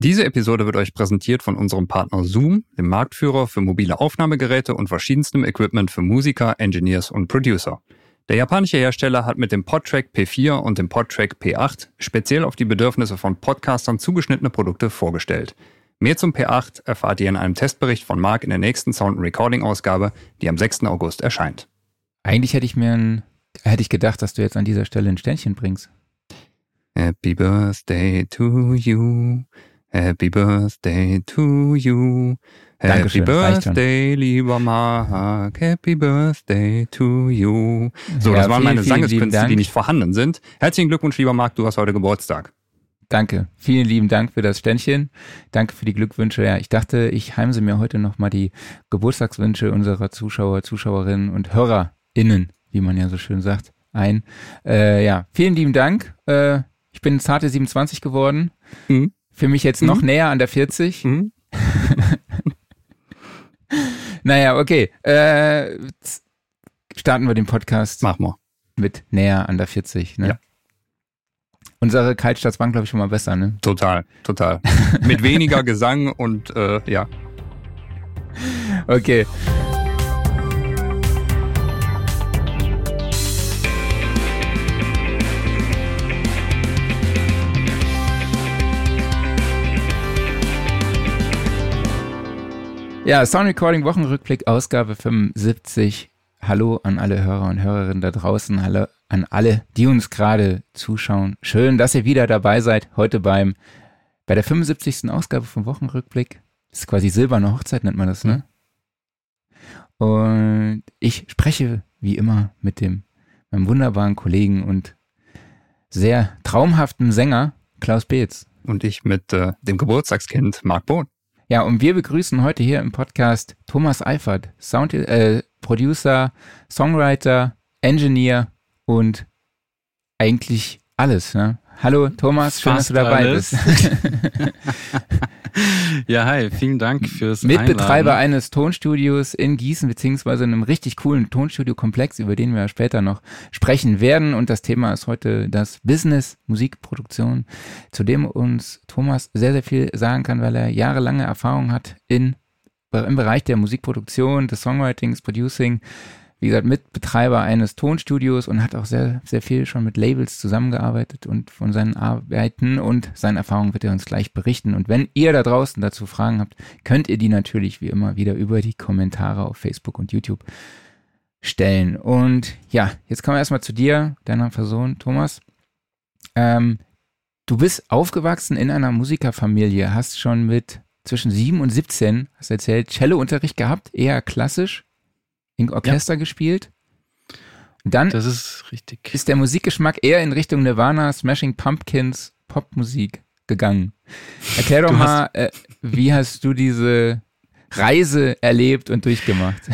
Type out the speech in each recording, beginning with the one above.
Diese Episode wird euch präsentiert von unserem Partner Zoom, dem Marktführer für mobile Aufnahmegeräte und verschiedenstem Equipment für Musiker, Engineers und Producer. Der japanische Hersteller hat mit dem PodTrack P4 und dem PodTrack P8 speziell auf die Bedürfnisse von Podcastern zugeschnittene Produkte vorgestellt. Mehr zum P8 erfahrt ihr in einem Testbericht von Mark in der nächsten Sound Recording Ausgabe, die am 6. August erscheint. Eigentlich hätte ich mir ein, hätte ich gedacht, dass du jetzt an dieser Stelle ein Sternchen bringst. Happy Birthday to you. Happy Birthday to you. Happy Dankeschön, Birthday, lieber Mark. Happy Birthday to you. So, Ja, das waren vielen, meine Sangeskünste, die nicht vorhanden sind. Herzlichen Glückwunsch, lieber Mark, du hast heute Geburtstag. Danke. Vielen lieben Dank für das Ständchen. Danke für die Glückwünsche. Ja, ich dachte, ich heimse mir heute nochmal die Geburtstagswünsche unserer Zuschauer, Zuschauerinnen und HörerInnen, wie man ja so schön sagt, ein. Äh, ja, vielen lieben Dank. Äh, ich bin zarte 27 geworden. Mhm. Für mich jetzt noch näher an der 40. Mhm. Naja, okay. Äh, starten wir den Podcast Mach mal. mit näher an der 40. Ne? Ja. Unsere Kaltstarts waren, glaube ich, schon mal besser, ne? Total, total. Mit weniger Gesang und äh, ja. Okay. Ja, Sound Recording Wochenrückblick, Ausgabe 75. Hallo an alle Hörer und Hörerinnen da draußen. Hallo an alle, die uns gerade zuschauen. Schön, dass ihr wieder dabei seid. Heute beim, bei der 75. Ausgabe vom Wochenrückblick. Das ist quasi silberne Hochzeit, nennt man das, ne? Und ich spreche wie immer mit dem, meinem wunderbaren Kollegen und sehr traumhaften Sänger Klaus Beetz. Und ich mit äh, dem Geburtstagskind Mark Bohn. Ja, und wir begrüßen heute hier im Podcast Thomas Eifert, Sound, äh, Producer, Songwriter, Engineer und eigentlich alles. Ne? Hallo Thomas, schön, dass Fast du dabei alles. bist. Ja, hi, vielen Dank fürs Mitbetreiber Einladen. eines Tonstudios in Gießen, beziehungsweise in einem richtig coolen Tonstudio-Komplex, über den wir später noch sprechen werden. Und das Thema ist heute das Business Musikproduktion, zu dem uns Thomas sehr, sehr viel sagen kann, weil er jahrelange Erfahrung hat in, im Bereich der Musikproduktion, des Songwritings, Producing. Wie gesagt, Mitbetreiber eines Tonstudios und hat auch sehr, sehr viel schon mit Labels zusammengearbeitet und von seinen Arbeiten und seinen Erfahrungen wird er uns gleich berichten. Und wenn ihr da draußen dazu Fragen habt, könnt ihr die natürlich wie immer wieder über die Kommentare auf Facebook und YouTube stellen. Und ja, jetzt kommen wir erstmal zu dir, deiner Person, Thomas. Ähm, du bist aufgewachsen in einer Musikerfamilie, hast schon mit zwischen 7 und 17, hast erzählt, Cello-Unterricht gehabt, eher klassisch, in Orchester gespielt. Und dann Das ist richtig. ist der Musikgeschmack eher in Richtung Nirvana, Smashing Pumpkins, Popmusik gegangen. Erklär doch mal, äh, wie hast du diese Reise erlebt und durchgemacht?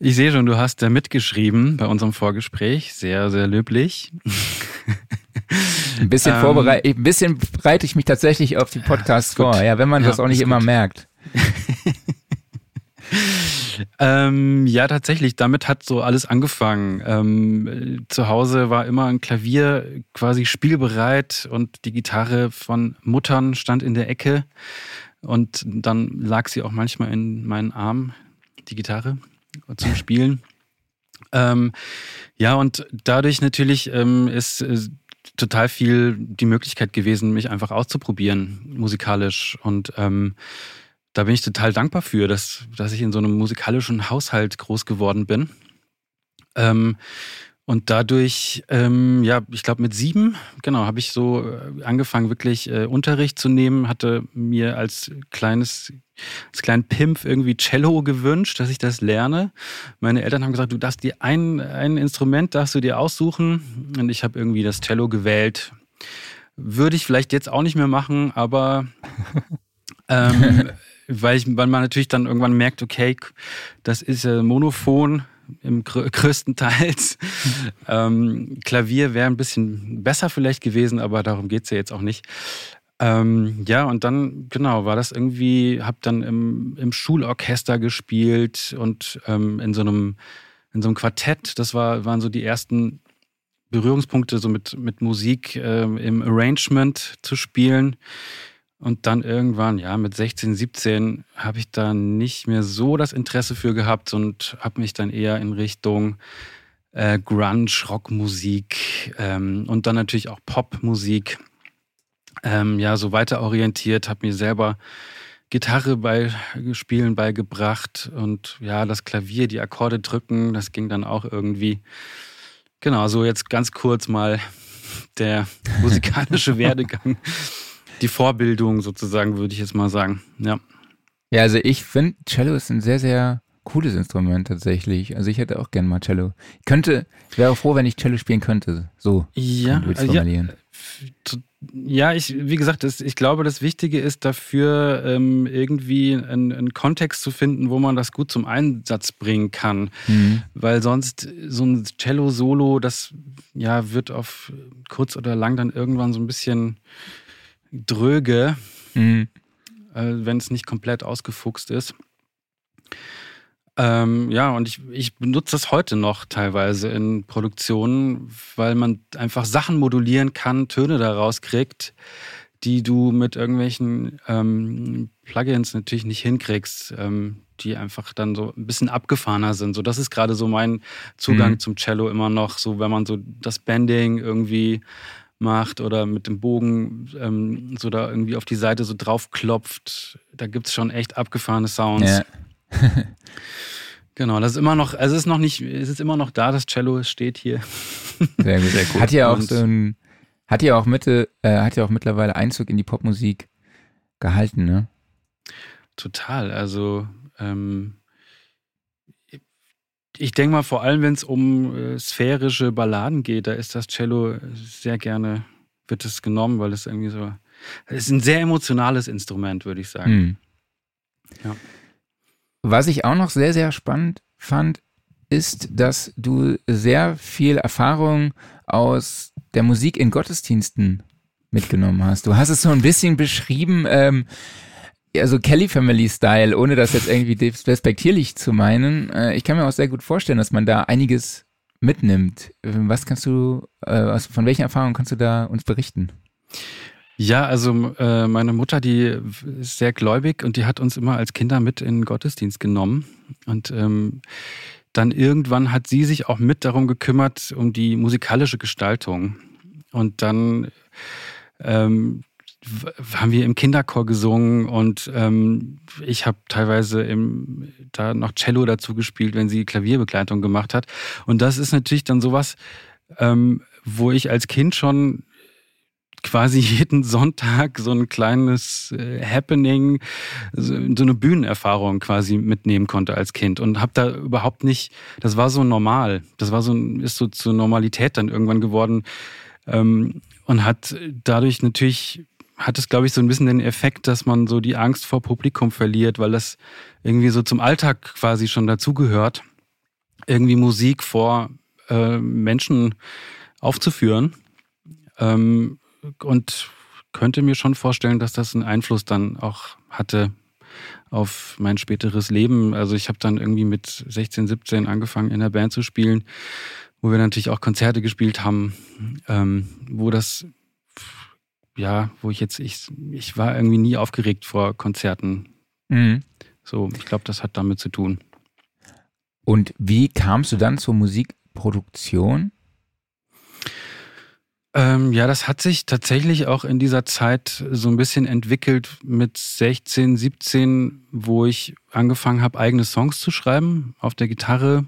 Ich sehe schon, du hast da mitgeschrieben bei unserem Vorgespräch. Sehr, sehr löblich. Ein bisschen Ähm, vorbereitet, ein bisschen bereite ich mich tatsächlich auf die Podcasts gut. vor, ja, wenn man Ja, das auch nicht immer merkt. Ähm, ja, tatsächlich, damit hat so alles angefangen. Ähm, äh, zu Hause war immer ein Klavier quasi spielbereit und die Gitarre von Muttern stand in der Ecke. Und dann lag sie auch manchmal in meinen Armen, die Gitarre, zum Spielen. Ähm, ja, und dadurch natürlich ähm, ist äh, total viel die Möglichkeit gewesen, mich einfach auszuprobieren, musikalisch. Und ähm, da bin ich total dankbar für, dass, dass ich in so einem musikalischen Haushalt groß geworden bin. Ähm, und dadurch, ähm, ja, ich glaube mit sieben, genau, habe ich so äh, angefangen, wirklich äh, Unterricht zu nehmen, hatte mir als kleines, als kleinen Pimp irgendwie Cello gewünscht, dass ich das lerne. Meine Eltern haben gesagt, du darfst dir ein, ein Instrument, darfst du dir aussuchen. Und ich habe irgendwie das Cello gewählt. Würde ich vielleicht jetzt auch nicht mehr machen, aber ähm, weil, ich, weil man natürlich dann irgendwann merkt, okay, das ist äh, monophon im grö größtenteils. ähm, Klavier wäre ein bisschen besser vielleicht gewesen, aber darum geht's ja jetzt auch nicht. Ähm, ja, und dann, genau, war das irgendwie, hab dann im, im Schulorchester gespielt und ähm, in so einem, in so einem Quartett, das war, waren so die ersten Berührungspunkte, so mit, mit Musik ähm, im Arrangement zu spielen. Und dann irgendwann, ja, mit 16, 17 habe ich da nicht mehr so das Interesse für gehabt und habe mich dann eher in Richtung äh, Grunge, Rockmusik ähm, und dann natürlich auch Popmusik ähm, ja so weiter orientiert, habe mir selber Gitarre bei Spielen beigebracht und ja, das Klavier, die Akkorde drücken, das ging dann auch irgendwie. Genau, so jetzt ganz kurz mal der musikalische Werdegang, die Vorbildung sozusagen, würde ich jetzt mal sagen. Ja. Ja, also ich finde, Cello ist ein sehr, sehr cooles Instrument tatsächlich. Also ich hätte auch gern mal Cello. Ich könnte, ich wäre auch froh, wenn ich Cello spielen könnte. So ja, also formulieren. Ja, ja, ich, wie gesagt, das, ich glaube, das Wichtige ist dafür, ähm, irgendwie einen, einen, Kontext zu finden, wo man das gut zum Einsatz bringen kann. Mhm. Weil sonst so ein Cello-Solo, das ja, wird auf kurz oder lang dann irgendwann so ein bisschen dröge, mhm. äh, wenn es nicht komplett ausgefuchst ist. Ähm, ja, und ich, ich benutze das heute noch teilweise in Produktionen, weil man einfach Sachen modulieren kann, Töne daraus kriegt, die du mit irgendwelchen ähm, Plugins natürlich nicht hinkriegst, ähm, die einfach dann so ein bisschen abgefahrener sind. So, das ist gerade so mein Zugang mhm. zum Cello immer noch, so wenn man so das Bending irgendwie macht oder mit dem Bogen ähm, so da irgendwie auf die Seite so drauf klopft, da gibt es schon echt abgefahrene Sounds. Ja. genau, das ist immer noch, also es ist noch nicht, es ist immer noch da, das Cello steht hier. Sehr gut. Sehr gut. Hat ja auch so ein, hat ja auch Mitte, äh, hat ja auch mittlerweile Einzug in die Popmusik gehalten, ne? Total. Also ähm, ich denke mal, vor allem, wenn es um äh, sphärische Balladen geht, da ist das Cello sehr gerne, wird es genommen, weil es irgendwie so, es ist ein sehr emotionales Instrument, würde ich sagen. Hm. Ja. Was ich auch noch sehr, sehr spannend fand, ist, dass du sehr viel Erfahrung aus der Musik in Gottesdiensten mitgenommen hast. Du hast es so ein bisschen beschrieben, ähm, also Kelly Family Style, ohne das jetzt irgendwie despektierlich zu meinen. Äh, ich kann mir auch sehr gut vorstellen, dass man da einiges mitnimmt. Was kannst du, äh, von welchen Erfahrungen kannst du da uns berichten? Ja, also äh, meine Mutter, die ist sehr gläubig und die hat uns immer als Kinder mit in den Gottesdienst genommen. Und ähm, dann irgendwann hat sie sich auch mit darum gekümmert, um die musikalische Gestaltung. Und dann ähm, haben wir im Kinderchor gesungen und ähm, ich habe teilweise im, da noch Cello dazu gespielt, wenn sie Klavierbegleitung gemacht hat. Und das ist natürlich dann sowas, ähm, wo ich als Kind schon quasi jeden Sonntag so ein kleines äh, Happening, so, so, eine Bühnenerfahrung quasi mitnehmen konnte als Kind und habe da überhaupt nicht, das war so normal, das war so ist so zur Normalität dann irgendwann geworden ähm, und hat dadurch natürlich hat es, glaube ich, so ein bisschen den Effekt, dass man so die Angst vor Publikum verliert, weil das irgendwie so zum Alltag quasi schon dazugehört, irgendwie Musik vor äh, Menschen aufzuführen. Ähm, und könnte mir schon vorstellen, dass das einen Einfluss dann auch hatte auf mein späteres Leben. Also ich habe dann irgendwie mit 16, 17 angefangen in der Band zu spielen, wo wir natürlich auch Konzerte gespielt haben, ähm, wo das ja, wo ich jetzt ich ich war irgendwie nie aufgeregt vor Konzerten. Mhm. So, ich glaube, das hat damit zu tun. Und wie kamst du dann zur Musikproduktion? Ähm, ja, das hat sich tatsächlich auch in dieser Zeit so ein bisschen entwickelt mit 16, 17, wo ich angefangen habe, eigene Songs zu schreiben auf der Gitarre.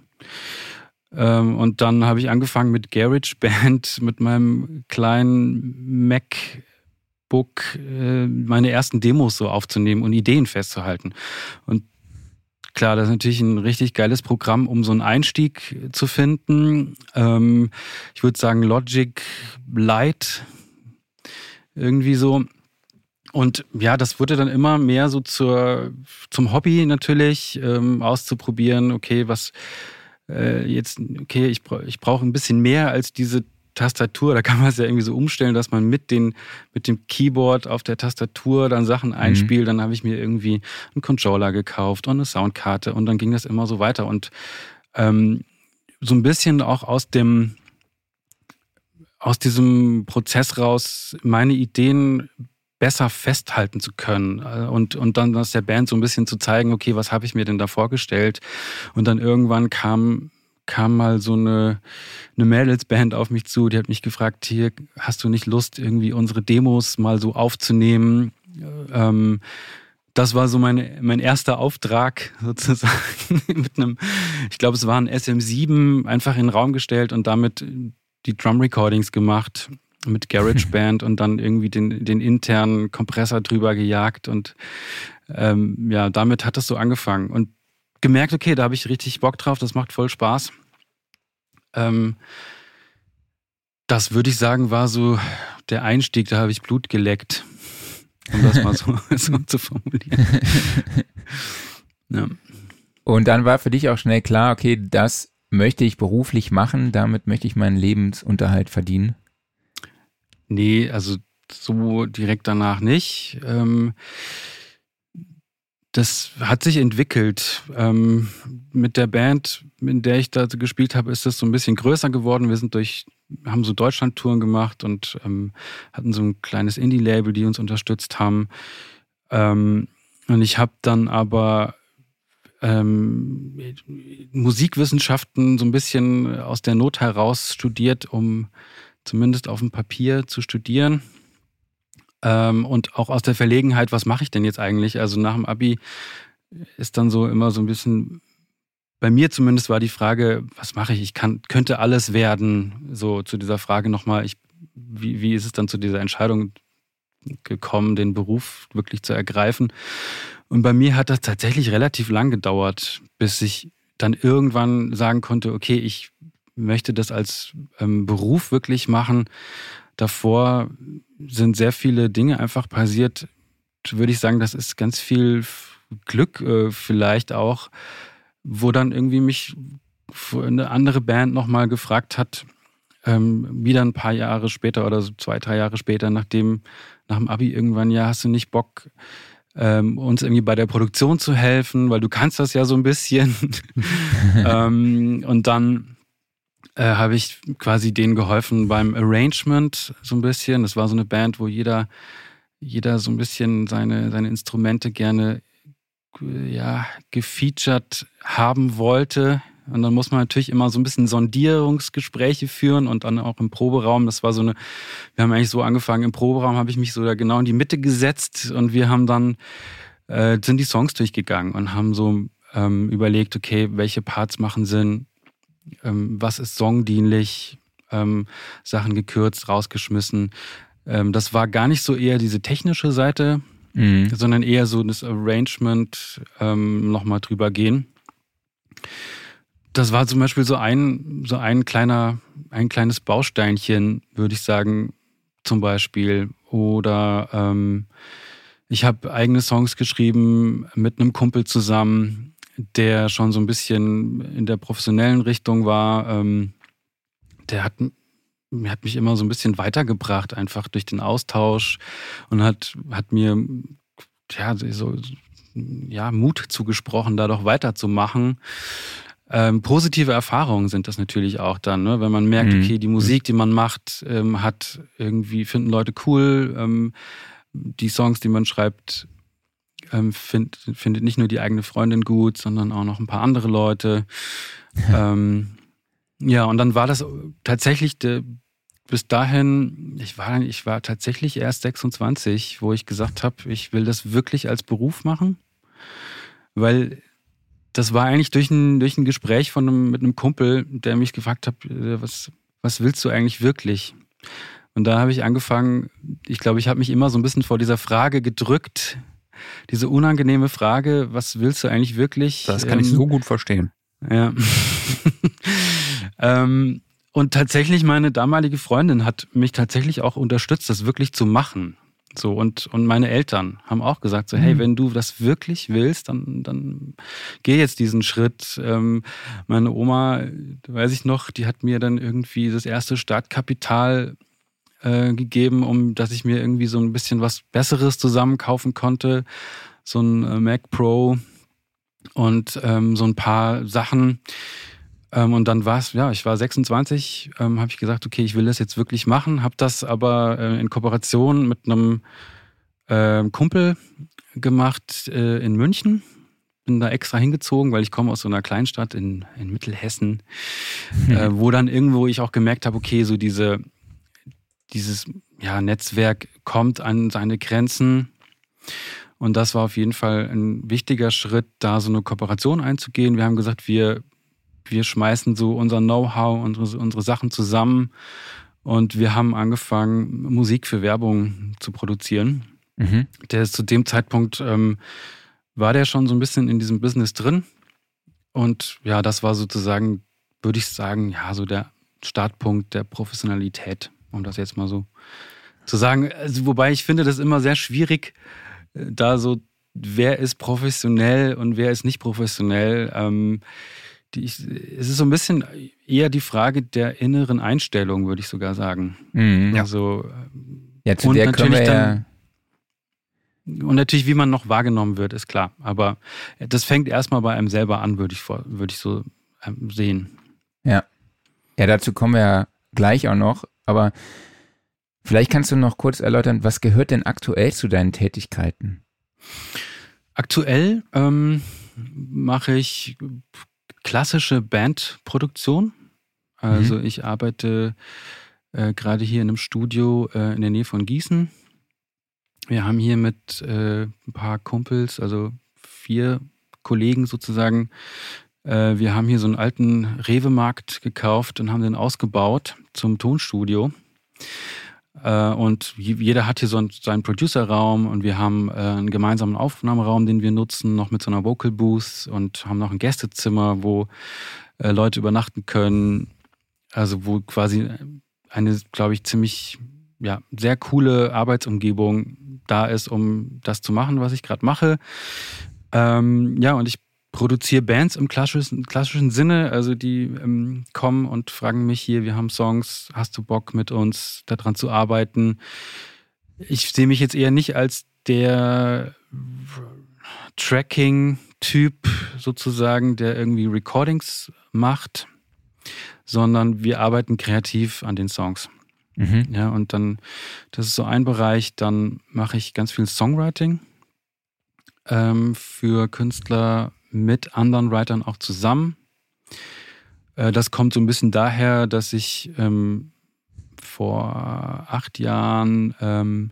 Ähm, und dann habe ich angefangen mit Garage Band, mit meinem kleinen MacBook, äh, meine ersten Demos so aufzunehmen und Ideen festzuhalten. Und Klar, das ist natürlich ein richtig geiles Programm, um so einen Einstieg zu finden. Ähm, ich würde sagen Logic Light, irgendwie so. Und ja, das wurde dann immer mehr so zur, zum Hobby natürlich, ähm, auszuprobieren, okay, was äh, jetzt, okay, ich, ich brauche ein bisschen mehr als diese Tastatur, da kann man es ja irgendwie so umstellen, dass man mit, den, mit dem Keyboard auf der Tastatur dann Sachen mhm. einspielt. Mhm. Dann habe ich mir irgendwie einen Controller gekauft und eine Soundkarte und dann ging das immer so weiter. Und ähm, so ein bisschen auch aus dem, aus diesem Prozess raus meine Ideen besser festhalten zu können äh, und, und dann aus der Band so ein bisschen zu zeigen, okay, was habe ich mir denn da vorgestellt? Und dann irgendwann kam, kam mal so eine, eine Mädelsband auf mich zu, die hat mich gefragt, hier, hast du nicht Lust, irgendwie unsere Demos mal so aufzunehmen? Ähm, das war so mein, mein erster Auftrag sozusagen mit einem, ich glaube, es war ein SM7 einfach in den Raum gestellt und damit die Drum Recordings gemacht mit GarageBand und dann irgendwie den, den internen Kompressor drüber gejagt und ähm, ja, damit hat es so angefangen und gemerkt, okay, da habe ich richtig Bock drauf, das macht voll Spaß. Ähm, das würde ich sagen, war so der Einstieg, da habe ich Blut geleckt, um das mal so, so zu formulieren. ja. Und dann war für dich auch schnell klar, okay, das möchte ich beruflich machen, damit möchte ich meinen Lebensunterhalt verdienen? Nee, also so direkt danach nicht. Ähm, das hat sich entwickelt. Ähm, mit der Band, in der ich da gespielt habe, ist das so ein bisschen größer geworden. Wir sind durch, haben so Deutschland-Touren gemacht und ähm, hatten so ein kleines Indie-Label, die uns unterstützt haben. Ähm, und ich habe dann aber ähm, Musikwissenschaften so ein bisschen aus der Not heraus studiert, um zumindest auf dem Papier zu studieren. Ähm, und auch aus der Verlegenheit, was mache ich denn jetzt eigentlich? Also nach dem Abi ist dann so immer so ein bisschen, bei mir zumindest war die Frage, was mache ich? Ich kann, könnte alles werden. So zu dieser Frage nochmal, ich, wie, wie ist es dann zu dieser Entscheidung gekommen, den Beruf wirklich zu ergreifen? Und bei mir hat das tatsächlich relativ lang gedauert, bis ich dann irgendwann sagen konnte, okay, ich möchte das als ähm, Beruf wirklich machen. Davor sind sehr viele Dinge einfach passiert. Würde ich sagen, das ist ganz viel Glück äh, vielleicht auch, wo dann irgendwie mich eine andere Band nochmal gefragt hat, ähm, wieder ein paar Jahre später oder so zwei, drei Jahre später, nachdem, nach dem Abi irgendwann, ja, hast du nicht Bock, ähm, uns irgendwie bei der Produktion zu helfen, weil du kannst das ja so ein bisschen. ähm, und dann äh, habe ich quasi denen geholfen beim Arrangement so ein bisschen. Das war so eine Band, wo jeder, jeder so ein bisschen seine, seine Instrumente gerne ja, gefeatured haben wollte und dann muss man natürlich immer so ein bisschen Sondierungsgespräche führen und dann auch im Proberaum. Das war so eine, wir haben eigentlich so angefangen, im Proberaum habe ich mich so da genau in die Mitte gesetzt und wir haben dann, äh, sind die Songs durchgegangen und haben so ähm, überlegt, okay, welche Parts machen Sinn, ähm, was ist songdienlich, ähm, Sachen gekürzt, rausgeschmissen. Ähm, das war gar nicht so eher diese technische Seite, mhm. sondern eher so das Arrangement ähm, nochmal drüber gehen das war zum Beispiel so ein, so ein kleiner, ein kleines Bausteinchen, würde ich sagen, zum Beispiel. Oder ähm, ich habe eigene Songs geschrieben mit einem Kumpel zusammen, der schon so ein bisschen in der professionellen Richtung war. Ähm, der hat, hat mich immer so ein bisschen weitergebracht, einfach durch den Austausch und hat, hat mir ja, so, ja, Mut zugesprochen, da doch weiterzumachen. Ähm, positive Erfahrungen sind das natürlich auch dann, ne? wenn man merkt, mhm. okay, die Musik, die man macht, ähm, hat irgendwie, finden Leute cool, ähm, die Songs, die man schreibt, ähm, find, findet nicht nur die eigene Freundin gut, sondern auch noch ein paar andere Leute. ähm, ja, und dann war das tatsächlich de, bis dahin, ich war, ich war tatsächlich erst 26, wo ich gesagt habe, ich will das wirklich als Beruf machen, weil das war eigentlich durch ein, durch ein Gespräch von einem, mit einem Kumpel, der mich gefragt hat, äh, was, was willst du eigentlich wirklich? Und da habe ich angefangen, ich glaube, ich habe mich immer so ein bisschen vor dieser Frage gedrückt, diese unangenehme Frage, was willst du eigentlich wirklich? Das kann ähm, ich so gut verstehen. Ja. ähm, und tatsächlich meine damalige Freundin hat mich tatsächlich auch unterstützt, das wirklich zu machen. So, und, und meine Eltern haben auch gesagt, so, hey, mhm. wenn du das wirklich willst, dann, dann geh jetzt diesen Schritt. Ähm, meine Oma, weiß ich noch, die hat mir dann irgendwie das erste Startkapital äh, gegeben, um dass ich mir irgendwie so ein bisschen was Besseres zusammenkaufen konnte. So ein äh, Mac Pro und ähm, so ein paar Sachen. Ähm, und dann war es, ja, ich war 26, ähm, habe ich gesagt, okay, ich will das jetzt wirklich machen, habe das aber äh, in Kooperation mit einem äh, Kumpel gemacht äh, in München. Bin da extra hingezogen, weil ich komme aus so einer Kleinstadt in, in Mittelhessen, äh, wo dann irgendwo ich auch gemerkt habe, okay, so diese, dieses ja, Netzwerk kommt an seine Grenzen. Und das war auf jeden Fall ein wichtiger Schritt, da so eine Kooperation einzugehen. Wir haben gesagt, wir, wir schmeißen so unser Know-how, unsere, unsere Sachen zusammen und wir haben angefangen, Musik für Werbung zu produzieren. Mhm. Der ist zu dem Zeitpunkt, ähm, war der schon so ein bisschen in diesem Business drin. Und ja, das war sozusagen, würde ich sagen, ja, so der Startpunkt der Professionalität, um das jetzt mal so zu sagen. Also, wobei ich finde das immer sehr schwierig, äh, da so, wer ist professionell und wer ist nicht professionell. Ähm, die, es ist so ein bisschen eher die Frage der inneren Einstellung, würde ich sogar sagen. Mhm. Also, ja, zu der können wir ja und natürlich, wie man noch wahrgenommen wird, ist klar. Aber das fängt erstmal bei einem selber an, würde ich, vor, würde ich so ähm, sehen. Ja. Ja, dazu kommen wir ja gleich auch noch. Aber vielleicht kannst du noch kurz erläutern, was gehört denn aktuell zu deinen Tätigkeiten? Aktuell ähm, mache ich klassische Bandproduktion. Also mhm. ich arbeite äh, gerade hier in einem Studio äh, in der Nähe von Gießen wir haben hier mit äh, ein paar Kumpels, also vier Kollegen sozusagen, äh, wir haben hier so einen alten Rewe-Markt gekauft und haben den ausgebaut zum Tonstudio. Äh, und jeder hat hier so einen, seinen Producer-Raum und wir haben äh, einen gemeinsamen Aufnahmeraum, den wir nutzen, noch mit so einer Vocal Booth und haben noch ein Gästezimmer, wo äh, Leute übernachten können. Also wo quasi eine, glaube ich, ziemlich ja, sehr coole Arbeitsumgebung da ist, um das zu machen, was ich gerade mache. Ähm, ja, und ich produziere Bands im klassischen, klassischen Sinne. Also die ähm, kommen und fragen mich hier, wir haben Songs, hast du Bock mit uns daran zu arbeiten? Ich sehe mich jetzt eher nicht als der Tracking-Typ sozusagen, der irgendwie Recordings macht, sondern wir arbeiten kreativ an den Songs. Mhm. Ja, und dann, das ist so ein Bereich, dann mache ich ganz viel Songwriting ähm, für Künstler mit anderen Writern auch zusammen. Äh, das kommt so ein bisschen daher, dass ich ähm, vor acht Jahren ähm,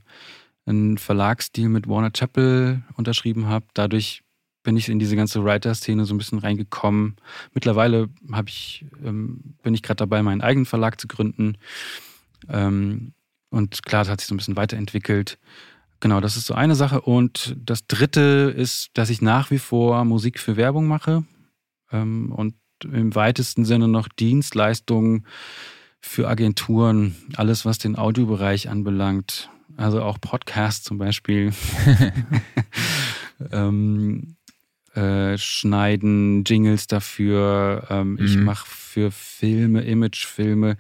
einen Verlagsdeal mit Warner Chappell unterschrieben habe. Dadurch bin ich in diese ganze Writer-Szene so ein bisschen reingekommen. Mittlerweile ich, ähm, bin ich gerade dabei, meinen eigenen Verlag zu gründen. Ähm, und klar, das hat sich so ein bisschen weiterentwickelt. Genau, das ist so eine Sache. Und das dritte ist, dass ich nach wie vor Musik für Werbung mache ähm, und im weitesten Sinne noch Dienstleistungen für Agenturen, alles was den Audiobereich anbelangt. Also auch Podcasts zum Beispiel. ähm, äh, schneiden Jingles dafür. Ähm, mhm. Ich mache für Filme, Imagefilme,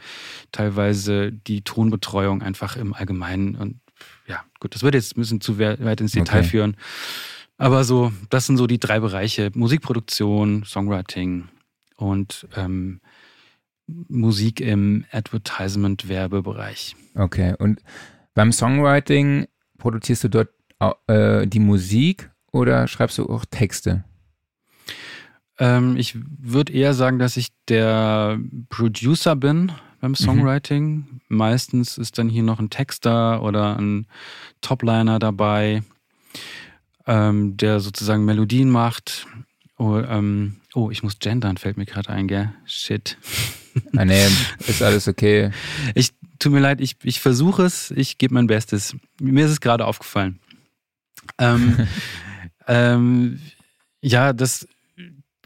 teilweise die Tonbetreuung einfach im Allgemeinen. Und ja, gut, das würde jetzt ein bisschen zu weit ins Detail okay. führen. Aber so, das sind so die drei Bereiche: Musikproduktion, Songwriting und ähm, Musik im Advertisement-Werbebereich. Okay, und beim Songwriting produzierst du dort äh, die Musik oder schreibst du auch Texte? Ähm, ich würde eher sagen, dass ich der Producer bin beim mhm. Songwriting. Mhm. Meistens ist dann hier noch ein Texter oder ein Topliner dabei, ähm, der sozusagen Melodien macht. Oh, ähm, oh, ich muss gendern, fällt mir gerade ein, gell? Shit. Ah, nee, ist alles okay. Ich tut mir leid, ich, ich versuche es, ich gebe mein Bestes. Mir ist es gerade aufgefallen. Ähm, ähm, ja, das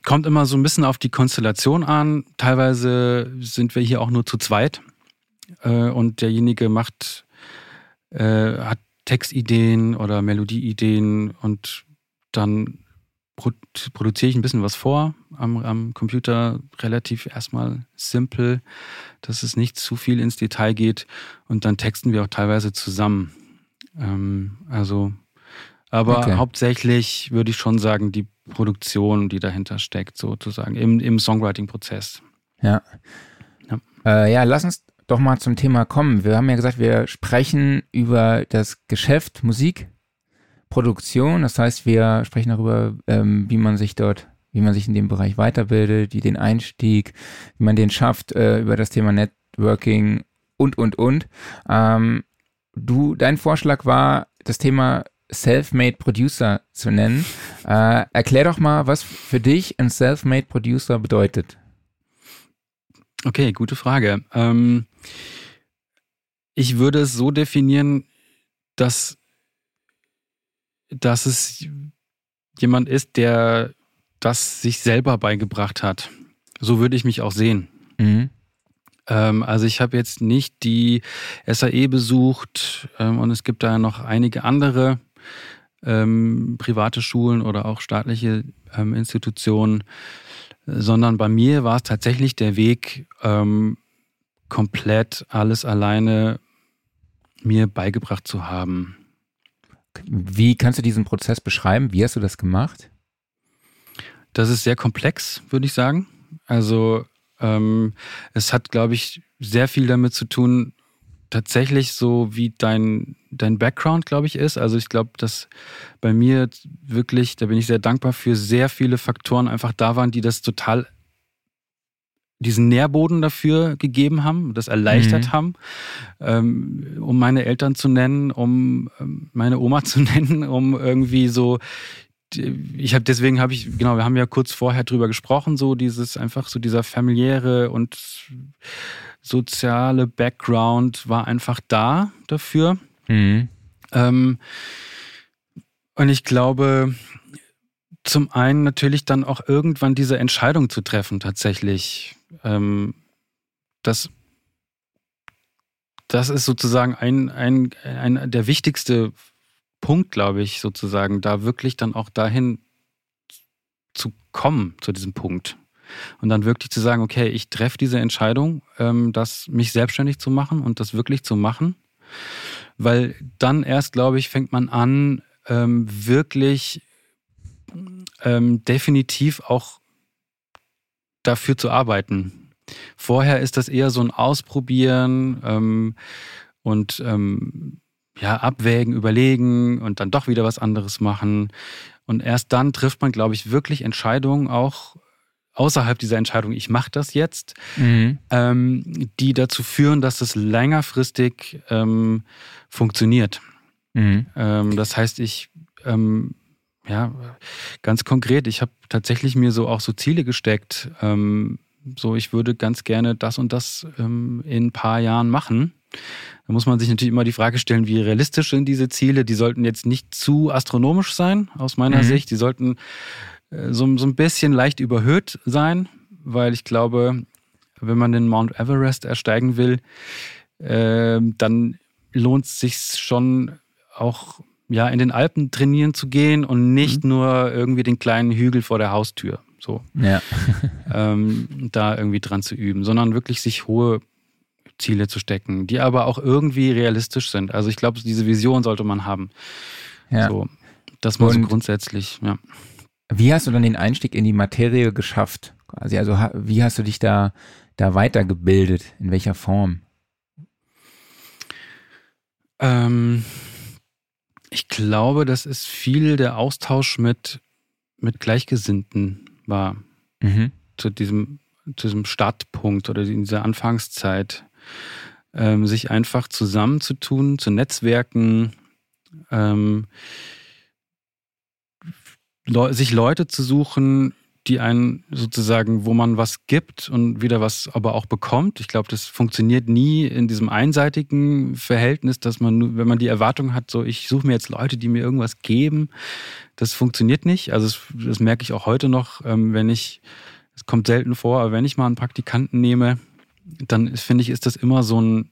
kommt immer so ein bisschen auf die Konstellation an. Teilweise sind wir hier auch nur zu zweit äh, und derjenige macht, äh, hat Textideen oder Melodieideen und dann produziere ich ein bisschen was vor am, am, Computer, relativ erstmal simpel, dass es nicht zu viel ins Detail geht und dann texten wir auch teilweise zusammen. Ähm, also, aber okay. hauptsächlich würde ich schon sagen, die Produktion, die dahinter steckt, sozusagen, im, im Songwriting-Prozess. Ja. Ja. Äh, ja, lass uns doch mal zum Thema kommen. Wir haben ja gesagt, wir sprechen über das Geschäft Musik Produktion. Das heißt, wir sprechen darüber, ähm, wie man sich dort, wie man sich in dem Bereich weiterbildet, wie den Einstieg, wie man den schafft, äh, über das Thema Networking und, und, und. Ähm, du, dein Vorschlag war, das Thema Self-Made Producer zu nennen. Äh, erklär doch mal, was für dich ein Self-Made Producer bedeutet. Okay, gute Frage. Ähm, ich würde es so definieren, dass, dass es jemand ist, der das sich selber beigebracht hat. So würde ich mich auch sehen. Mhm. Ähm, also ich habe jetzt nicht die SAE besucht ähm, und es gibt da noch einige andere ähm, private Schulen oder auch staatliche ähm, Institutionen, sondern bei mir war es tatsächlich der Weg, ähm, komplett alles alleine mir beigebracht zu haben. Wie kannst du diesen Prozess beschreiben? Wie hast du das gemacht? Das ist sehr komplex, würde ich sagen. Also ähm, es hat, glaube ich, sehr viel damit zu tun, tatsächlich so wie dein, dein Background, glaube ich, ist. Also ich glaube, dass bei mir wirklich, da bin ich sehr dankbar für, sehr viele Faktoren einfach da waren, die das total diesen Nährboden dafür gegeben haben, das erleichtert mhm. haben, ähm, um meine Eltern zu nennen, um ähm, meine Oma zu nennen, um irgendwie so ich habe deswegen habe ich genau wir haben ja kurz vorher drüber gesprochen so dieses einfach so dieser familiäre und soziale Background war einfach da dafür. Mhm. Ähm, und ich glaube, zum einen natürlich dann auch irgendwann diese Entscheidung zu treffen, tatsächlich. Ähm, das, das ist sozusagen ein, ein, ein der wichtigste Punkt, glaube ich, sozusagen, da wirklich dann auch dahin zu kommen, zu diesem Punkt. Und dann wirklich zu sagen, okay, ich treffe diese Entscheidung, ähm, das mich selbstständig zu machen und das wirklich zu machen. Weil dann erst, glaube ich, fängt man an, ähm, wirklich ähm, definitiv auch dafür zu arbeiten. Vorher ist das eher so ein Ausprobieren ähm, und ähm, ja, abwägen, überlegen und dann doch wieder was anderes machen. Und erst dann trifft man, glaube ich, wirklich Entscheidungen auch außerhalb dieser Entscheidung, ich mache das jetzt, mhm. ähm, die dazu führen, dass es längerfristig ähm, funktioniert. Mhm. Ähm, das heißt, ich, ähm, ja, ganz konkret, ich habe tatsächlich mir so auch so Ziele gesteckt. Ähm, so, ich würde ganz gerne das und das ähm, in ein paar Jahren machen. Da muss man sich natürlich immer die Frage stellen, wie realistisch sind diese Ziele? Die sollten jetzt nicht zu astronomisch sein, aus meiner mhm. Sicht. Die sollten so, so ein bisschen leicht überhöht sein, weil ich glaube, wenn man den Mount Everest ersteigen will, äh, dann lohnt es sich schon auch ja in den Alpen trainieren zu gehen und nicht mhm. nur irgendwie den kleinen Hügel vor der Haustür so ja. ähm, da irgendwie dran zu üben, sondern wirklich sich hohe Ziele zu stecken, die aber auch irgendwie realistisch sind. Also ich glaube, diese Vision sollte man haben. Ja. So, das mal so grundsätzlich, ja. Wie hast du dann den Einstieg in die Materie geschafft? Quasi? Also wie hast du dich da, da weitergebildet? In welcher Form? Ähm, ich glaube, dass es viel der Austausch mit, mit Gleichgesinnten war. Mhm. Zu, diesem, zu diesem Startpunkt oder in dieser Anfangszeit. Ähm, sich einfach zusammenzutun, zu Netzwerken, ähm, sich Leute zu suchen, die einen sozusagen, wo man was gibt und wieder was aber auch bekommt. Ich glaube, das funktioniert nie in diesem einseitigen Verhältnis, dass man, wenn man die Erwartung hat, so ich suche mir jetzt Leute, die mir irgendwas geben, das funktioniert nicht. Also das, das merke ich auch heute noch, ähm, wenn ich, es kommt selten vor, aber wenn ich mal einen Praktikanten nehme, dann finde ich, ist das immer so ein,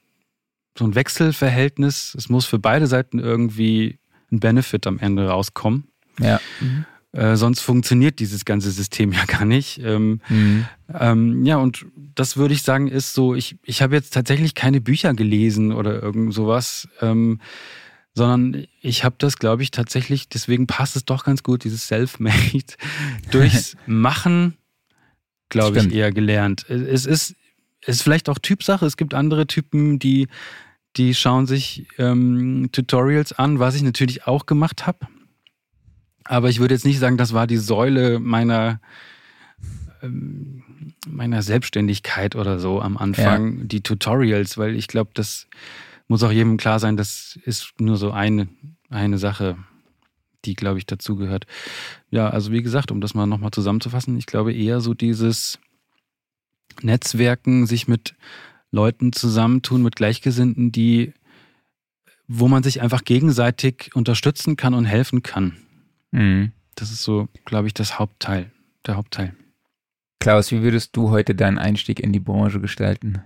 so ein Wechselverhältnis. Es muss für beide Seiten irgendwie ein Benefit am Ende rauskommen. Ja. Mhm. Äh, sonst funktioniert dieses ganze System ja gar nicht. Ähm, mhm. ähm, ja, und das würde ich sagen, ist so, ich, ich habe jetzt tatsächlich keine Bücher gelesen oder irgend sowas, ähm, sondern ich habe das, glaube ich, tatsächlich, deswegen passt es doch ganz gut, dieses Self-Made, durchs Machen, glaube ich, eher gelernt. Es ist, es ist vielleicht auch Typsache. Es gibt andere Typen, die, die schauen sich ähm, Tutorials an, was ich natürlich auch gemacht habe. Aber ich würde jetzt nicht sagen, das war die Säule meiner, ähm, meiner Selbstständigkeit oder so am Anfang, ja. die Tutorials, weil ich glaube, das muss auch jedem klar sein, das ist nur so eine, eine Sache, die, glaube ich, dazugehört. Ja, also wie gesagt, um das mal nochmal zusammenzufassen, ich glaube eher so dieses Netzwerken, sich mit Leuten zusammentun, mit Gleichgesinnten, die, wo man sich einfach gegenseitig unterstützen kann und helfen kann. Mhm. Das ist so, glaube ich, das Hauptteil, der Hauptteil. Klaus, wie würdest du heute deinen Einstieg in die Branche gestalten?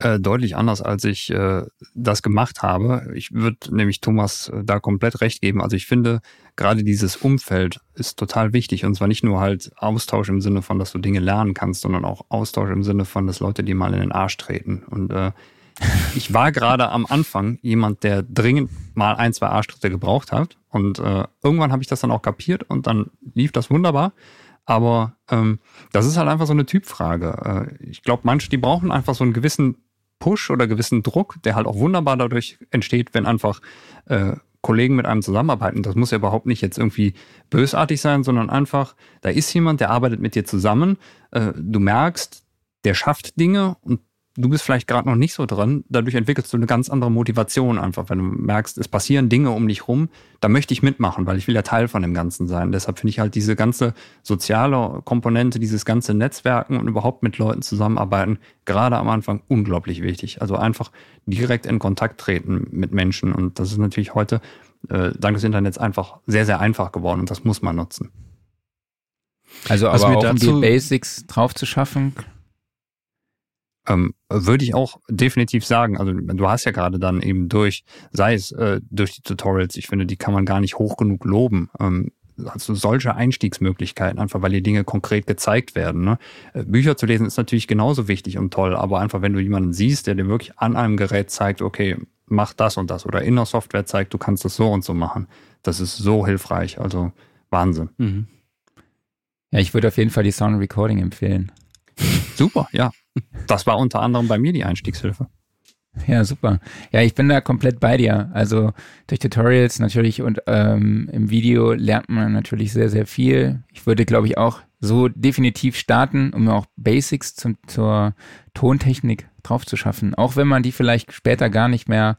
Äh, deutlich anders, als ich äh, das gemacht habe. Ich würde nämlich Thomas äh, da komplett recht geben. Also ich finde, gerade dieses Umfeld ist total wichtig. Und zwar nicht nur halt Austausch im Sinne von, dass du Dinge lernen kannst, sondern auch Austausch im Sinne von, dass Leute dir mal in den Arsch treten. Und äh, ich war gerade am Anfang jemand, der dringend mal ein, zwei Arschtritte gebraucht hat. Und äh, irgendwann habe ich das dann auch kapiert und dann lief das wunderbar. Aber ähm, das ist halt einfach so eine Typfrage. Äh, ich glaube, manche, die brauchen einfach so einen gewissen Push oder gewissen Druck, der halt auch wunderbar dadurch entsteht, wenn einfach äh, Kollegen mit einem zusammenarbeiten. Das muss ja überhaupt nicht jetzt irgendwie bösartig sein, sondern einfach, da ist jemand, der arbeitet mit dir zusammen. Äh, du merkst, der schafft Dinge und du bist vielleicht gerade noch nicht so dran, dadurch entwickelst du eine ganz andere Motivation einfach, wenn du merkst, es passieren Dinge um dich rum, da möchte ich mitmachen, weil ich will ja Teil von dem Ganzen sein. Deshalb finde ich halt diese ganze soziale Komponente, dieses ganze Netzwerken und überhaupt mit Leuten zusammenarbeiten, gerade am Anfang unglaublich wichtig. Also einfach direkt in Kontakt treten mit Menschen und das ist natürlich heute äh, dank des Internets einfach sehr, sehr einfach geworden und das muss man nutzen. Also aber auch um die Basics drauf zu schaffen, ähm, würde ich auch definitiv sagen. Also du hast ja gerade dann eben durch, sei es äh, durch die Tutorials, ich finde, die kann man gar nicht hoch genug loben. Ähm, also solche Einstiegsmöglichkeiten, einfach weil die Dinge konkret gezeigt werden. Ne? Äh, Bücher zu lesen ist natürlich genauso wichtig und toll, aber einfach wenn du jemanden siehst, der dir wirklich an einem Gerät zeigt, okay, mach das und das oder in der Software zeigt, du kannst das so und so machen, das ist so hilfreich. Also Wahnsinn. Mhm. Ja, ich würde auf jeden Fall die Sound Recording empfehlen. Super, ja. Das war unter anderem bei mir die Einstiegshilfe. Ja, super. Ja, ich bin da komplett bei dir. Also durch Tutorials natürlich und ähm, im Video lernt man natürlich sehr, sehr viel. Ich würde, glaube ich, auch so definitiv starten, um auch Basics zum, zur Tontechnik drauf zu schaffen. Auch wenn man die vielleicht später gar nicht mehr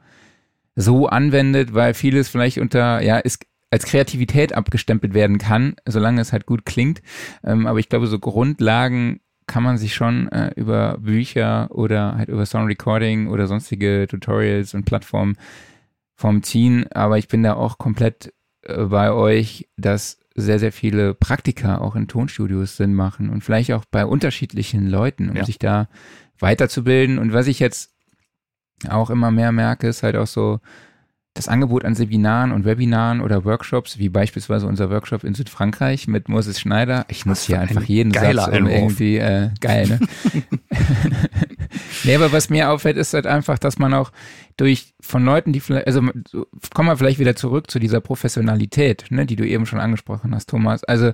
so anwendet, weil vieles vielleicht unter, ja, ist als Kreativität abgestempelt werden kann, solange es halt gut klingt. Ähm, aber ich glaube, so Grundlagen kann man sich schon äh, über Bücher oder halt über Sound Recording oder sonstige Tutorials und Plattformen vom ziehen. Aber ich bin da auch komplett äh, bei euch, dass sehr, sehr viele Praktika auch in Tonstudios Sinn machen und vielleicht auch bei unterschiedlichen Leuten, um ja. sich da weiterzubilden. Und was ich jetzt auch immer mehr merke, ist halt auch so, das Angebot an Seminaren und Webinaren oder Workshops, wie beispielsweise unser Workshop in Südfrankreich mit Moses Schneider. Ich muss hier einfach jeden Satz um irgendwie äh, geil, ne? nee, aber was mir auffällt, ist halt einfach, dass man auch durch von Leuten, die vielleicht, also kommen wir vielleicht wieder zurück zu dieser Professionalität, ne, die du eben schon angesprochen hast, Thomas. Also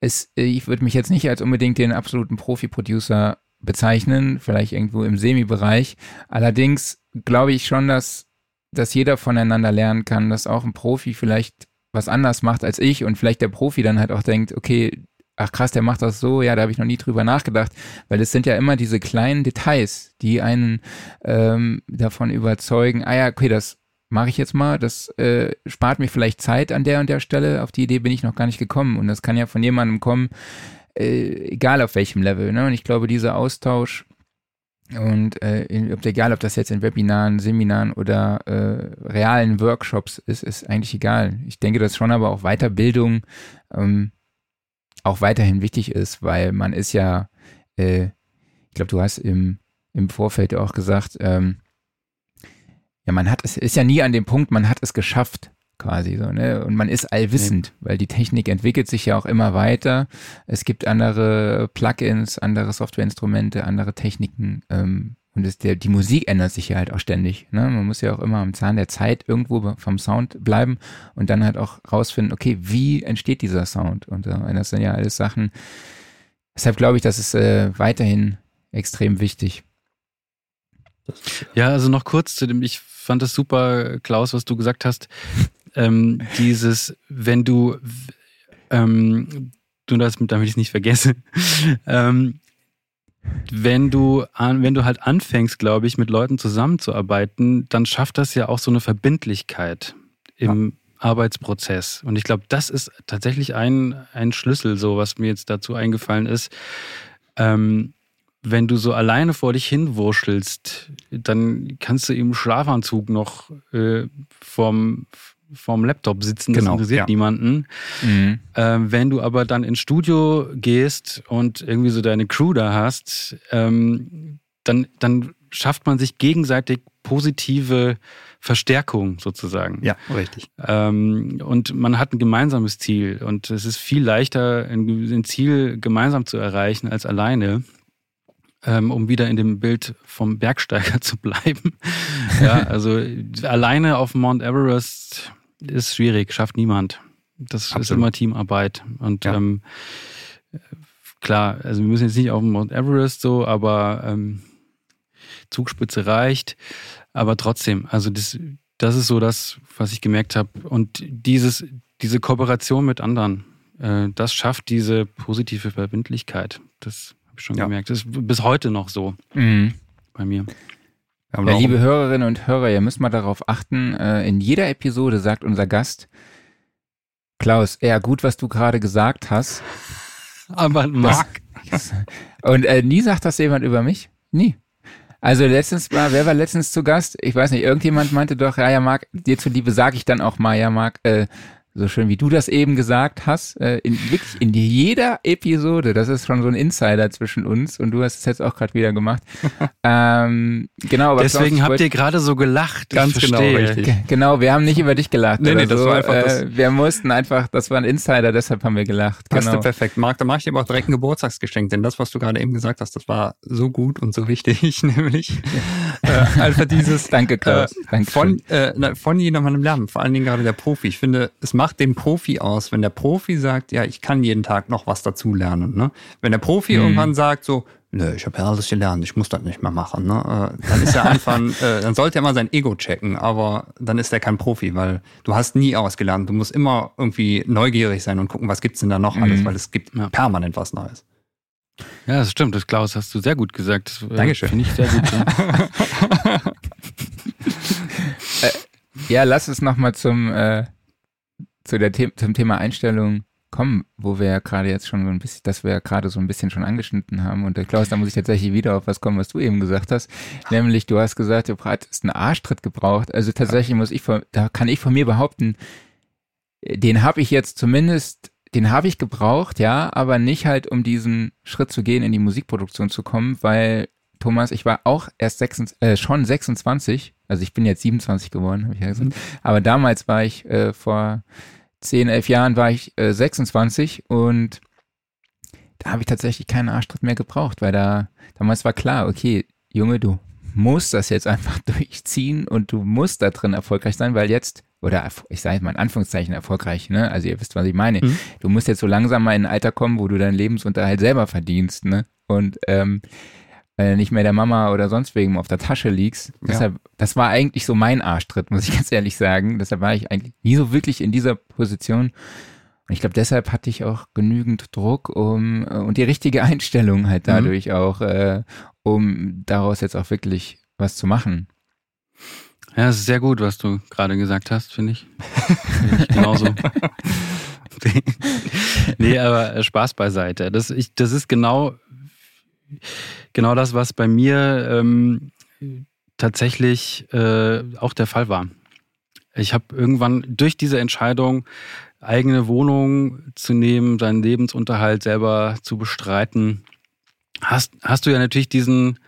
es, ich würde mich jetzt nicht als unbedingt den absoluten Profi-Producer bezeichnen, vielleicht irgendwo im Semi-Bereich. Allerdings glaube ich schon, dass dass jeder voneinander lernen kann, dass auch ein Profi vielleicht was anders macht als ich und vielleicht der Profi dann halt auch denkt, okay, ach krass, der macht das so, ja, da habe ich noch nie drüber nachgedacht, weil es sind ja immer diese kleinen Details, die einen ähm, davon überzeugen, ah ja, okay, das mache ich jetzt mal, das äh, spart mir vielleicht Zeit an der und der Stelle, auf die Idee bin ich noch gar nicht gekommen und das kann ja von jemandem kommen, äh, egal auf welchem Level, ne? Und ich glaube, dieser Austausch und äh, egal, ob das jetzt in Webinaren, Seminaren oder äh, realen Workshops ist, ist eigentlich egal. Ich denke, dass schon aber auch Weiterbildung ähm, auch weiterhin wichtig ist, weil man ist ja, äh, ich glaube, du hast im, im Vorfeld auch gesagt, ähm, ja, man hat es, ist ja nie an dem Punkt, man hat es geschafft quasi so, ne? Und man ist allwissend, mhm. weil die Technik entwickelt sich ja auch immer weiter. Es gibt andere Plugins, andere Softwareinstrumente, andere Techniken. Ähm, und es, der, die Musik ändert sich ja halt auch ständig. Ne? Man muss ja auch immer am Zahn der Zeit irgendwo vom Sound bleiben und dann halt auch rausfinden, okay, wie entsteht dieser Sound? Und äh, das sind ja alles Sachen. Deshalb glaube ich, das ist äh, weiterhin extrem wichtig. Ja, also noch kurz zu dem, ich fand das super, Klaus, was du gesagt hast ähm, dieses wenn du, ähm, du das, damit ich es nicht vergesse, ähm, wenn du, an, wenn du halt anfängst, glaube ich, mit Leuten zusammenzuarbeiten, dann schafft das ja auch so eine Verbindlichkeit im ja. Arbeitsprozess. Und ich glaube, das ist tatsächlich ein, ein Schlüssel, so was mir jetzt dazu eingefallen ist. Ähm, wenn du so alleine vor dich hinwurschelst, dann kannst du im Schlafanzug noch äh, vom, vorm Laptop sitzen, das genau, interessiert ja. niemanden. Mhm. Ähm, wenn du aber dann ins Studio gehst und irgendwie so deine Crew da hast, ähm, dann, dann schafft man sich gegenseitig positive Verstärkung sozusagen. Ja, richtig. Ähm, und man hat ein gemeinsames Ziel und es ist viel leichter, ein, ein Ziel gemeinsam zu erreichen als alleine ähm, um wieder in dem Bild vom Bergsteiger zu bleiben. ja, also alleine auf Mount Everest ist schwierig, schafft niemand. Das Absolut. ist immer Teamarbeit. Und ja. ähm, klar, also wir müssen jetzt nicht auf Mount Everest so, aber ähm, Zugspitze reicht. Aber trotzdem, also das, das ist so das, was ich gemerkt habe. Und dieses, diese Kooperation mit anderen, äh, das schafft diese positive Verbindlichkeit. Das habe ich schon ja. gemerkt. Das ist bis heute noch so mhm. bei mir. Ja, liebe Hörerinnen und Hörer, ihr müsst mal darauf achten, äh, in jeder Episode sagt unser Gast, Klaus, ja gut, was du gerade gesagt hast. Aber Marc. Und äh, nie sagt das jemand über mich? Nie. Also letztens war, wer war letztens zu Gast? Ich weiß nicht, irgendjemand meinte doch, ja, ja, Marc, dir zuliebe sage ich dann auch mal, ja, Marc, äh, so schön wie du das eben gesagt hast, äh, in, wirklich in jeder Episode, das ist schon so ein Insider zwischen uns und du hast es jetzt auch gerade wieder gemacht. ähm, genau, aber deswegen habt ihr gerade so gelacht. Ganz genau, richtig. Genau, wir haben nicht über dich gelacht. Nee, nee, das so. war einfach das. Äh, wir mussten einfach, das war ein Insider, deshalb haben wir gelacht. Passte genau. perfekt. Marc, da mache ich dir aber auch direkt ein Geburtstagsgeschenk, denn das, was du gerade eben gesagt hast, das war so gut und so wichtig, nämlich äh, einfach dieses Danke, Klaus. Äh, von, äh, von jemandem lernen, vor allen Dingen gerade der Profi. Ich finde, es macht macht den Profi aus, wenn der Profi sagt, ja, ich kann jeden Tag noch was dazulernen. Ne? Wenn der Profi mhm. irgendwann sagt, so, nö, ich habe ja alles gelernt, ich muss das nicht mehr machen. Ne? Äh, dann ist er einfach, äh, dann sollte er mal sein Ego checken, aber dann ist er kein Profi, weil du hast nie ausgelernt. Du musst immer irgendwie neugierig sein und gucken, was gibt's denn da noch alles, mhm. weil es gibt ja. permanent was Neues. Ja, das stimmt. Das Klaus hast du sehr gut gesagt. Das, äh, Dankeschön. Finde ich sehr gut. Ja. äh, ja, lass es nochmal zum äh, zu der The zum Thema Einstellung kommen, wo wir ja gerade jetzt schon so ein bisschen, das wir ja gerade so ein bisschen schon angeschnitten haben. Und Klaus, da muss ich tatsächlich wieder auf was kommen, was du eben gesagt hast. Nämlich, du hast gesagt, du hast einen Arschtritt gebraucht. Also tatsächlich muss ich von, da kann ich von mir behaupten, den habe ich jetzt zumindest, den habe ich gebraucht, ja, aber nicht halt, um diesen Schritt zu gehen, in die Musikproduktion zu kommen, weil Thomas, ich war auch erst 26, äh, schon 26, also ich bin jetzt 27 geworden, habe ich ja gesagt, mhm. aber damals war ich äh, vor 10, 11 Jahren war ich äh, 26 und da habe ich tatsächlich keinen Arschtritt mehr gebraucht, weil da damals war klar, okay, Junge, du musst das jetzt einfach durchziehen und du musst da drin erfolgreich sein, weil jetzt, oder ich sage mal in Anführungszeichen erfolgreich, ne? Also ihr wisst, was ich meine. Mhm. Du musst jetzt so langsam mal in ein Alter kommen, wo du deinen Lebensunterhalt selber verdienst, ne? Und ähm, äh, nicht mehr der Mama oder sonst wegen auf der Tasche liegst. Ja. Deshalb, das war eigentlich so mein Arschtritt, muss ich ganz ehrlich sagen. Deshalb war ich eigentlich nie so wirklich in dieser Position. Und ich glaube, deshalb hatte ich auch genügend Druck um äh, und die richtige Einstellung halt mhm. dadurch mhm. auch, äh, um daraus jetzt auch wirklich was zu machen. Ja, es ist sehr gut, was du gerade gesagt hast, finde ich. Find ich genauso. nee, aber Spaß beiseite. Das, ich, das ist genau genau das, was bei mir ähm, tatsächlich äh, auch der Fall war. Ich habe irgendwann durch diese Entscheidung, eigene Wohnung zu nehmen, seinen Lebensunterhalt selber zu bestreiten, hast, hast du ja natürlich diesen,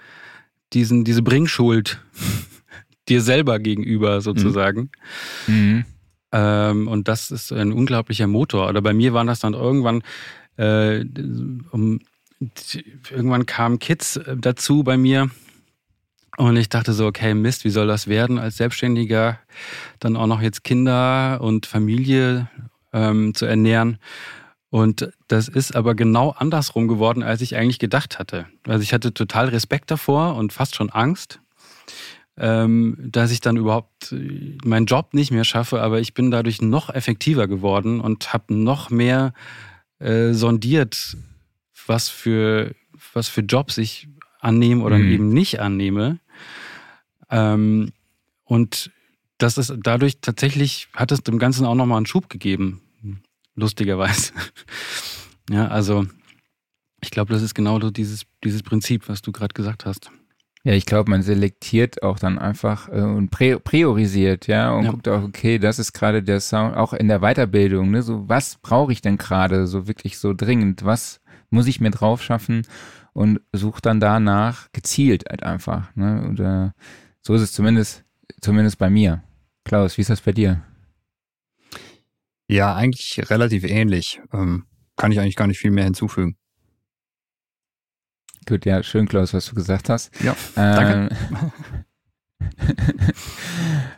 diesen, diese Bringschuld dir selber gegenüber sozusagen. Mhm. mhm. Ähm, und das ist ein unglaublicher Motor. Oder bei mir waren das dann irgendwann äh, um irgendwann kamen Kids äh, dazu bei mir. Und ich dachte so, okay, Mist, wie soll das werden als Selbstständiger? Dann auch noch jetzt Kinder und Familie ähm, zu ernähren. Und das ist aber genau andersrum geworden, als ich eigentlich gedacht hatte. Also ich hatte total Respekt davor und fast schon Angst. ähm, dass ich dann überhaupt äh, meinen Job nicht mehr schaffe, aber ich bin dadurch noch effektiver geworden und habe noch mehr äh, sondiert, was für, was für Jobs ich annehme oder mhm. eben nicht annehme. Ähm, und das ist dadurch tatsächlich, hat es dem Ganzen auch nochmal einen Schub gegeben, lustigerweise. ja, also ich glaube, das ist genau so dieses, dieses Prinzip, was du gerade gesagt hast. Ja, ich glaube, man selektiert auch dann einfach äh, und priorisiert, ja, und ja. guckt auch, okay, das ist gerade der Sound, auch in der Weiterbildung, ne, so was brauche ich denn gerade so wirklich so dringend, was muss ich mir drauf schaffen und sucht dann danach gezielt halt einfach, ne, oder so ist es zumindest, zumindest bei mir. Klaus, wie ist das bei dir? Ja, eigentlich relativ ähnlich. Ähm, kann ich eigentlich gar nicht viel mehr hinzufügen. Gut, ja, schön, Klaus, was du gesagt hast. Ja, danke.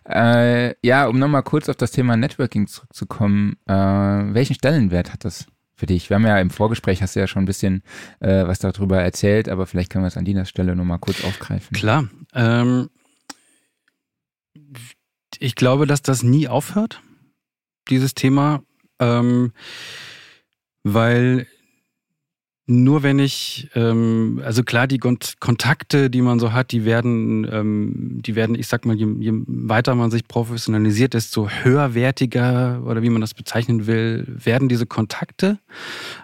äh, ja, um nochmal kurz auf das Thema Networking zurückzukommen, äh, welchen Stellenwert hat das für dich? Wir haben ja im Vorgespräch, hast du ja schon ein bisschen äh, was darüber erzählt, aber vielleicht können wir es an dieser Stelle nochmal kurz aufgreifen. Klar. Ähm, ich glaube, dass das nie aufhört, dieses Thema, ähm, weil nur wenn ich, ähm, also klar, die Kontakte, die man so hat, die werden, ähm, die werden, ich sag mal, je, je, weiter man sich professionalisiert, desto höherwertiger oder wie man das bezeichnen will, werden diese Kontakte.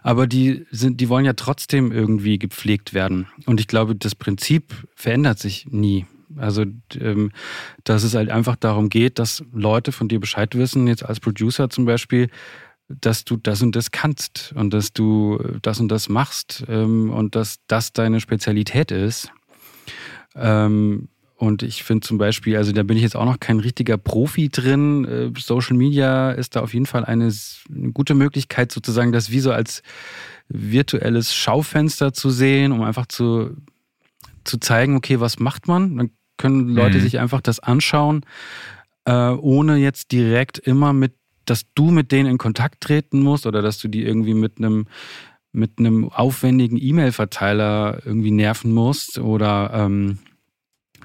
Aber die sind, die wollen ja trotzdem irgendwie gepflegt werden. Und ich glaube, das Prinzip verändert sich nie. Also, ähm, dass es halt einfach darum geht, dass Leute von dir Bescheid wissen, jetzt als Producer zum Beispiel, dass du das und das kannst und dass du das und das machst ähm, und dass das deine Spezialität ist. Ähm, und ich finde zum Beispiel, also da bin ich jetzt auch noch kein richtiger Profi drin. Äh, Social Media ist da auf jeden Fall eine, eine, gute Möglichkeit, sozusagen das wie so als virtuelles Schaufenster zu sehen, um einfach zu, zu zeigen, okay, was macht man? Dann können Leute mhm. sich einfach das anschauen, äh, ohne jetzt direkt immer mit dass du mit denen in Kontakt treten musst oder dass du die irgendwie mit einem mit einem aufwendigen E-Mail-Verteiler irgendwie nerven musst oder ähm,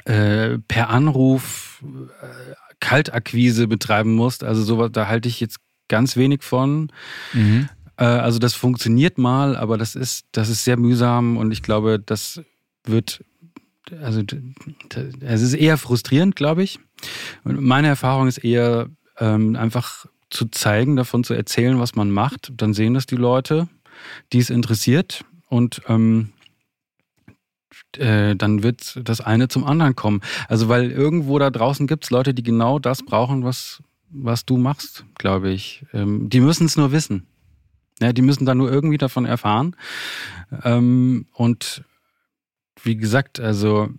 äh, per Anruf äh, Kaltakquise betreiben musst. Also sowas, da halte ich jetzt ganz wenig von. Mhm. Äh, also das funktioniert mal, aber das ist, das ist sehr mühsam und ich glaube, das wird, also es ist eher frustrierend, glaube ich. Und meine Erfahrung ist eher ähm, einfach zu zeigen, davon zu erzählen, was man macht. Dann sehen das die Leute, die es interessiert und ähm, äh, dann wird das eine zum anderen kommen. Also weil irgendwo da draußen gibt es Leute, die genau das brauchen, was, was du machst, glaube ich. Ähm, die müssen es nur wissen. Ja, die müssen da nur irgendwie davon erfahren. Ähm, und wie gesagt, also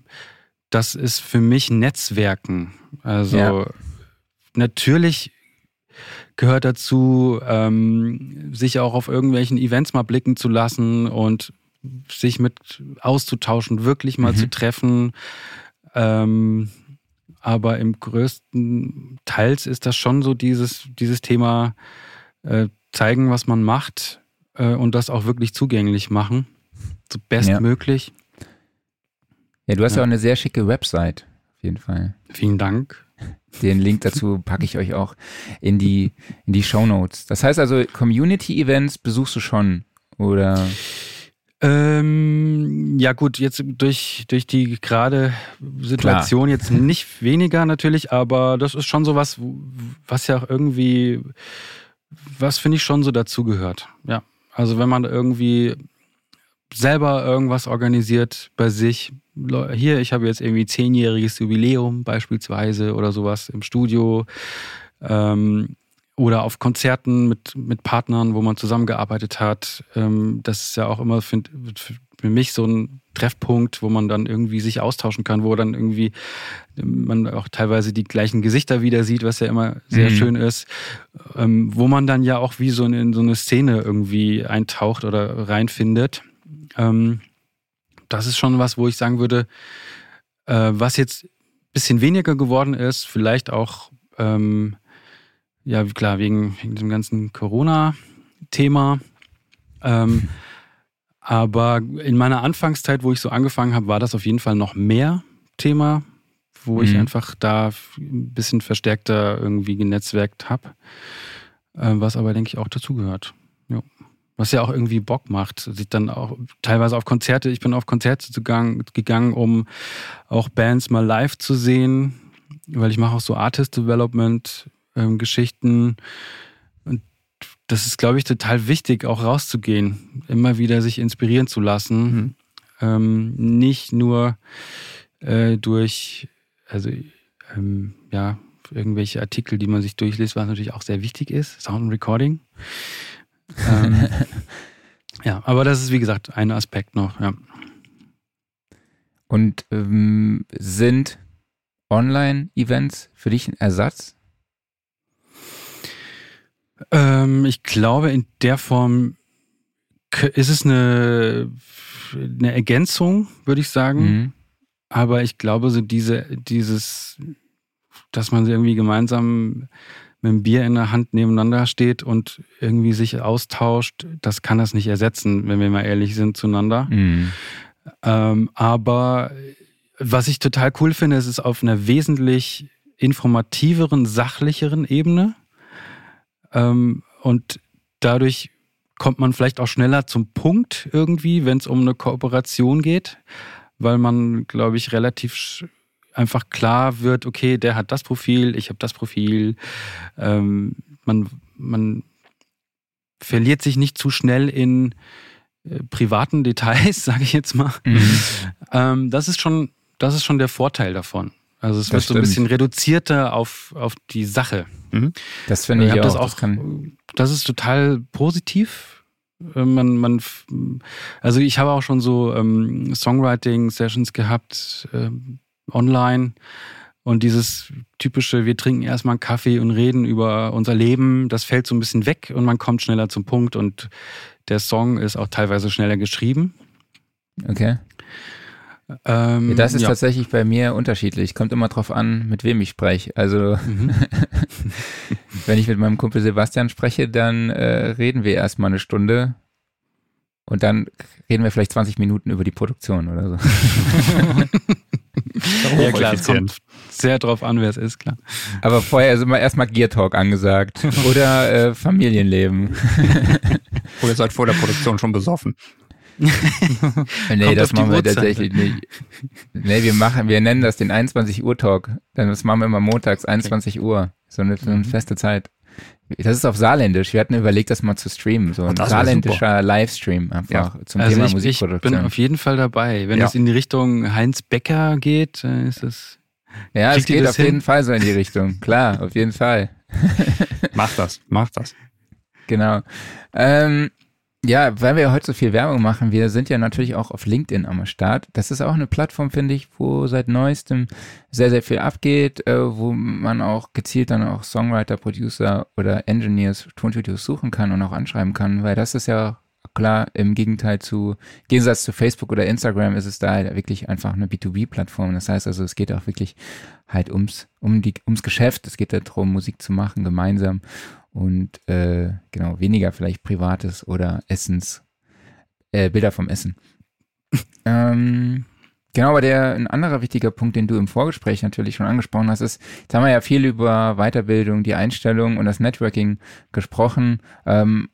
das ist für mich Netzwerken. Also ja. natürlich gehört dazu, ähm, sich auch auf irgendwelchen Events mal blicken zu lassen und sich mit auszutauschen, wirklich mal mhm. zu treffen. Ähm, aber im größten Teils ist das schon so dieses, dieses Thema äh, zeigen, was man macht äh, und das auch wirklich zugänglich machen. So bestmöglich. Ja, ja du hast ja. ja auch eine sehr schicke Website, auf jeden Fall. Vielen Dank. Den Link dazu packe ich euch auch in die, in die Show Notes. Das heißt also, Community-Events besuchst du schon, oder? Ähm, ja gut, jetzt durch, durch die gerade Situation Klar. jetzt nicht weniger natürlich, aber das ist schon so was, was ja auch irgendwie, was finde ich schon so dazugehört. Ja, also wenn man irgendwie selber irgendwas organisiert bei sich. Hier, ich habe jetzt irgendwie zehnjähriges Jubiläum beispielsweise oder sowas im Studio. Ähm, oder auf Konzerten mit, mit Partnern, wo man zusammengearbeitet hat. Ähm, das ist ja auch immer find, für mich so ein Treffpunkt, wo man dann irgendwie sich austauschen kann, wo dann irgendwie man auch teilweise die gleichen Gesichter wieder sieht, was ja immer sehr mhm. schön ist, ähm, wo man dann ja auch wie so in so eine Szene irgendwie eintaucht oder reinfindet. Ähm, das ist schon was, wo ich sagen würde, äh, was jetzt ein bisschen weniger geworden ist, vielleicht auch, ähm, ja klar, wegen, wegen dem ganzen Corona-Thema. Ähm, aber in meiner Anfangszeit, wo ich so angefangen habe, war das auf jeden Fall noch mehr Thema wo mhm. ich einfach da ein bisschen verstärkter irgendwie genetzwerkt habe, äh, was aber, denke ich, auch dazugehört. Ja. Was ja auch irgendwie Bock macht, sich dann auch teilweise auf Konzerte, ich bin auf Konzerte gegangen, gegangen um auch Bands mal live zu sehen, weil ich mache auch so Artist Development ähm, Geschichten und das ist, glaube ich, total wichtig, auch rauszugehen, immer wieder sich inspirieren zu lassen, mhm. ähm, nicht nur äh, durch, also ähm, ja, irgendwelche Artikel, die man sich durchliest, was natürlich auch sehr wichtig ist, Sound und Recording. Ähm, ja, aber das ist wie gesagt ein Aspekt noch. Ja. Und ähm, sind Online-Events für dich ein Ersatz? Ähm, ich glaube, in der Form ist es eine, eine Ergänzung, würde ich sagen. Mhm. Aber ich glaube, so diese, dieses, dass man irgendwie gemeinsam mit einem Bier in der Hand nebeneinander steht und irgendwie sich austauscht, das kann das nicht ersetzen, wenn wir mal ehrlich sind zueinander. Mhm. Ähm, aber was ich total cool finde, ist es auf einer wesentlich informativeren, sachlicheren Ebene. Ähm, und dadurch kommt man vielleicht auch schneller zum Punkt irgendwie, wenn es um eine Kooperation geht weil man, glaube ich, relativ einfach klar wird, okay, der hat das Profil, ich habe das Profil. Ähm, man, man verliert sich nicht zu schnell in äh, privaten Details, sage ich jetzt mal. Mhm. Ähm, das ist schon, das ist schon der Vorteil davon. Also es das wird stimmt. so ein bisschen reduzierter auf, auf die Sache. Mhm. Das finde ich, ich auch. Das, auch das, das ist total positiv äh, man, man, also ich habe auch schon so ähm, Songwriting-Sessions gehabt ähm, online und dieses typische, wir trinken erstmal einen Kaffee und reden über unser Leben, das fällt so ein bisschen weg und man kommt schneller zum Punkt und der Song ist auch teilweise schneller geschrieben. Okay. Ähm, ja, das ist ja. tatsächlich bei mir unterschiedlich. Kommt immer drauf an, mit wem ich spreche. Also mhm. wenn ich mit meinem Kumpel Sebastian spreche, dann äh, reden wir erstmal eine Stunde und dann reden wir vielleicht 20 Minuten über die Produktion oder so. ja klar, es kommt sehr drauf an, wer es ist, klar. Aber vorher ist immer erstmal Gear Talk angesagt oder äh, Familienleben. oder seid vor der Produktion schon besoffen. nee, Kommt das machen wir tatsächlich nicht. Nee, wir machen, wir nennen das den 21 Uhr Talk. Das machen wir immer montags, 21 Uhr. So eine, so eine mhm. feste Zeit. Das ist auf Saarländisch. Wir hatten überlegt, das mal zu streamen. So ein saarländischer Livestream einfach ja. zum also Thema ich, Musikproduktion. Ich bin auf jeden Fall dabei. Wenn ja. es in die Richtung Heinz Becker geht, ist es. Ja, es geht auf hin? jeden Fall so in die Richtung. Klar, auf jeden Fall. mach das, mach das. Genau. Ähm, ja, weil wir heute so viel Werbung machen, wir sind ja natürlich auch auf LinkedIn am Start. Das ist auch eine Plattform, finde ich, wo seit neuestem sehr, sehr viel abgeht, äh, wo man auch gezielt dann auch Songwriter, Producer oder Engineers, Tonstudios suchen kann und auch anschreiben kann, weil das ist ja klar, im Gegenteil zu, im Gegensatz zu Facebook oder Instagram ist es da halt wirklich einfach eine B2B-Plattform. Das heißt also, es geht auch wirklich halt ums, um die, ums Geschäft. Es geht darum, Musik zu machen, gemeinsam und äh, genau, weniger vielleicht Privates oder Essens, äh, Bilder vom Essen. ähm, genau, aber der ein anderer wichtiger Punkt, den du im Vorgespräch natürlich schon angesprochen hast, ist, jetzt haben wir ja viel über Weiterbildung, die Einstellung und das Networking gesprochen. Ähm,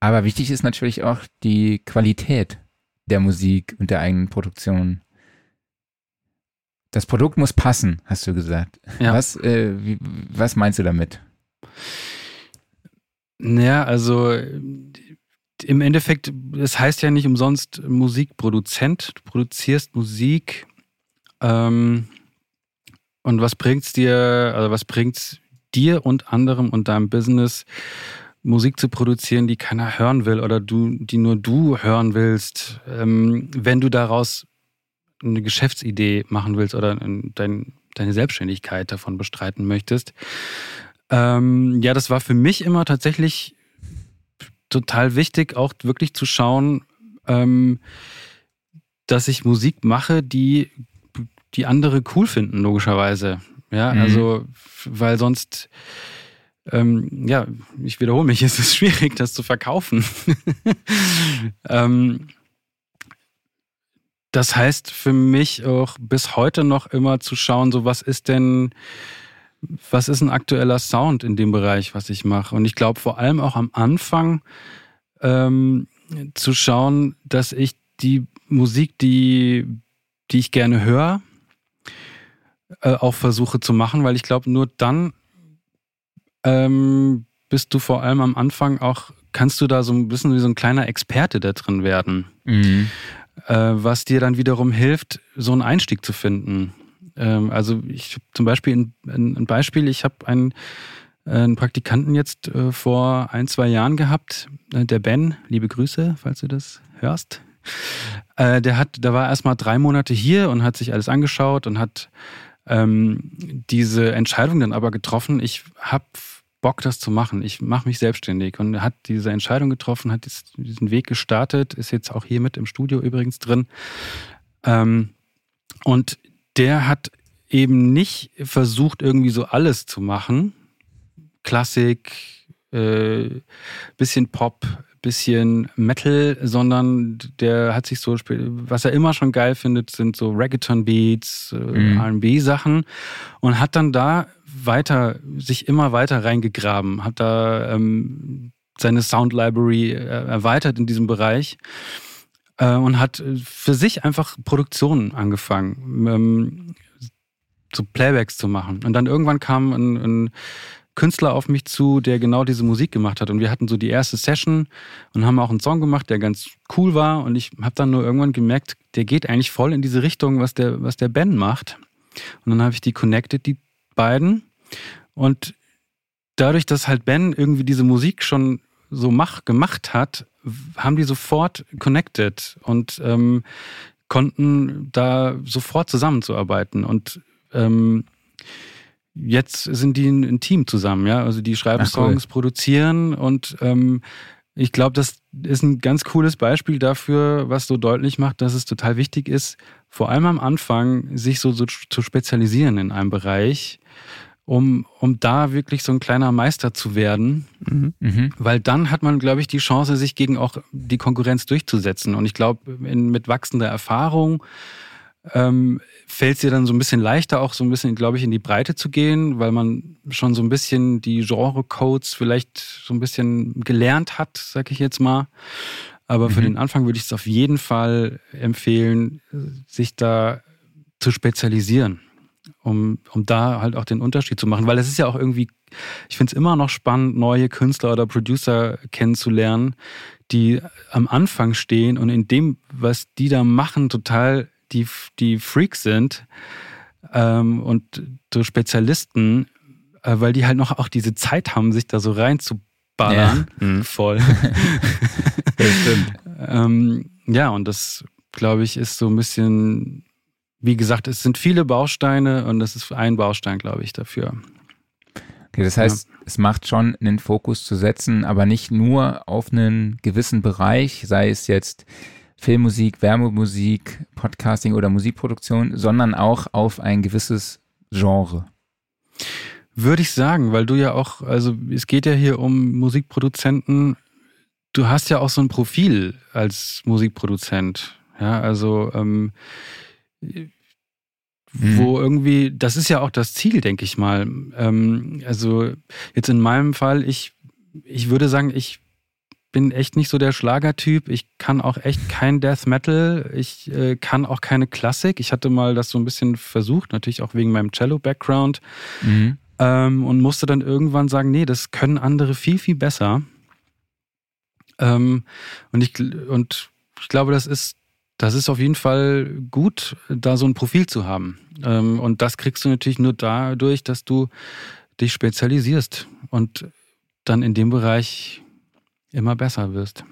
aber wichtig ist natürlich auch die Qualität der Musik und der eigenen Produktion. Das Produkt muss passen, hast du gesagt. Ja. Was, äh, wie, was meinst du damit? Naja, also im Endeffekt, es heißt ja nicht umsonst Musikproduzent. Du produzierst Musik. Ähm, und was bringt's dir, also was bringt's dir und anderem und deinem Business, Musik zu produzieren, die keiner hören will oder du, die nur du hören willst, ähm, wenn du daraus eine Geschäftsidee machen willst oder dein, deine Selbstständigkeit davon bestreiten möchtest. Ähm, ja, das war für mich immer tatsächlich total wichtig, auch wirklich zu schauen, ähm, dass ich Musik mache, die, die andere cool finden, logischerweise. Ja, mhm. also, weil sonst, ähm, ja, ich wiederhole mich, es ist schwierig, das zu verkaufen. ähm, das heißt für mich auch bis heute noch immer zu schauen, so was ist denn, was ist ein aktueller Sound in dem Bereich, was ich mache. Und ich glaube vor allem auch am Anfang ähm, zu schauen, dass ich die Musik, die, die ich gerne höre, äh, auch versuche zu machen, weil ich glaube, nur dann ähm, bist du vor allem am Anfang auch, kannst du da so ein bisschen wie so ein kleiner Experte da drin werden. Mhm. Äh, was dir dann wiederum hilft, so einen Einstieg zu finden. Ähm, also ich zum Beispiel ein, ein Beispiel, ich habe einen, einen Praktikanten jetzt äh, vor ein, zwei Jahren gehabt, äh, der Ben, liebe Grüße, falls du das hörst. Äh, der hat, der war erstmal drei Monate hier und hat sich alles angeschaut und hat ähm, diese Entscheidung dann aber getroffen. Ich habe Bock, das zu machen. Ich mache mich selbstständig und hat diese Entscheidung getroffen, hat diesen Weg gestartet, ist jetzt auch hier mit im Studio übrigens drin. Ähm, und der hat eben nicht versucht, irgendwie so alles zu machen. Klassik, äh, bisschen Pop, bisschen Metal, sondern der hat sich so, was er immer schon geil findet, sind so Reggaeton-Beats, äh, mhm. RB-Sachen und hat dann da weiter, sich immer weiter reingegraben, hat da ähm, seine Sound Library äh, erweitert in diesem Bereich äh, und hat für sich einfach Produktionen angefangen, ähm, so Playbacks zu machen. Und dann irgendwann kam ein, ein Künstler auf mich zu, der genau diese Musik gemacht hat. Und wir hatten so die erste Session und haben auch einen Song gemacht, der ganz cool war. Und ich habe dann nur irgendwann gemerkt, der geht eigentlich voll in diese Richtung, was der, was der Ben macht. Und dann habe ich die connected, die beiden. Und dadurch, dass halt Ben irgendwie diese Musik schon so mach, gemacht hat, haben die sofort connected und ähm, konnten da sofort zusammenzuarbeiten. Und ähm, jetzt sind die ein, ein, Team zusammen, ja. Also die schreiben Ach, Songs, cool. produzieren und ähm, ich glaube, das ist ein ganz cooles Beispiel dafür, was so deutlich macht, dass es total wichtig ist, vor allem am Anfang sich so, so zu spezialisieren in einem Bereich, um, um da wirklich so ein kleiner Meister zu werden. Mhm. mhm. Weil dann hat man, glaube ich, die Chance, sich gegen auch die Konkurrenz durchzusetzen. Und ich glaube, mit wachsender Erfahrung ähm, fällt es dir dann so ein bisschen leichter, auch so ein bisschen, glaube ich, in die Breite zu gehen, weil man schon so ein bisschen die Genre-Codes vielleicht so ein bisschen gelernt hat, sag ich jetzt mal. Aber mhm. für den Anfang würde ich es auf jeden Fall empfehlen, sich da zu spezialisieren, um, um da halt auch den Unterschied zu machen. Weil es ist ja auch irgendwie, ich finde es immer noch spannend, neue Künstler oder Producer kennenzulernen, die am Anfang stehen und in dem, was die da machen, total die, die Freaks sind ähm, und so Spezialisten, äh, weil die halt noch auch diese Zeit haben, sich da so reinzuballern. Ja. Mhm. Voll. das stimmt. ähm, ja, und das, glaube ich, ist so ein bisschen, wie gesagt, es sind viele Bausteine und das ist ein Baustein, glaube ich, dafür. Okay, das heißt, ja. es macht schon einen Fokus zu setzen, aber nicht nur auf einen gewissen Bereich, sei es jetzt Filmmusik, Wärmemusik, Podcasting oder Musikproduktion, sondern auch auf ein gewisses Genre. Würde ich sagen, weil du ja auch, also es geht ja hier um Musikproduzenten. Du hast ja auch so ein Profil als Musikproduzent. Ja, also ähm, wo mhm. irgendwie, das ist ja auch das Ziel, denke ich mal. Ähm, also jetzt in meinem Fall, ich, ich würde sagen, ich bin echt nicht so der Schlagertyp. Ich kann auch echt kein Death Metal. Ich äh, kann auch keine Klassik. Ich hatte mal das so ein bisschen versucht, natürlich auch wegen meinem Cello-Background. Mhm. Ähm, und musste dann irgendwann sagen, nee, das können andere viel, viel besser. Ähm, und, ich, und ich glaube, das ist, das ist auf jeden Fall gut, da so ein Profil zu haben. Ähm, und das kriegst du natürlich nur dadurch, dass du dich spezialisierst und dann in dem Bereich immer besser wirst.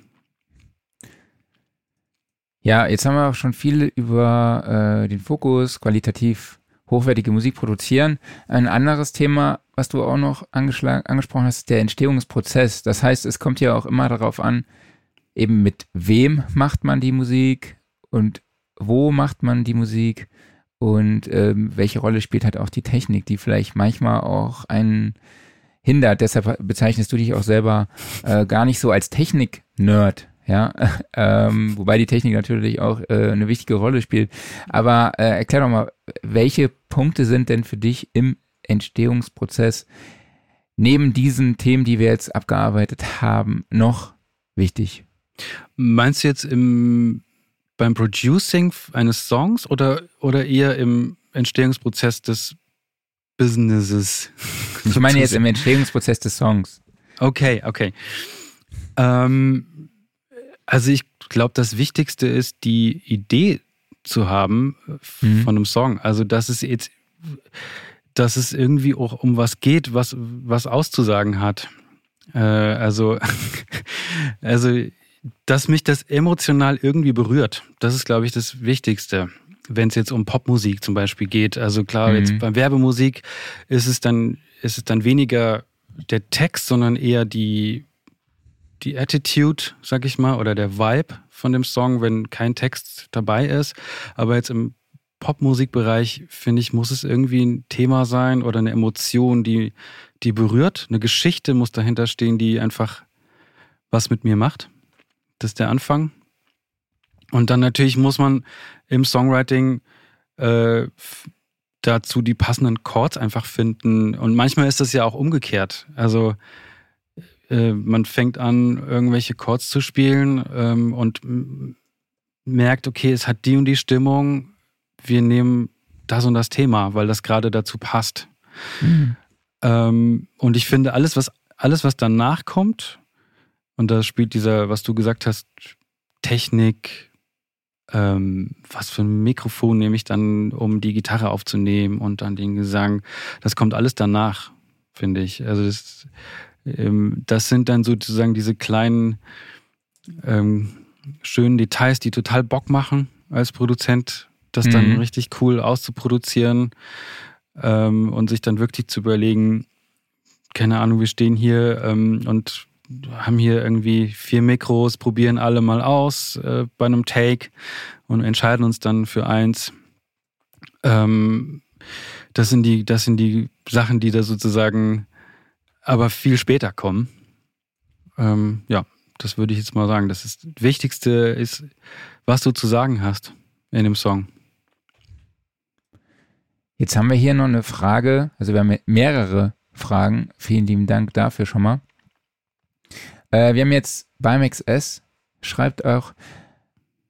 Ja, jetzt haben wir auch schon viel über äh, den Fokus, qualitativ hochwertige Musik produzieren. Ein anderes Thema, was du auch noch angesprochen hast, ist der Entstehungsprozess. Das heißt, es kommt ja auch immer darauf an, eben mit wem macht man die Musik und wo macht man die Musik und ähm, welche Rolle spielt halt auch die Technik, die vielleicht manchmal auch einen hindert. Deshalb bezeichnest du dich auch selber äh, gar nicht so als Technik-Nerd. ja, ähm, wobei die Technik natürlich auch äh, eine wichtige Rolle spielt. Aber äh, erklär doch mal, welche Punkte sind denn für dich im Entstehungsprozess neben diesen Themen, die wir jetzt abgearbeitet haben, noch wichtig? Meinst du jetzt im, beim Producing eines Songs oder, oder eher im Entstehungsprozess des Businesses? Ich meine jetzt im Entstehungsprozess des Songs. Okay, okay. Ähm, also ich glaube, das Wichtigste ist, die Idee zu haben mhm. von einem Song. Also dass es jetzt, dass es irgendwie auch um was geht, was was auszusagen hat. Äh, also also dass mich das emotional irgendwie berührt. Das ist, glaube ich, das Wichtigste wenn es jetzt um Popmusik zum Beispiel geht. Also klar, mhm. jetzt bei Werbemusik ist es dann, ist es dann weniger der Text, sondern eher die, die Attitude, sag ich mal, oder der Vibe von dem Song, wenn kein Text dabei ist. Aber jetzt im Popmusikbereich, finde ich, muss es irgendwie ein Thema sein oder eine Emotion, die, die berührt. Eine Geschichte muss dahinter stehen, die einfach was mit mir macht. Das ist der Anfang. Und dann natürlich muss man im Songwriting äh, dazu die passenden Chords einfach finden. Und manchmal ist das ja auch umgekehrt. Also äh, man fängt an, irgendwelche Chords zu spielen ähm, und merkt, okay, es hat die und die Stimmung. Wir nehmen das und das Thema, weil das gerade dazu passt. Mhm. Ähm, und ich finde, alles, was, alles, was danach kommt, und da spielt dieser, was du gesagt hast, Technik, ähm, was für ein Mikrofon nehme ich dann, um die Gitarre aufzunehmen und dann den Gesang. Das kommt alles danach, finde ich. Also das, ähm, das sind dann sozusagen diese kleinen ähm, schönen Details, die total Bock machen als Produzent, das mhm. dann richtig cool auszuproduzieren ähm, und sich dann wirklich zu überlegen, keine Ahnung, wir stehen hier ähm, und haben hier irgendwie vier Mikros, probieren alle mal aus äh, bei einem Take und entscheiden uns dann für eins. Ähm, das sind die, das sind die Sachen, die da sozusagen aber viel später kommen. Ähm, ja, das würde ich jetzt mal sagen. Das, ist, das Wichtigste ist, was du zu sagen hast in dem Song. Jetzt haben wir hier noch eine Frage, also wir haben mehrere Fragen. Vielen lieben Dank dafür schon mal. Äh, wir haben jetzt Bimax S, schreibt auch,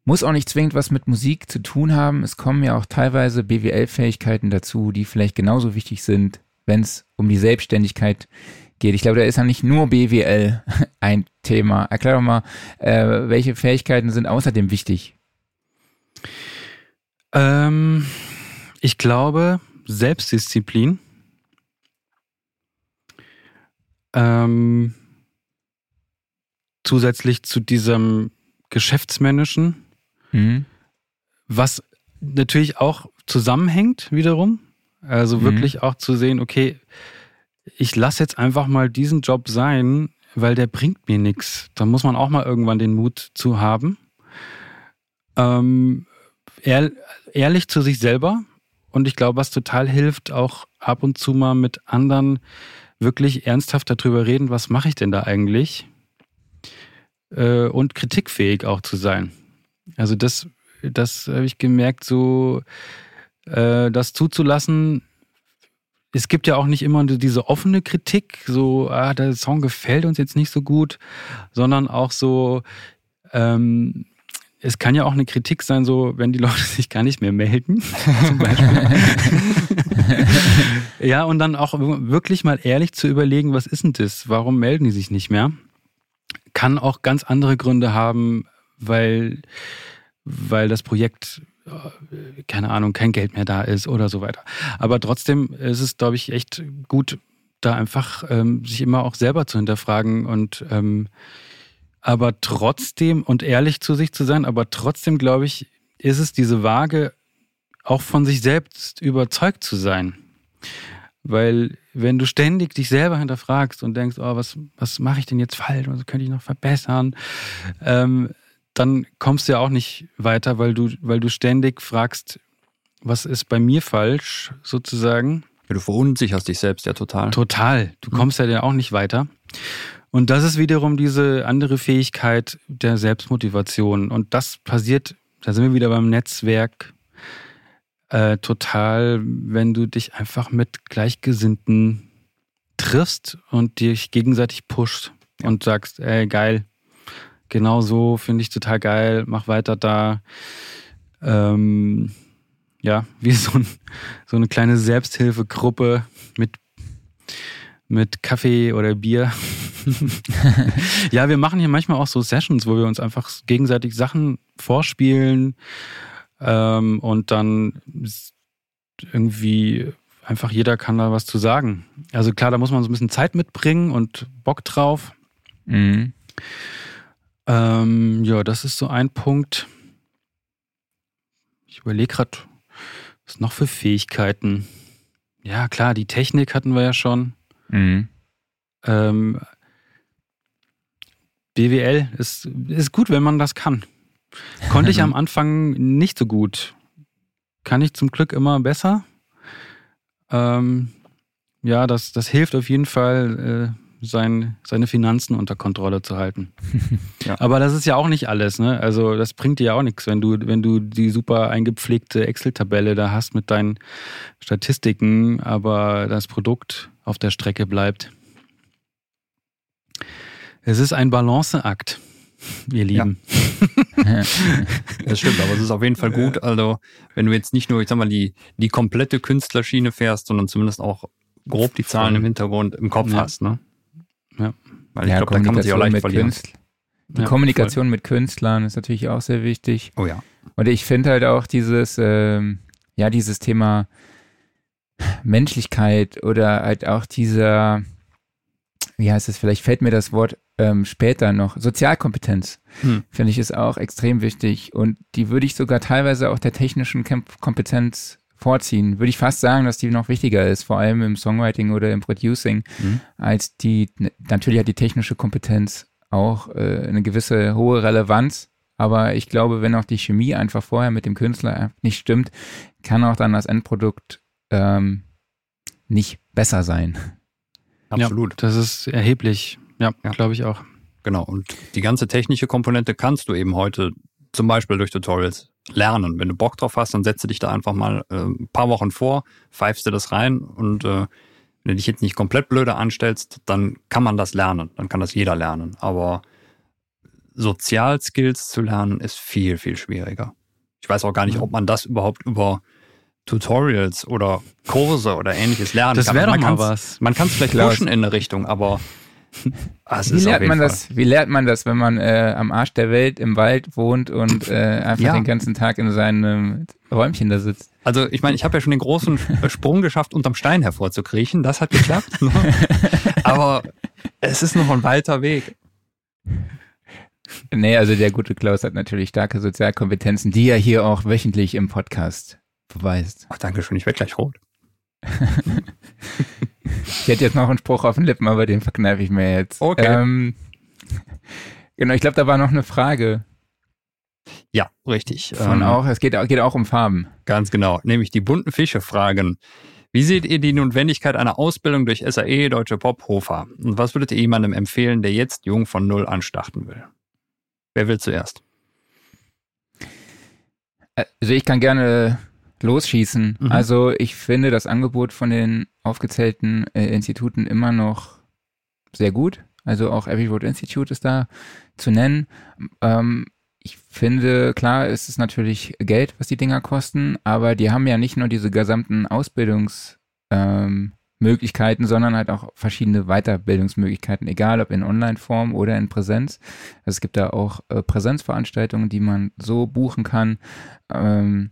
muss auch nicht zwingend was mit Musik zu tun haben. Es kommen ja auch teilweise BWL-Fähigkeiten dazu, die vielleicht genauso wichtig sind, wenn es um die Selbstständigkeit geht. Ich glaube, da ist ja nicht nur BWL ein Thema. Erklär doch mal, äh, welche Fähigkeiten sind außerdem wichtig? Ähm, ich glaube, Selbstdisziplin. Ähm, zusätzlich zu diesem Geschäftsmännischen, mhm. was natürlich auch zusammenhängt wiederum. Also mhm. wirklich auch zu sehen, okay, ich lasse jetzt einfach mal diesen Job sein, weil der bringt mir nichts. Da muss man auch mal irgendwann den Mut zu haben. Ähm, ehr, ehrlich zu sich selber. Und ich glaube, was total hilft, auch ab und zu mal mit anderen wirklich ernsthaft darüber reden, was mache ich denn da eigentlich? Äh, und kritikfähig auch zu sein. Also das, das habe ich gemerkt, so äh, das zuzulassen. Es gibt ja auch nicht immer diese offene Kritik, so, ah, der Song gefällt uns jetzt nicht so gut, sondern auch so, ähm, es kann ja auch eine Kritik sein, so wenn die Leute sich gar nicht mehr melden, zum Beispiel. ja, und dann auch wirklich mal ehrlich zu überlegen, was ist denn das? Warum melden die sich nicht mehr? Kann auch ganz andere Gründe haben, weil, weil das Projekt, äh, keine Ahnung, kein Geld mehr da ist oder so weiter. Aber trotzdem ist es, glaube ich, echt gut, da einfach ähm, sich immer auch selber zu hinterfragen und ähm, aber trotzdem und ehrlich zu sich zu sein, aber trotzdem, glaube ich, ist es diese Waage, auch von sich selbst überzeugt zu sein. Weil wenn du ständig dich selber hinterfragst und denkst, oh, was, was mache ich denn jetzt falsch, was könnte ich noch verbessern, ähm, dann kommst du ja auch nicht weiter, weil du, weil du ständig fragst, was ist bei mir falsch, sozusagen. Ja, du verunsicherst dich selbst ja total. Total. Du kommst ja dann auch nicht weiter. Und das ist wiederum diese andere Fähigkeit der Selbstmotivation. Und das passiert, da sind wir wieder beim Netzwerk, äh, total, wenn du dich einfach mit Gleichgesinnten triffst und dich gegenseitig pusht und sagst, ey, geil, genau so finde ich total geil, mach weiter da. Ähm, ja, wie so, ein, so eine kleine Selbsthilfegruppe mit, mit Kaffee oder Bier. ja, wir machen hier manchmal auch so Sessions, wo wir uns einfach gegenseitig Sachen vorspielen ähm, und dann irgendwie einfach jeder kann da was zu sagen. Also klar, da muss man so ein bisschen Zeit mitbringen und Bock drauf. Mhm. Ähm, ja, das ist so ein Punkt. Ich überlege gerade, was noch für Fähigkeiten. Ja, klar, die Technik hatten wir ja schon. Mhm. Ähm, BWL ist, ist gut, wenn man das kann. Konnte ich am Anfang nicht so gut. Kann ich zum Glück immer besser. Ähm, ja, das, das hilft auf jeden Fall, äh, sein, seine Finanzen unter Kontrolle zu halten. ja. Aber das ist ja auch nicht alles, ne? Also das bringt dir ja auch nichts, wenn du, wenn du die super eingepflegte Excel-Tabelle da hast mit deinen Statistiken, aber das Produkt auf der Strecke bleibt. Es ist ein Balanceakt, ihr Lieben. Ja. das stimmt, aber es ist auf jeden Fall gut. Also, wenn du jetzt nicht nur, ich sag mal, die, die komplette Künstlerschiene fährst, sondern zumindest auch grob die Zahlen im Hintergrund im Kopf ja. hast, ne? Ja. Weil ich ja, glaube, da kann man sich auch leicht verlieren. Künstl die ja, Kommunikation voll. mit Künstlern ist natürlich auch sehr wichtig. Oh ja. Und ich finde halt auch dieses, ähm, ja, dieses Thema Menschlichkeit oder halt auch dieser, wie heißt es, vielleicht fällt mir das Wort ähm, später noch. Sozialkompetenz, hm. finde ich, ist auch extrem wichtig. Und die würde ich sogar teilweise auch der technischen Kompetenz vorziehen. Würde ich fast sagen, dass die noch wichtiger ist, vor allem im Songwriting oder im Producing, hm. als die, natürlich hat die technische Kompetenz auch äh, eine gewisse hohe Relevanz. Aber ich glaube, wenn auch die Chemie einfach vorher mit dem Künstler nicht stimmt, kann auch dann das Endprodukt ähm, nicht besser sein. Absolut. Ja, das ist erheblich ja, ja. glaube ich auch. Genau. Und die ganze technische Komponente kannst du eben heute zum Beispiel durch Tutorials lernen. Wenn du Bock drauf hast, dann setze dich da einfach mal äh, ein paar Wochen vor, pfeifst dir das rein und äh, wenn du dich jetzt nicht komplett blöde anstellst, dann kann man das lernen. Dann kann das jeder lernen. Aber Sozialskills zu lernen ist viel, viel schwieriger. Ich weiß auch gar nicht, ob man das überhaupt über Tutorials oder Kurse oder ähnliches lernen das kann. Das wäre doch mal was. Man kann es vielleicht pushen in eine Richtung, aber Ah, wie lernt man Fall. das? Wie lernt man das, wenn man äh, am Arsch der Welt im Wald wohnt und äh, einfach ja. den ganzen Tag in seinem Räumchen da sitzt? Also ich meine, ich habe ja schon den großen Sprung geschafft, unterm Stein hervorzukriechen. Das hat geklappt. Ne? Aber es ist noch ein weiter Weg. Nee, also der gute Klaus hat natürlich starke Sozialkompetenzen, die er hier auch wöchentlich im Podcast beweist. Ach, danke schön, ich werde gleich rot. ich hätte jetzt noch einen Spruch auf den Lippen, aber den verkneife ich mir jetzt. Okay. Ähm, genau, ich glaube, da war noch eine Frage. Ja, richtig. Von ähm, auch, es geht, geht auch um Farben. Ganz genau, nämlich die bunten Fische fragen. Wie seht ihr die Notwendigkeit einer Ausbildung durch SAE, Deutsche Pop, Hofa? Und was würdet ihr jemandem empfehlen, der jetzt jung von Null anstarten will? Wer will zuerst? Also ich kann gerne losschießen. Mhm. Also ich finde das Angebot von den aufgezählten äh, Instituten immer noch sehr gut. Also auch Abbey Road Institute ist da zu nennen. Ähm, ich finde, klar, ist es natürlich Geld, was die Dinger kosten, aber die haben ja nicht nur diese gesamten Ausbildungsmöglichkeiten, ähm, sondern halt auch verschiedene Weiterbildungsmöglichkeiten, egal ob in Online-Form oder in Präsenz. Also es gibt da auch äh, Präsenzveranstaltungen, die man so buchen kann. Ähm,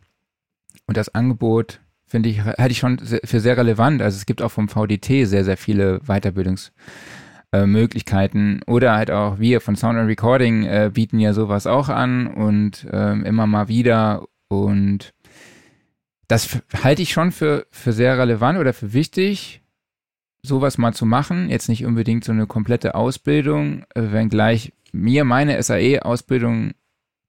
und das Angebot, finde ich, halte ich schon für sehr relevant. Also es gibt auch vom VDT sehr, sehr viele Weiterbildungsmöglichkeiten. Äh, Oder halt auch wir von Sound and Recording äh, bieten ja sowas auch an und ähm, immer mal wieder. Und das halte ich schon für, für sehr relevant oder für wichtig, sowas mal zu machen. Jetzt nicht unbedingt so eine komplette Ausbildung, äh, wenngleich mir meine SAE-Ausbildung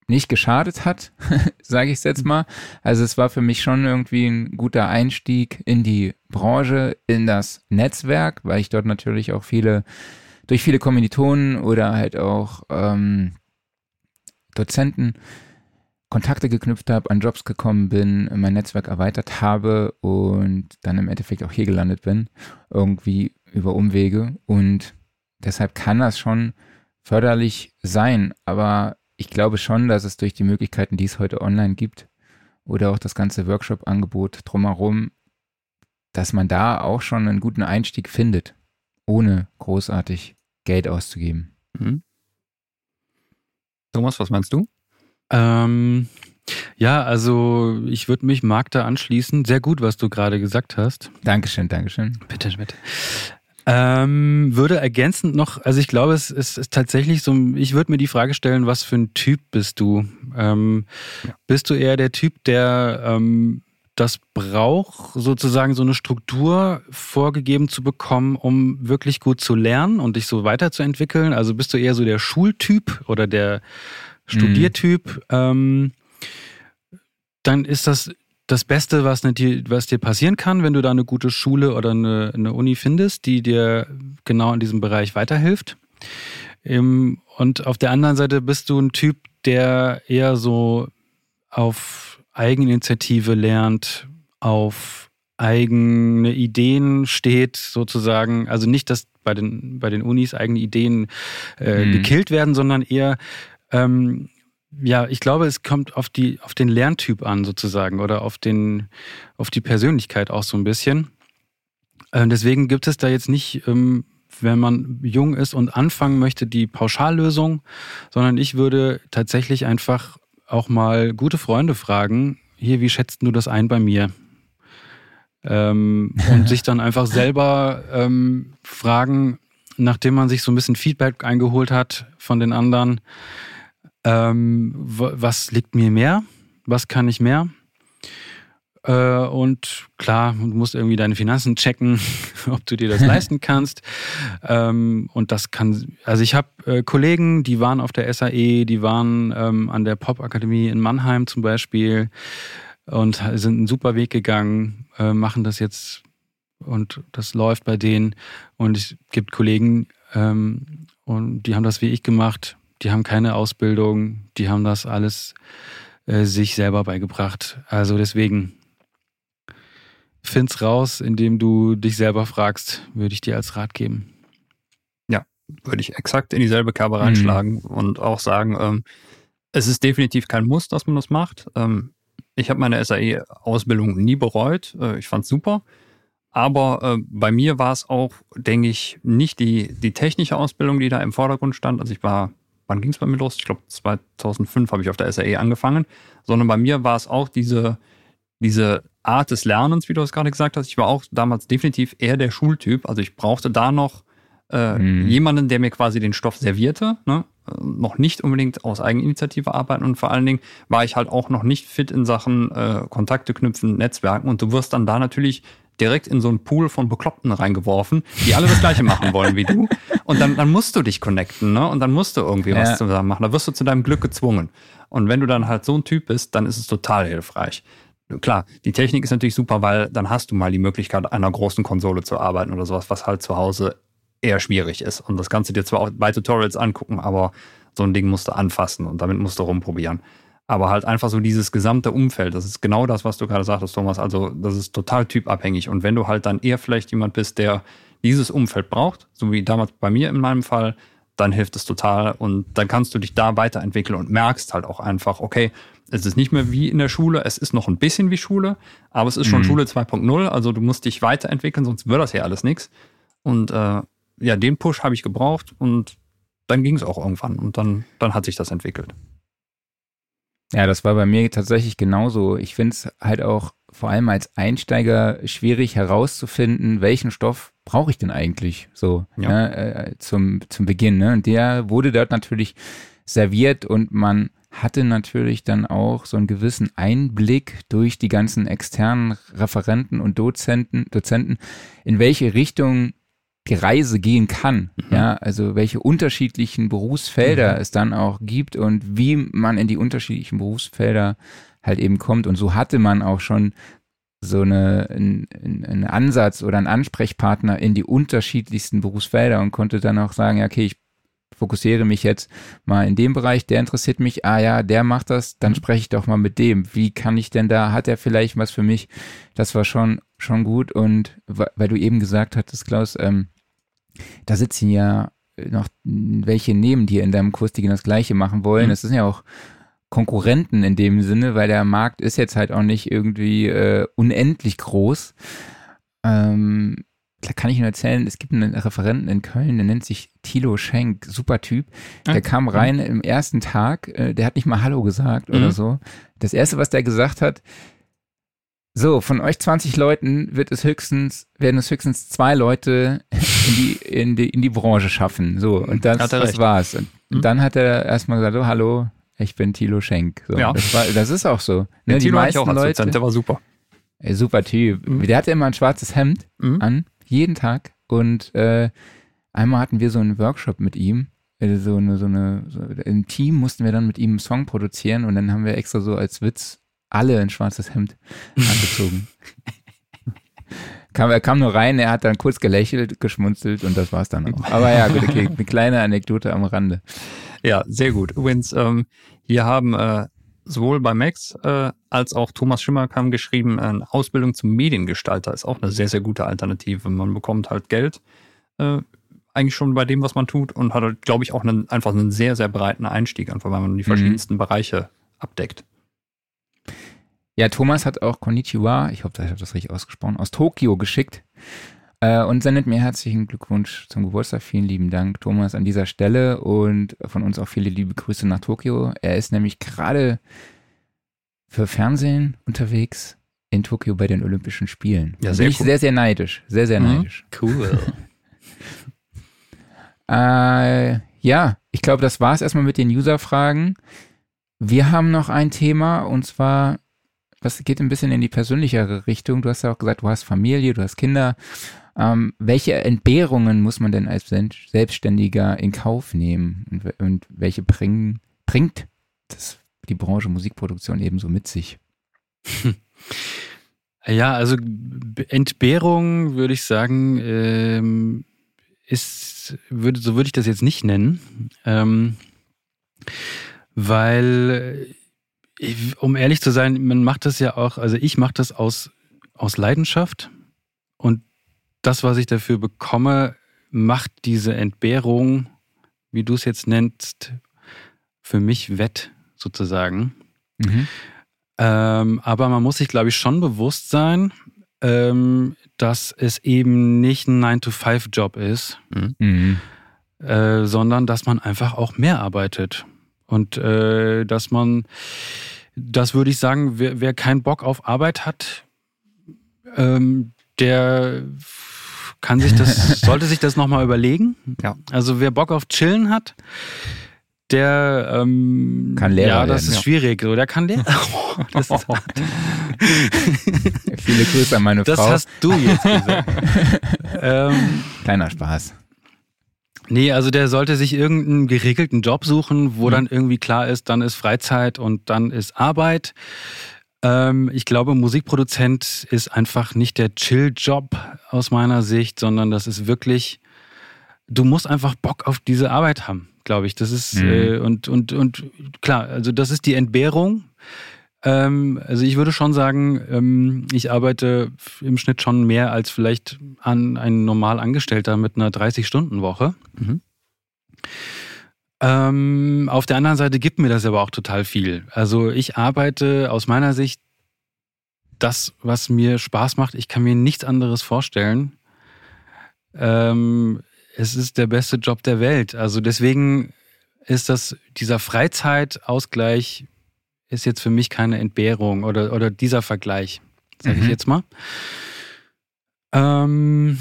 nicht geschadet hat, sage ich es jetzt mal. Also es war für mich schon irgendwie ein guter Einstieg in die Branche, in das Netzwerk, weil ich dort natürlich auch viele durch viele Kommilitonen oder halt auch ähm, Dozenten Kontakte geknüpft habe, an Jobs gekommen bin, mein Netzwerk erweitert habe und dann im Endeffekt auch hier gelandet bin, irgendwie über Umwege. Und deshalb kann das schon förderlich sein. Aber ich glaube schon, dass es durch die Möglichkeiten, die es heute online gibt, oder auch das ganze Workshop-Angebot drumherum, dass man da auch schon einen guten Einstieg findet, ohne großartig Geld auszugeben. Mhm. Thomas, was meinst du? Ähm, ja, also ich würde mich Marc da anschließen. Sehr gut, was du gerade gesagt hast. Dankeschön, Dankeschön. Bitte, bitte. Ähm, würde ergänzend noch, also ich glaube, es ist, ist tatsächlich so, ich würde mir die Frage stellen, was für ein Typ bist du? Ähm, ja. Bist du eher der Typ, der ähm, das braucht, sozusagen so eine Struktur vorgegeben zu bekommen, um wirklich gut zu lernen und dich so weiterzuentwickeln? Also bist du eher so der Schultyp oder der Studiertyp? Mhm. Ähm, dann ist das das Beste, was, ne, was dir passieren kann, wenn du da eine gute Schule oder eine, eine Uni findest, die dir genau in diesem Bereich weiterhilft. Ähm, und auf der anderen Seite bist du ein Typ, der eher so auf Eigeninitiative lernt, auf eigene Ideen steht, sozusagen. Also nicht, dass bei den, bei den Unis eigene Ideen äh, mhm. gekillt werden, sondern eher ähm, ja, ich glaube, es kommt auf die, auf den Lerntyp an, sozusagen, oder auf den, auf die Persönlichkeit auch so ein bisschen. Ähm, deswegen gibt es da jetzt nicht, ähm, wenn man jung ist und anfangen möchte, die Pauschallösung, sondern ich würde tatsächlich einfach auch mal gute Freunde fragen, hier, wie schätzt du das ein bei mir? Ähm, und sich dann einfach selber ähm, fragen, nachdem man sich so ein bisschen Feedback eingeholt hat von den anderen, ähm, was liegt mir mehr? Was kann ich mehr? Äh, und klar, du musst irgendwie deine Finanzen checken, ob du dir das leisten kannst. Ähm, und das kann, also ich habe äh, Kollegen, die waren auf der SAE, die waren ähm, an der Popakademie in Mannheim zum Beispiel und sind einen super Weg gegangen, äh, machen das jetzt und das läuft bei denen. Und es gibt Kollegen, ähm, und die haben das wie ich gemacht, die haben keine Ausbildung, die haben das alles äh, sich selber beigebracht. Also deswegen find's raus, indem du dich selber fragst, würde ich dir als Rat geben. Ja, würde ich exakt in dieselbe Kerbe reinschlagen mhm. und auch sagen, ähm, es ist definitiv kein Muss, dass man das macht. Ähm, ich habe meine SAE-Ausbildung nie bereut. Äh, ich fand's super. Aber äh, bei mir war es auch, denke ich, nicht die, die technische Ausbildung, die da im Vordergrund stand. Also ich war wann ging es bei mir los? Ich glaube 2005 habe ich auf der SAE angefangen, sondern bei mir war es auch diese, diese Art des Lernens, wie du es gerade gesagt hast. Ich war auch damals definitiv eher der Schultyp. Also ich brauchte da noch äh, mhm. jemanden, der mir quasi den Stoff servierte. Ne? Noch nicht unbedingt aus Eigeninitiative arbeiten und vor allen Dingen war ich halt auch noch nicht fit in Sachen äh, Kontakte knüpfen, Netzwerken und du wirst dann da natürlich direkt in so einen Pool von Bekloppten reingeworfen, die alle das Gleiche machen wollen wie du. Und dann, dann musst du dich connecten, ne? Und dann musst du irgendwie ja. was zusammen machen. Da wirst du zu deinem Glück gezwungen. Und wenn du dann halt so ein Typ bist, dann ist es total hilfreich. Klar, die Technik ist natürlich super, weil dann hast du mal die Möglichkeit, an einer großen Konsole zu arbeiten oder sowas, was halt zu Hause eher schwierig ist. Und das kannst du dir zwar auch bei Tutorials angucken, aber so ein Ding musst du anfassen und damit musst du rumprobieren aber halt einfach so dieses gesamte Umfeld. Das ist genau das, was du gerade sagtest, Thomas. Also das ist total typabhängig. Und wenn du halt dann eher vielleicht jemand bist, der dieses Umfeld braucht, so wie damals bei mir in meinem Fall, dann hilft es total und dann kannst du dich da weiterentwickeln und merkst halt auch einfach, okay, es ist nicht mehr wie in der Schule, es ist noch ein bisschen wie Schule, aber es ist schon mhm. Schule 2.0, also du musst dich weiterentwickeln, sonst wird das ja alles nichts. Und äh, ja, den Push habe ich gebraucht und dann ging es auch irgendwann und dann, dann hat sich das entwickelt. Ja, das war bei mir tatsächlich genauso. Ich finde es halt auch vor allem als Einsteiger schwierig herauszufinden, welchen Stoff brauche ich denn eigentlich so ja. ne, äh, zum, zum Beginn. Ne? Und der wurde dort natürlich serviert und man hatte natürlich dann auch so einen gewissen Einblick durch die ganzen externen Referenten und Dozenten, Dozenten, in welche Richtung Reise gehen kann. Mhm. Ja, also welche unterschiedlichen Berufsfelder mhm. es dann auch gibt und wie man in die unterschiedlichen Berufsfelder halt eben kommt. Und so hatte man auch schon so eine, ein, ein Ansatz oder ein Ansprechpartner in die unterschiedlichsten Berufsfelder und konnte dann auch sagen, ja, okay, ich fokussiere mich jetzt mal in dem Bereich, der interessiert mich, ah ja, der macht das, dann spreche ich doch mal mit dem. Wie kann ich denn da, hat er vielleicht was für mich? Das war schon, schon gut und weil du eben gesagt hattest, Klaus, ähm, da sitzen ja noch welche neben dir in deinem Kurs, die genau das Gleiche machen wollen. Mhm. Das sind ja auch Konkurrenten in dem Sinne, weil der Markt ist jetzt halt auch nicht irgendwie äh, unendlich groß. Ähm, da kann ich nur erzählen, es gibt einen Referenten in Köln, der nennt sich Thilo Schenk, super Typ. Der ah, kam rein im ersten Tag, äh, der hat nicht mal Hallo gesagt mhm. oder so. Das erste, was der gesagt hat, so, von euch 20 Leuten wird es höchstens, werden es höchstens zwei Leute in die, in die, in die Branche schaffen. So, und das, das war's. Und mhm. dann hat er erstmal gesagt, oh, hallo, ich bin Thilo Schenk. So, ja. das, war, das ist auch so. Ne, ja, Thilo hatte ich auch als Leute, der war super. Ey, super Typ. Mhm. Der hatte immer ein schwarzes Hemd mhm. an, jeden Tag. Und äh, einmal hatten wir so einen Workshop mit ihm. Äh, so eine, so eine, so, im Team mussten wir dann mit ihm einen Song produzieren und dann haben wir extra so als Witz alle ein schwarzes Hemd angezogen. kam, er kam nur rein, er hat dann kurz gelächelt, geschmunzelt und das war's dann auch. Aber ja, gut, okay, eine kleine Anekdote am Rande. Ja, sehr gut. Übrigens, ähm, hier haben äh, sowohl bei Max äh, als auch Thomas Schimmer kam geschrieben, eine Ausbildung zum Mediengestalter ist auch eine sehr, sehr gute Alternative. Man bekommt halt Geld, äh, eigentlich schon bei dem, was man tut und hat, halt, glaube ich, auch einen, einfach einen sehr, sehr breiten Einstieg, einfach weil man die mhm. verschiedensten mhm. Bereiche abdeckt. Ja, Thomas hat auch Konnichiwa, ich hoffe, ich habe das richtig ausgesprochen, aus Tokio geschickt äh, und sendet mir herzlichen Glückwunsch zum Geburtstag. Vielen lieben Dank, Thomas, an dieser Stelle und von uns auch viele liebe Grüße nach Tokio. Er ist nämlich gerade für Fernsehen unterwegs in Tokio bei den Olympischen Spielen. Ja, sehr Bin ich cool. sehr, sehr neidisch. Sehr, sehr mhm. neidisch. Cool. äh, ja, ich glaube, das war es erstmal mit den User-Fragen. Wir haben noch ein Thema und zwar was geht ein bisschen in die persönlichere Richtung. Du hast ja auch gesagt, du hast Familie, du hast Kinder. Ähm, welche Entbehrungen muss man denn als Selbstständiger in Kauf nehmen und, und welche bringen, bringt das, die Branche Musikproduktion ebenso mit sich? Ja, also Entbehrung würde ich sagen, ähm, ist, würde, so würde ich das jetzt nicht nennen, ähm, weil um ehrlich zu sein, man macht das ja auch, also ich mache das aus, aus Leidenschaft und das, was ich dafür bekomme, macht diese Entbehrung, wie du es jetzt nennst, für mich wett, sozusagen. Mhm. Ähm, aber man muss sich, glaube ich, schon bewusst sein, ähm, dass es eben nicht ein 9-to-5-Job ist, mhm. äh, sondern dass man einfach auch mehr arbeitet. Und äh, dass man, das würde ich sagen, wer, wer keinen Bock auf Arbeit hat, ähm, der kann sich das, sollte sich das nochmal überlegen. Ja. Also wer Bock auf Chillen hat, der ähm, kann Lehrer Ja, das werden, ist ja. schwierig. So, der kann Lehrer. Oh, das ist Viele Grüße an meine das Frau. Das hast du jetzt gesagt. ähm, Kleiner Spaß. Nee, also der sollte sich irgendeinen geregelten Job suchen, wo mhm. dann irgendwie klar ist, dann ist Freizeit und dann ist Arbeit. Ähm, ich glaube, Musikproduzent ist einfach nicht der Chill-Job aus meiner Sicht, sondern das ist wirklich, du musst einfach Bock auf diese Arbeit haben, glaube ich. Das ist, mhm. äh, und, und, und klar, also das ist die Entbehrung. Ähm, also ich würde schon sagen, ähm, ich arbeite im Schnitt schon mehr als vielleicht an ein normal Angestellter mit einer 30-Stunden-Woche. Mhm. Ähm, auf der anderen Seite gibt mir das aber auch total viel. Also ich arbeite aus meiner Sicht das, was mir Spaß macht. Ich kann mir nichts anderes vorstellen. Ähm, es ist der beste Job der Welt. Also deswegen ist das dieser Freizeitausgleich ist jetzt für mich keine Entbehrung oder, oder dieser Vergleich, sage mhm. ich jetzt mal. Ähm,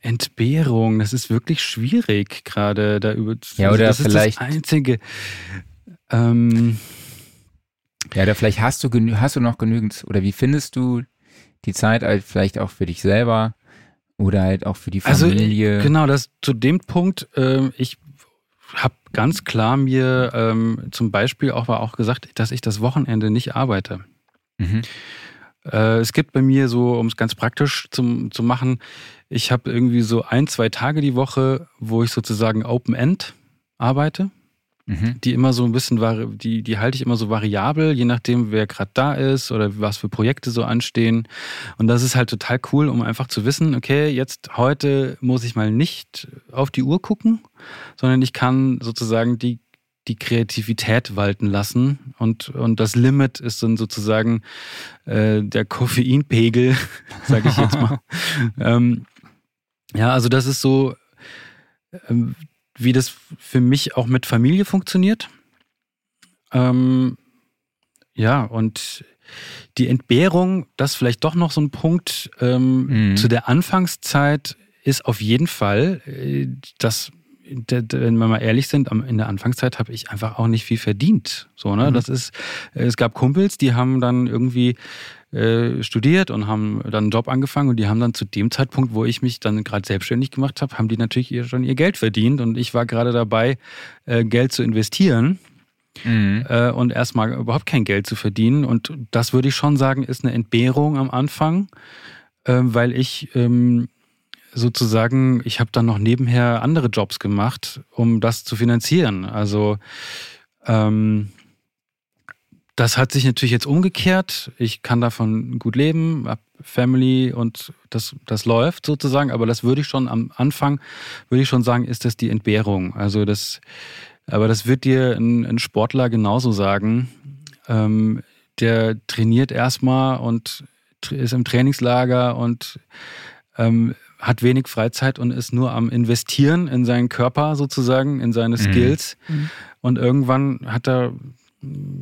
Entbehrung, das ist wirklich schwierig gerade da über. Ja, oder das vielleicht ist das einzige. Ähm, ja, oder vielleicht hast du hast du noch genügend oder wie findest du die Zeit halt vielleicht auch für dich selber oder halt auch für die also, Familie? Also, genau, das zu dem Punkt. Äh, ich habe ganz klar mir ähm, zum Beispiel auch, war auch gesagt, dass ich das Wochenende nicht arbeite. Mhm. Äh, es gibt bei mir so, um es ganz praktisch zum, zu machen, ich habe irgendwie so ein, zwei Tage die Woche, wo ich sozusagen Open-End arbeite. Mhm. Die immer so ein bisschen, die, die halte ich immer so variabel, je nachdem, wer gerade da ist oder was für Projekte so anstehen. Und das ist halt total cool, um einfach zu wissen, okay, jetzt heute muss ich mal nicht auf die Uhr gucken, sondern ich kann sozusagen die die Kreativität walten lassen. Und, und das Limit ist dann sozusagen äh, der Koffeinpegel, sage ich jetzt mal. ähm, ja, also das ist so, ähm, wie das für mich auch mit Familie funktioniert. Ähm, ja, und die Entbehrung, das vielleicht doch noch so ein Punkt ähm, mhm. zu der Anfangszeit ist auf jeden Fall, äh, dass wenn wir mal ehrlich sind, in der Anfangszeit habe ich einfach auch nicht viel verdient. So, ne? Mhm. Das ist, es gab Kumpels, die haben dann irgendwie äh, studiert und haben dann einen Job angefangen und die haben dann zu dem Zeitpunkt, wo ich mich dann gerade selbstständig gemacht habe, haben die natürlich schon ihr Geld verdient und ich war gerade dabei, äh, Geld zu investieren. Mhm. Äh, und erstmal überhaupt kein Geld zu verdienen. Und das würde ich schon sagen, ist eine Entbehrung am Anfang, ähm, weil ich ähm, sozusagen, ich habe dann noch nebenher andere Jobs gemacht, um das zu finanzieren. Also ähm, das hat sich natürlich jetzt umgekehrt. Ich kann davon gut leben, hab Family und das, das läuft sozusagen. Aber das würde ich schon am Anfang, würde ich schon sagen, ist das die Entbehrung. Also das, aber das wird dir ein, ein Sportler genauso sagen. Ähm, der trainiert erstmal und ist im Trainingslager und ähm, hat wenig Freizeit und ist nur am Investieren in seinen Körper sozusagen, in seine mhm. Skills. Mhm. Und irgendwann hat er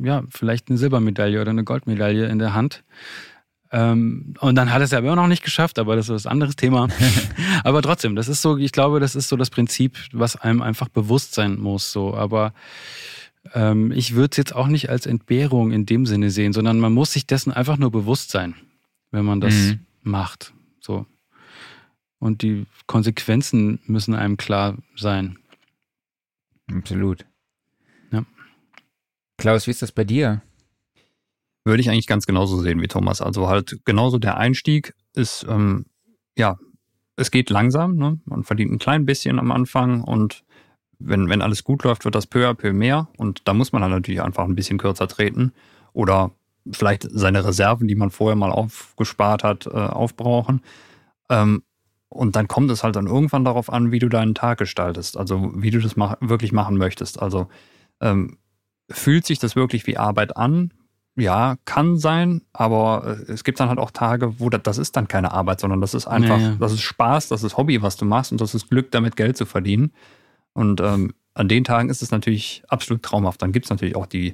ja, vielleicht eine Silbermedaille oder eine Goldmedaille in der Hand. Ähm, und dann hat es ja immer noch nicht geschafft, aber das ist ein anderes Thema. aber trotzdem, das ist so, ich glaube, das ist so das Prinzip, was einem einfach bewusst sein muss. So, aber ähm, ich würde es jetzt auch nicht als Entbehrung in dem Sinne sehen, sondern man muss sich dessen einfach nur bewusst sein, wenn man das mhm. macht. So. Und die Konsequenzen müssen einem klar sein. Absolut. Klaus, wie ist das bei dir? Würde ich eigentlich ganz genauso sehen wie Thomas. Also halt genauso der Einstieg ist, ähm, ja, es geht langsam. Ne? Man verdient ein klein bisschen am Anfang und wenn, wenn alles gut läuft, wird das peu à peu mehr. Und da muss man dann natürlich einfach ein bisschen kürzer treten oder vielleicht seine Reserven, die man vorher mal aufgespart hat, äh, aufbrauchen. Ähm, und dann kommt es halt dann irgendwann darauf an, wie du deinen Tag gestaltest, also wie du das mach wirklich machen möchtest. Also ähm, Fühlt sich das wirklich wie Arbeit an? Ja, kann sein, aber äh, es gibt dann halt auch Tage, wo das, das ist dann keine Arbeit, sondern das ist einfach, naja. das ist Spaß, das ist Hobby, was du machst und das ist Glück, damit Geld zu verdienen. Und ähm, an den Tagen ist es natürlich absolut traumhaft. Dann gibt es natürlich auch die,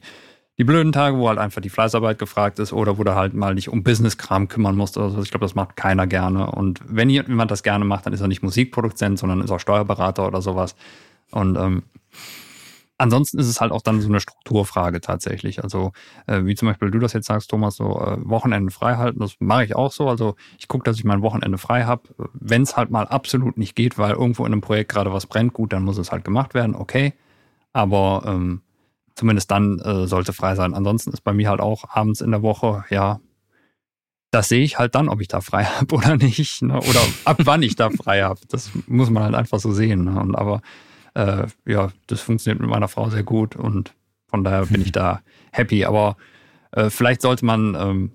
die blöden Tage, wo halt einfach die Fleißarbeit gefragt ist oder wo du halt mal nicht um Business-Kram kümmern musst. Also ich glaube, das macht keiner gerne. Und wenn jemand das gerne macht, dann ist er nicht Musikproduzent, sondern ist auch Steuerberater oder sowas. Und ähm, Ansonsten ist es halt auch dann so eine Strukturfrage tatsächlich. Also äh, wie zum Beispiel du das jetzt sagst, Thomas, so äh, Wochenende frei halten, das mache ich auch so. Also ich gucke, dass ich mein Wochenende frei habe. Wenn es halt mal absolut nicht geht, weil irgendwo in einem Projekt gerade was brennt, gut, dann muss es halt gemacht werden, okay. Aber ähm, zumindest dann äh, sollte frei sein. Ansonsten ist bei mir halt auch abends in der Woche, ja, das sehe ich halt dann, ob ich da frei habe oder nicht. Ne? Oder ab wann ich da frei habe. Das muss man halt einfach so sehen. Ne? Und aber äh, ja, das funktioniert mit meiner Frau sehr gut und von daher bin ich da happy. Aber äh, vielleicht sollte man ähm,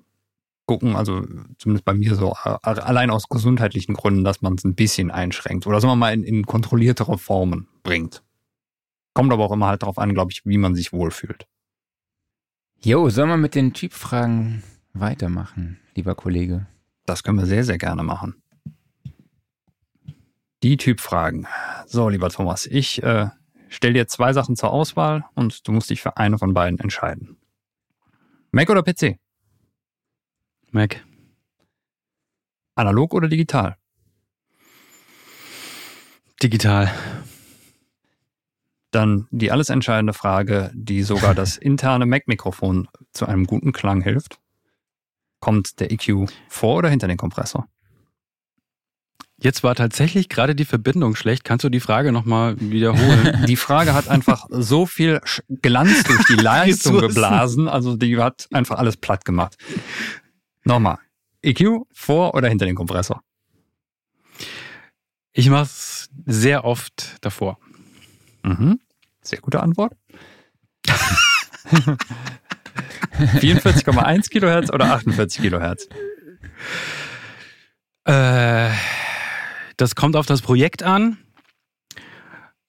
gucken, also zumindest bei mir so, äh, allein aus gesundheitlichen Gründen, dass man es ein bisschen einschränkt oder sagen wir mal in, in kontrolliertere Formen bringt. Kommt aber auch immer halt darauf an, glaube ich, wie man sich wohlfühlt. Jo, sollen wir mit den Typfragen weitermachen, lieber Kollege? Das können wir sehr, sehr gerne machen. Die Typfragen. So, lieber Thomas, ich äh, stelle dir zwei Sachen zur Auswahl und du musst dich für eine von beiden entscheiden. Mac oder PC? Mac. Analog oder digital? Digital. Dann die alles entscheidende Frage, die sogar das interne Mac-Mikrofon zu einem guten Klang hilft. Kommt der EQ vor oder hinter den Kompressor? Jetzt war tatsächlich gerade die Verbindung schlecht. Kannst du die Frage nochmal wiederholen? Die Frage hat einfach so viel Glanz durch die Leistung geblasen. Also die hat einfach alles platt gemacht. Nochmal. EQ vor oder hinter den Kompressor? Ich mache es sehr oft davor. Mhm. Sehr gute Antwort. 44,1 Kilohertz oder 48 Kilohertz? Äh, das kommt auf das Projekt an.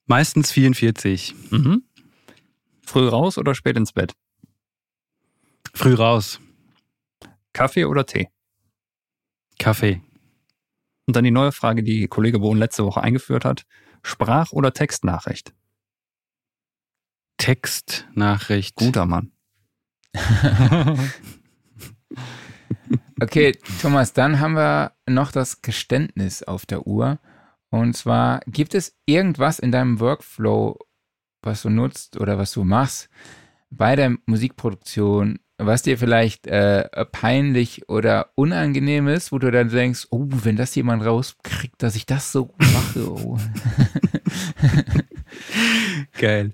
Meistens 44. Mhm. Früh raus oder spät ins Bett? Früh raus. Kaffee oder Tee? Kaffee. Und dann die neue Frage, die Kollege Bohn letzte Woche eingeführt hat. Sprach- oder Textnachricht? Textnachricht. Guter Mann. Okay, Thomas, dann haben wir noch das Geständnis auf der Uhr. Und zwar, gibt es irgendwas in deinem Workflow, was du nutzt oder was du machst bei der Musikproduktion, was dir vielleicht äh, peinlich oder unangenehm ist, wo du dann denkst, oh, wenn das jemand rauskriegt, dass ich das so mache. Oh. Geil.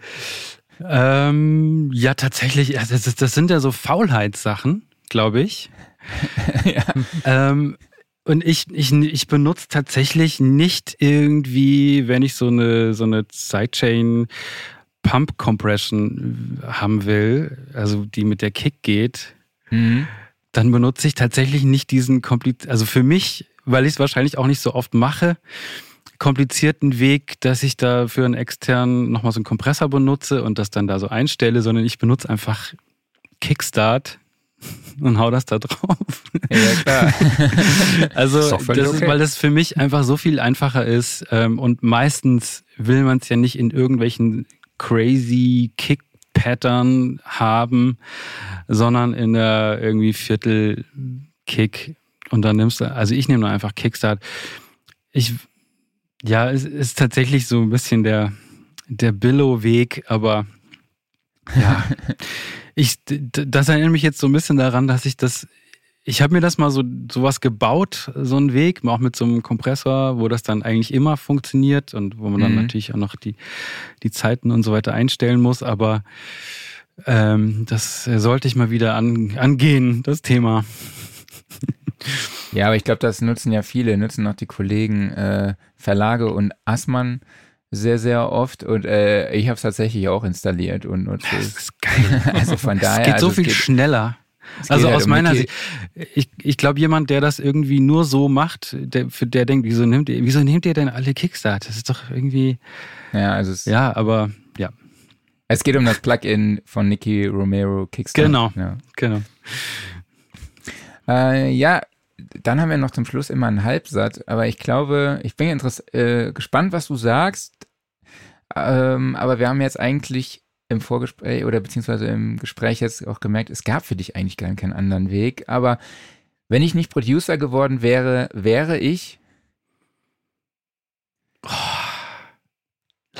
Ähm, ja, tatsächlich, das, das, sind ja so Faulheitssachen, glaube ich. ja. ähm, und ich, ich, ich benutze tatsächlich nicht irgendwie, wenn ich so eine, so eine Sidechain Pump Compression haben will, also die mit der Kick geht, mhm. dann benutze ich tatsächlich nicht diesen kompliz also für mich, weil ich es wahrscheinlich auch nicht so oft mache, komplizierten Weg, dass ich da für einen externen nochmal so einen Kompressor benutze und das dann da so einstelle, sondern ich benutze einfach Kickstart und hau das da drauf. Ja, klar. also, ist, das ist, weil das für mich einfach so viel einfacher ist. Ähm, und meistens will man es ja nicht in irgendwelchen crazy Kick-Pattern haben, sondern in der irgendwie Viertel-Kick. Und dann nimmst du, also ich nehme nur einfach Kickstart. Ich, ja, es ist tatsächlich so ein bisschen der, der Billow-Weg, aber ja, ich, das erinnert mich jetzt so ein bisschen daran, dass ich das ich habe mir das mal so sowas gebaut, so einen Weg, auch mit so einem Kompressor, wo das dann eigentlich immer funktioniert und wo man dann mhm. natürlich auch noch die, die Zeiten und so weiter einstellen muss. Aber ähm, das sollte ich mal wieder an, angehen, das Thema. Ja, aber ich glaube, das nutzen ja viele, nutzen auch die Kollegen äh, Verlage und Assmann sehr, sehr oft und äh, ich habe es tatsächlich auch installiert und es. Das ist geil. also von daher. Es geht also so viel geht, schneller. Also halt aus um meiner Sicht, ich, ich glaube, jemand, der das irgendwie nur so macht, der, für der denkt, wieso nimmt ihr, wieso nehmt ihr denn alle Kickstart? Das ist doch irgendwie. Ja, also es, ja, aber ja. Es geht um das Plugin von Nicky Romero Kickstart. Genau, ja. genau. Äh, ja, dann haben wir noch zum Schluss immer einen Halbsatz, aber ich glaube, ich bin äh, gespannt, was du sagst. Ähm, aber wir haben jetzt eigentlich im Vorgespräch oder beziehungsweise im Gespräch jetzt auch gemerkt, es gab für dich eigentlich gar keinen anderen Weg. Aber wenn ich nicht Producer geworden wäre, wäre ich. Oh,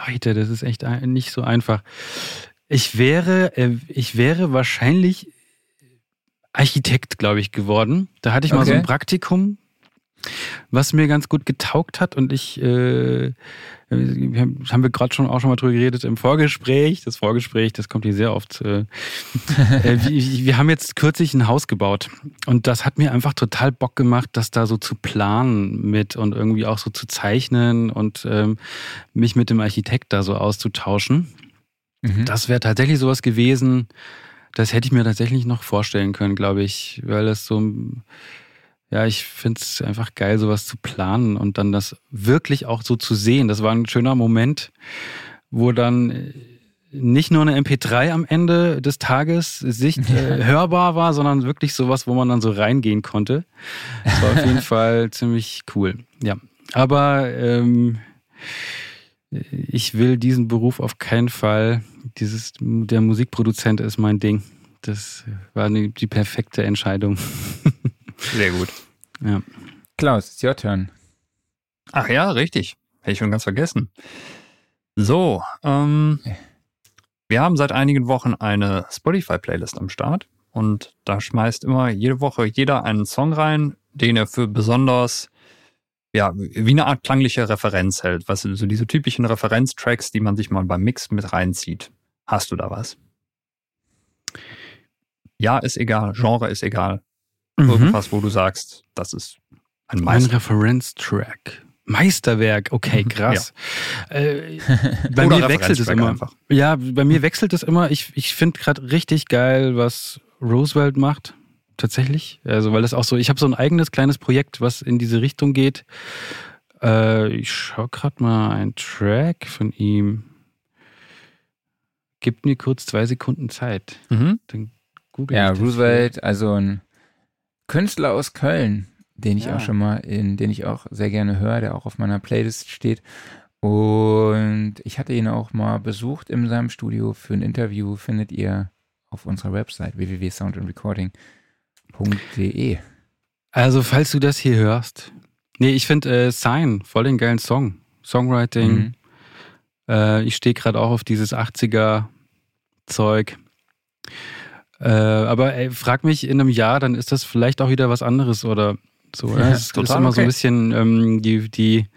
Leute, das ist echt nicht so einfach. Ich wäre, äh, ich wäre wahrscheinlich Architekt, glaube ich, geworden. Da hatte ich mal okay. so ein Praktikum, was mir ganz gut getaugt hat und ich äh, haben, wir gerade schon auch schon mal drüber geredet im Vorgespräch. Das Vorgespräch, das kommt hier sehr oft. Äh, äh, wir, wir haben jetzt kürzlich ein Haus gebaut und das hat mir einfach total Bock gemacht, das da so zu planen mit und irgendwie auch so zu zeichnen und ähm, mich mit dem Architekt da so auszutauschen. Mhm. Das wäre tatsächlich sowas gewesen, das hätte ich mir tatsächlich noch vorstellen können, glaube ich, weil das so ja, ich finde es einfach geil, sowas zu planen und dann das wirklich auch so zu sehen. Das war ein schöner Moment, wo dann äh, nicht nur eine MP3 am Ende des Tages sicht, äh, hörbar war, sondern wirklich sowas, wo man dann so reingehen konnte. Das war auf jeden Fall ziemlich cool. Ja, aber ähm, ich will diesen Beruf auf keinen Fall. Dieses, der Musikproduzent ist mein Ding. Das war die perfekte Entscheidung. Sehr gut. Ja. Klaus, it's your turn. Ach ja, richtig. Hätte ich schon ganz vergessen. So, ähm, wir haben seit einigen Wochen eine Spotify-Playlist am Start und da schmeißt immer jede Woche jeder einen Song rein, den er für besonders, ja, wie eine Art klangliche Referenz hält. Was so diese typischen Referenztracks, die man sich mal beim Mix mit reinzieht. Hast du da was? Ja, ist egal. Genre ist egal. Mhm. Irgendwas, wo du sagst, das ist ein Meister. Ein Referenztrack. Meisterwerk, okay, mhm. krass. Ja. Äh, bei Oder mir wechselt es immer. Einfach. Ja, bei mir wechselt es immer. Ich, ich finde gerade richtig geil, was Roosevelt macht. Tatsächlich. Also, weil es auch so, ich habe so ein eigenes kleines Projekt, was in diese Richtung geht. Äh, ich schaue gerade mal einen Track von ihm. Gib mir kurz zwei Sekunden Zeit. Mhm. Dann google ja, Roosevelt, also ein Künstler aus Köln den ich ja. auch schon mal, in, den ich auch sehr gerne höre, der auch auf meiner Playlist steht. Und ich hatte ihn auch mal besucht in seinem Studio für ein Interview, findet ihr auf unserer Website www.soundandrecording.de. Also, falls du das hier hörst, nee, ich finde äh, Sign voll den geilen Song. Songwriting. Mhm. Äh, ich stehe gerade auch auf dieses 80er Zeug. Äh, aber ey, frag mich in einem Jahr, dann ist das vielleicht auch wieder was anderes oder so, ja, das ist, ist immer okay. so ein bisschen ähm, die, die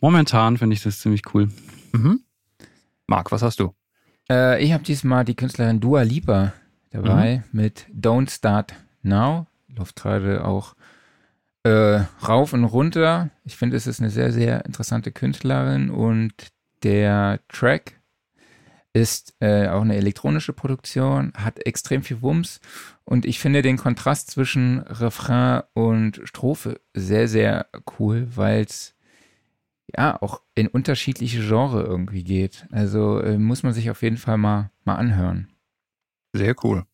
momentan finde ich das ziemlich cool. Mhm. Marc, was hast du? Äh, ich habe diesmal die Künstlerin Dua Lipa dabei mhm. mit Don't Start Now. Läuft gerade auch äh, rauf und runter. Ich finde, es ist eine sehr, sehr interessante Künstlerin und der Track ist äh, auch eine elektronische Produktion, hat extrem viel Wumms und ich finde den Kontrast zwischen Refrain und Strophe sehr, sehr cool, weil es ja auch in unterschiedliche Genre irgendwie geht. Also äh, muss man sich auf jeden Fall mal, mal anhören. Sehr cool.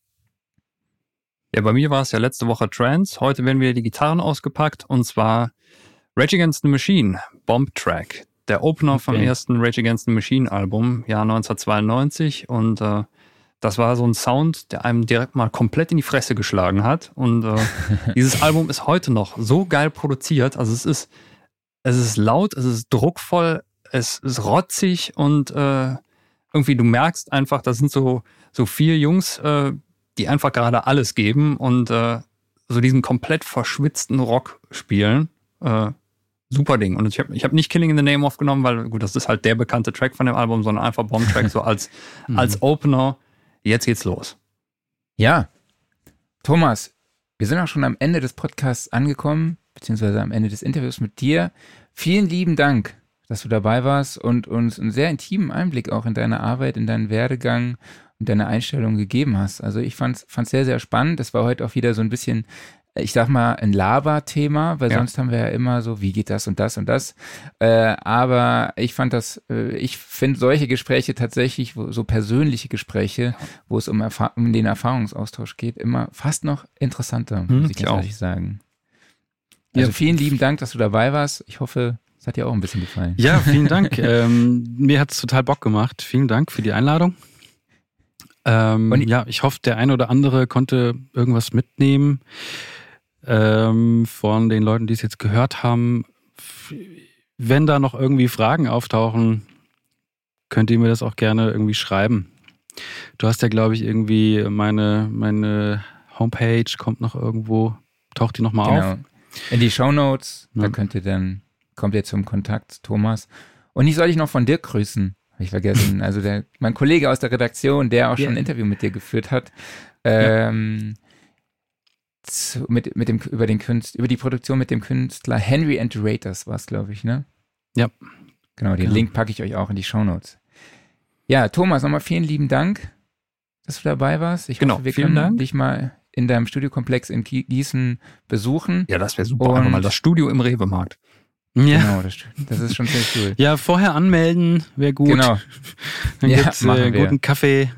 Ja, bei mir war es ja letzte Woche Trance. Heute werden wieder die Gitarren ausgepackt und zwar Rage Against the Machine, Bomb Track der Opener okay. vom ersten Rage Against the Machine Album, Jahr 1992. Und äh, das war so ein Sound, der einem direkt mal komplett in die Fresse geschlagen hat. Und äh, dieses Album ist heute noch so geil produziert. Also es ist, es ist laut, es ist druckvoll, es ist rotzig und äh, irgendwie du merkst einfach, das sind so, so vier Jungs, äh, die einfach gerade alles geben und äh, so diesen komplett verschwitzten Rock spielen. Super Ding. Und ich habe ich hab nicht Killing in the Name aufgenommen, weil gut, das ist halt der bekannte Track von dem Album, sondern einfach Bomb-Track so als, mhm. als Opener. Jetzt geht's los. Ja. Thomas, wir sind auch schon am Ende des Podcasts angekommen, beziehungsweise am Ende des Interviews mit dir. Vielen lieben Dank, dass du dabei warst und uns einen sehr intimen Einblick auch in deine Arbeit, in deinen Werdegang und deine Einstellung gegeben hast. Also ich fand es sehr, sehr spannend. Das war heute auch wieder so ein bisschen ich sag mal, ein Laber-Thema, weil ja. sonst haben wir ja immer so, wie geht das und das und das. Äh, aber ich fand das, äh, ich finde solche Gespräche tatsächlich, wo, so persönliche Gespräche, wo es um, um, den Erfahrungsaustausch geht, immer fast noch interessanter, hm, muss ich ganz ehrlich sagen. Also ja. vielen lieben Dank, dass du dabei warst. Ich hoffe, es hat dir auch ein bisschen gefallen. Ja, vielen Dank. ähm, mir hat es total Bock gemacht. Vielen Dank für die Einladung. Ähm, ja, ich hoffe, der eine oder andere konnte irgendwas mitnehmen ähm, von den Leuten, die es jetzt gehört haben. Wenn da noch irgendwie Fragen auftauchen, könnt ihr mir das auch gerne irgendwie schreiben. Du hast ja, glaube ich, irgendwie meine, meine Homepage kommt noch irgendwo, taucht die nochmal genau. auf. In die Show Notes, ja. da könnt ihr dann, kommt ihr zum Kontakt, Thomas. Und ich soll dich noch von Dirk grüßen. Habe ich vergessen. Also der, mein Kollege aus der Redaktion, der auch schon ein Interview mit dir geführt hat. Ähm, ja mit, mit dem, über den Künstler, über die Produktion mit dem Künstler Henry and Raiders war es, glaube ich, ne? Ja. Genau, den genau. Link packe ich euch auch in die Show Notes. Ja, Thomas, nochmal vielen lieben Dank, dass du dabei warst. Ich genau, hoffe, wir können Dank. dich mal in deinem Studiokomplex in Gießen besuchen. Ja, das wäre super. Und Einfach mal das Studio im Rewe-Markt. Ja. Genau, das, das, ist schon ziemlich cool. Ja, vorher anmelden wäre gut. Genau. Dann ja, gibt's äh, guten Kaffee.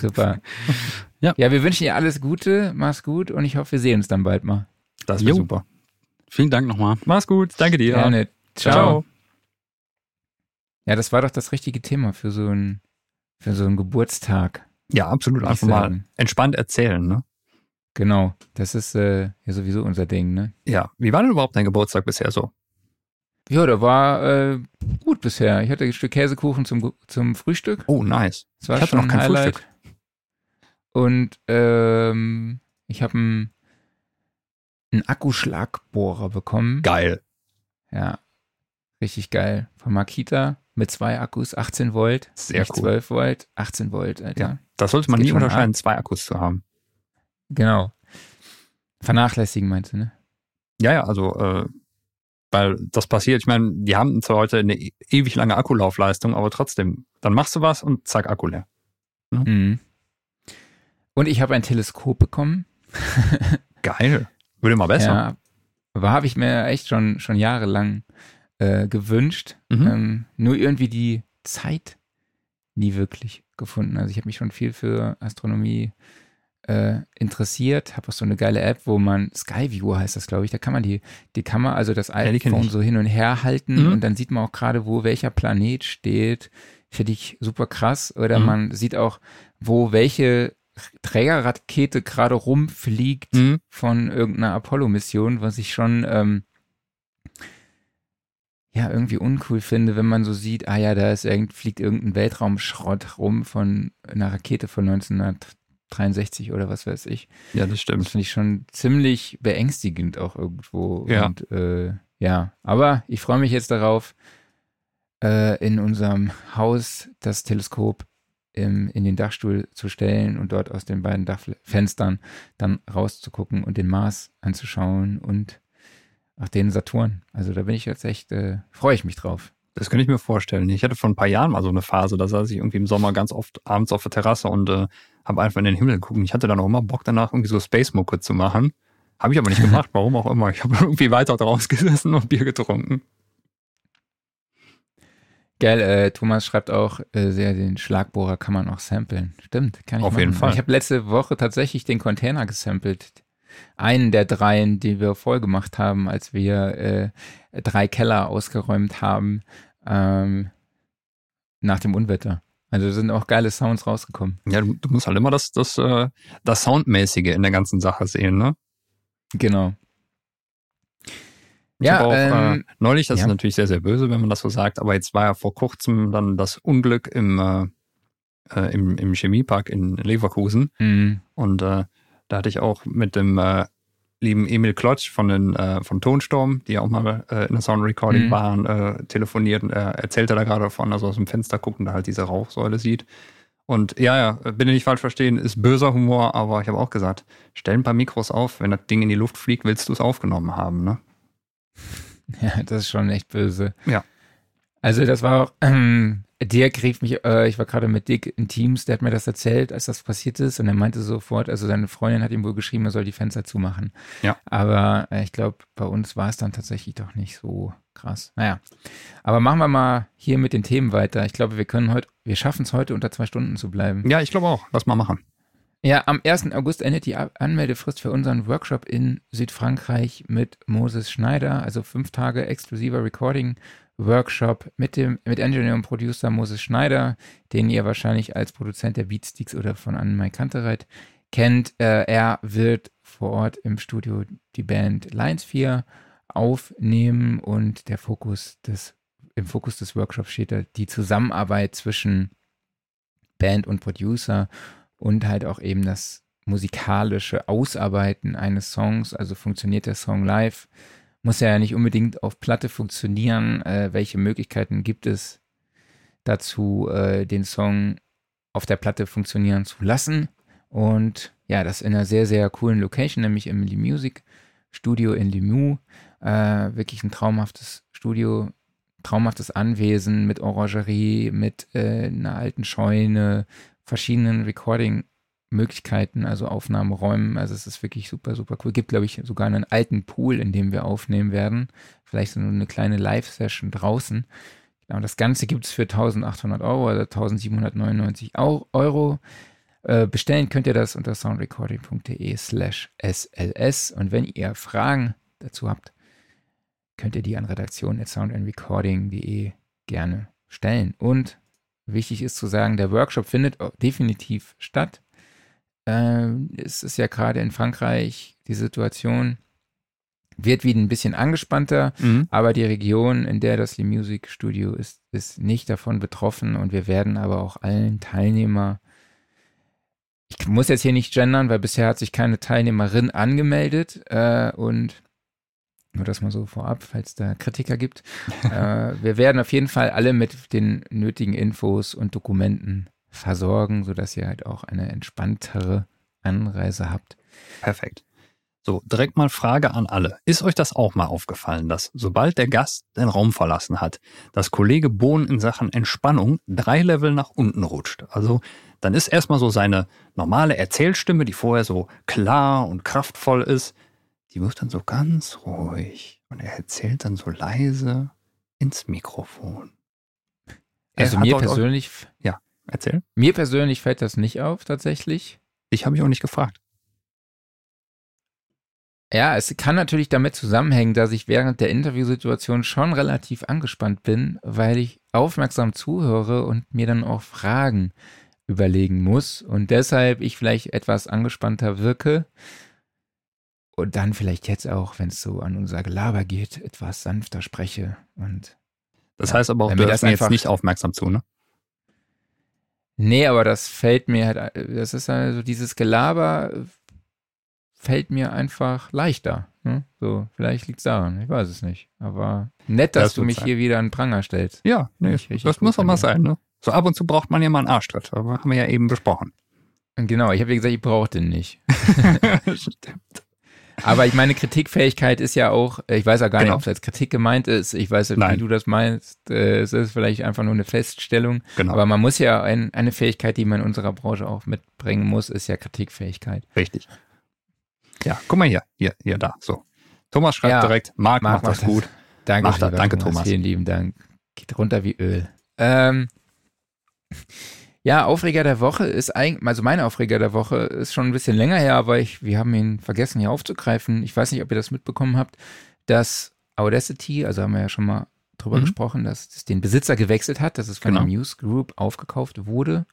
Super. Ja. Ja, wir wünschen dir alles Gute, mach's gut und ich hoffe, wir sehen uns dann bald mal. Das wäre super. Vielen Dank nochmal. Mach's gut. Danke dir. Gerne. Ciao. Ciao. Ja, das war doch das richtige Thema für so einen, für so einen Geburtstag. Ja, absolut. Einfach mal entspannt erzählen, ne? Genau. Das ist äh, ja sowieso unser Ding, ne? Ja. Wie war denn überhaupt dein Geburtstag bisher so? Ja, der war äh, gut bisher. Ich hatte ein Stück Käsekuchen zum, zum Frühstück. Oh, nice. Das war ich hatte schon noch kein Highlight. Frühstück. Und ähm, ich habe einen, einen Akkuschlagbohrer bekommen. Geil. Ja, richtig geil. Von Makita mit zwei Akkus, 18 Volt. Sehr cool. 12 Volt, 18 Volt, Alter. Ja, das sollte man das nie unterscheiden, zwei Akkus zu haben. Genau. Vernachlässigen meinst du, ne? Ja, ja, also äh, weil das passiert, ich meine, die haben zwar heute eine e- ewig lange Akkulaufleistung, aber trotzdem, dann machst du was und zack, Akku leer. Mhm. Und ich habe ein Teleskop bekommen. Geil. Würde mal besser. Ja, aber habe ich mir echt schon, schon jahrelang äh, gewünscht. Mhm. Ähm, nur irgendwie die Zeit nie wirklich gefunden. Also ich habe mich schon viel für Astronomie äh, interessiert, habe auch so eine geile App, wo man Skyview heißt das, glaube ich. Da kann man die, die Kamera, also das iPhone ich. so hin und her halten Mhm. und dann sieht man auch gerade, wo welcher Planet steht. Finde ich super krass. Oder Mhm. man sieht auch, wo welche Trägerrakete gerade rumfliegt Mhm. von irgendeiner Apollo-Mission, was ich schon ähm, ja irgendwie uncool finde, wenn man so sieht, ah ja, da ist irgend, fliegt irgendein Weltraumschrott rum von einer Rakete von 1963 oder was weiß ich. Ja, das Das stimmt. finde ich schon ziemlich beängstigend auch irgendwo. Ja. Und äh, ja, aber ich freue mich jetzt darauf, äh, in unserem Haus das Teleskop im, in den Dachstuhl zu stellen und dort aus den beiden Dachfenstern dann rauszugucken und den Mars anzuschauen und auch den Saturn. Also da bin ich jetzt echt, äh, freue ich mich drauf. Das könnte ich mir vorstellen. Ich hatte vor ein paar Jahren mal so eine Phase, da saß ich irgendwie im Sommer ganz oft abends auf der Terrasse und äh, habe einfach in den Himmel geguckt. Ich hatte dann auch immer Bock danach, irgendwie so Space-Mucke zu machen. Habe ich aber nicht gemacht, warum auch immer. Ich habe irgendwie weiter draußen gesessen und Bier getrunken. Geil, äh, Thomas schreibt auch, äh, sehr, den Schlagbohrer kann man auch samplen. Stimmt, kann ich Auf machen. jeden Fall. Ich habe letzte Woche tatsächlich den Container gesampelt. Einen der dreien, die wir voll gemacht haben, als wir äh, drei Keller ausgeräumt haben ähm, nach dem Unwetter. Also sind auch geile Sounds rausgekommen. Ja, du, du musst halt immer das, das, äh, das Soundmäßige in der ganzen Sache sehen, ne? Genau. Ich Ja, auch, ähm, äh, neulich, das ja. ist natürlich sehr, sehr böse, wenn man das so sagt, aber jetzt war ja vor kurzem dann das Unglück im, äh, äh, im, im Chemiepark in Leverkusen. Mhm. Und äh, da hatte ich auch mit dem äh, lieben Emil Klotsch von, den, äh, von Tonsturm, die auch mal äh, in der Sound Recording Mhm. waren, äh, telefoniert und er erzählte da gerade davon, also aus dem Fenster gucken, da halt diese Rauchsäule sieht. Und ja, ja, bitte nicht falsch verstehen, ist böser Humor, aber ich habe auch gesagt, stell ein paar Mikros auf, wenn das Ding in die Luft fliegt, willst du es aufgenommen haben, ne? Ja, das ist schon echt böse. Ja. Also das war auch, ähm, Dirk rief mich, äh, ich war gerade mit Dick in Teams, der hat mir das erzählt, als das passiert ist und er meinte sofort, also seine Freundin hat ihm wohl geschrieben, er soll die Fenster zumachen. Ja. Aber äh, ich glaube, bei uns war es dann tatsächlich doch nicht so krass. Naja, aber machen wir mal hier mit den Themen weiter. Ich glaube, wir können heute, wir schaffen es heute unter zwei Stunden zu bleiben. Ja, ich glaube auch. Lass mal machen. Ja, am 1. August endet die Anmeldefrist für unseren Workshop in Südfrankreich mit Moses Schneider, also fünf Tage exklusiver Recording-Workshop mit dem mit Engineer und Producer Moses Schneider, den ihr wahrscheinlich als Produzent der Beatsticks oder von Annemai Kantereit kennt. Äh, er wird vor Ort im Studio die Band Lions 4 aufnehmen und der Fokus des im Fokus des Workshops steht da die Zusammenarbeit zwischen Band und Producer und halt auch eben das musikalische Ausarbeiten eines Songs, also funktioniert der Song live, muss ja nicht unbedingt auf Platte funktionieren. Äh, welche Möglichkeiten gibt es dazu, äh, den Song auf der Platte funktionieren zu lassen? Und ja, das in einer sehr, sehr coolen Location, nämlich im Lee Music Studio in Limoux. Äh, wirklich ein traumhaftes Studio, traumhaftes Anwesen mit Orangerie, mit äh, einer alten Scheune, verschiedenen Recording-Möglichkeiten, also Aufnahmeräumen. Also es ist wirklich super, super cool. Gibt, glaube ich, sogar einen alten Pool, in dem wir aufnehmen werden. Vielleicht so eine kleine Live-Session draußen. Genau, das Ganze gibt es für 1800 Euro oder 1799 Au- Euro. Äh, bestellen könnt ihr das unter soundrecording.de slash sls. Und wenn ihr Fragen dazu habt, könnt ihr die an redaktion.soundandrecording.de gerne stellen. Und wichtig ist zu sagen, der Workshop findet auch definitiv statt. Ähm, es ist ja gerade in Frankreich die Situation, wird wieder ein bisschen angespannter, Mhm. aber die Region, in der das Lee Music Studio ist, ist nicht davon betroffen und wir werden aber auch allen Teilnehmer, ich muss jetzt hier nicht gendern, weil bisher hat sich keine Teilnehmerin angemeldet äh, und nur das mal so vorab, falls da Kritiker gibt. äh, wir werden auf jeden Fall alle mit den nötigen Infos und Dokumenten versorgen, sodass ihr halt auch eine entspanntere Anreise habt. Perfekt. So, direkt mal Frage an alle. Ist euch das auch mal aufgefallen, dass sobald der Gast den Raum verlassen hat, dass Kollege Bohn in Sachen Entspannung drei Level nach unten rutscht? Also, dann ist erstmal so seine normale Erzählstimme, die vorher so klar und kraftvoll ist, die wird dann so ganz ruhig und er erzählt dann so leise ins Mikrofon. Er Also mir dort auch- persönlich, Ja, erzähl. mir persönlich fällt das nicht auf tatsächlich. Ich habe mich auch nicht gefragt. Ja, es kann natürlich damit zusammenhängen, dass ich während der Interviewsituation schon relativ angespannt bin, weil ich aufmerksam zuhöre und mir dann auch Fragen überlegen muss und deshalb ich vielleicht etwas angespannter wirke und dann vielleicht jetzt auch, wenn es so an unser Gelaber geht, etwas sanfter spreche und Das heißt aber auch, du hörst mir jetzt nicht aufmerksam zu, ne? Nee, aber das fällt mir halt, das ist also dieses Gelaber fällt mir einfach leichter. Ne? So, vielleicht liegt's daran, ich weiß es nicht. Aber nett, dass Das du mich sein. hier wieder an Pranger stellst. Ja, nee, richtig das muss auch von mal sein, ne? So ab und zu braucht man ja mal einen Arschtritt, aber haben wir ja eben besprochen. Genau, ich habe ja gesagt, ich brauche den nicht. Aber ich meine, Kritikfähigkeit ist ja auch, ich weiß ja gar Genau. nicht, ob es als Kritik gemeint ist. Ich weiß nicht, wie du das meinst. Äh, Es ist vielleicht einfach nur eine Feststellung. genau, Aber man muss ja, ein, eine Fähigkeit, die man in unserer Branche auch mitbringen muss, ist ja Kritikfähigkeit. richtig. Ja, guck mal hier, hier, hier, da, so. Thomas schreibt Ja, direkt, Marc, Marc macht das macht das. gut. Danke, Macht lieber Danke, Thomas. Vielen lieben Dank. Geht runter wie Öl. Ähm, ja, Aufreger der Woche ist eigentlich, also mein Aufreger der Woche ist schon ein bisschen länger her, aber ich, wir haben ihn vergessen hier aufzugreifen. Ich weiß nicht, ob ihr das mitbekommen habt, dass Audacity, also haben wir ja schon mal drüber Mhm. gesprochen, dass es den Besitzer gewechselt hat, dass es von Genau. der Muse Group aufgekauft wurde,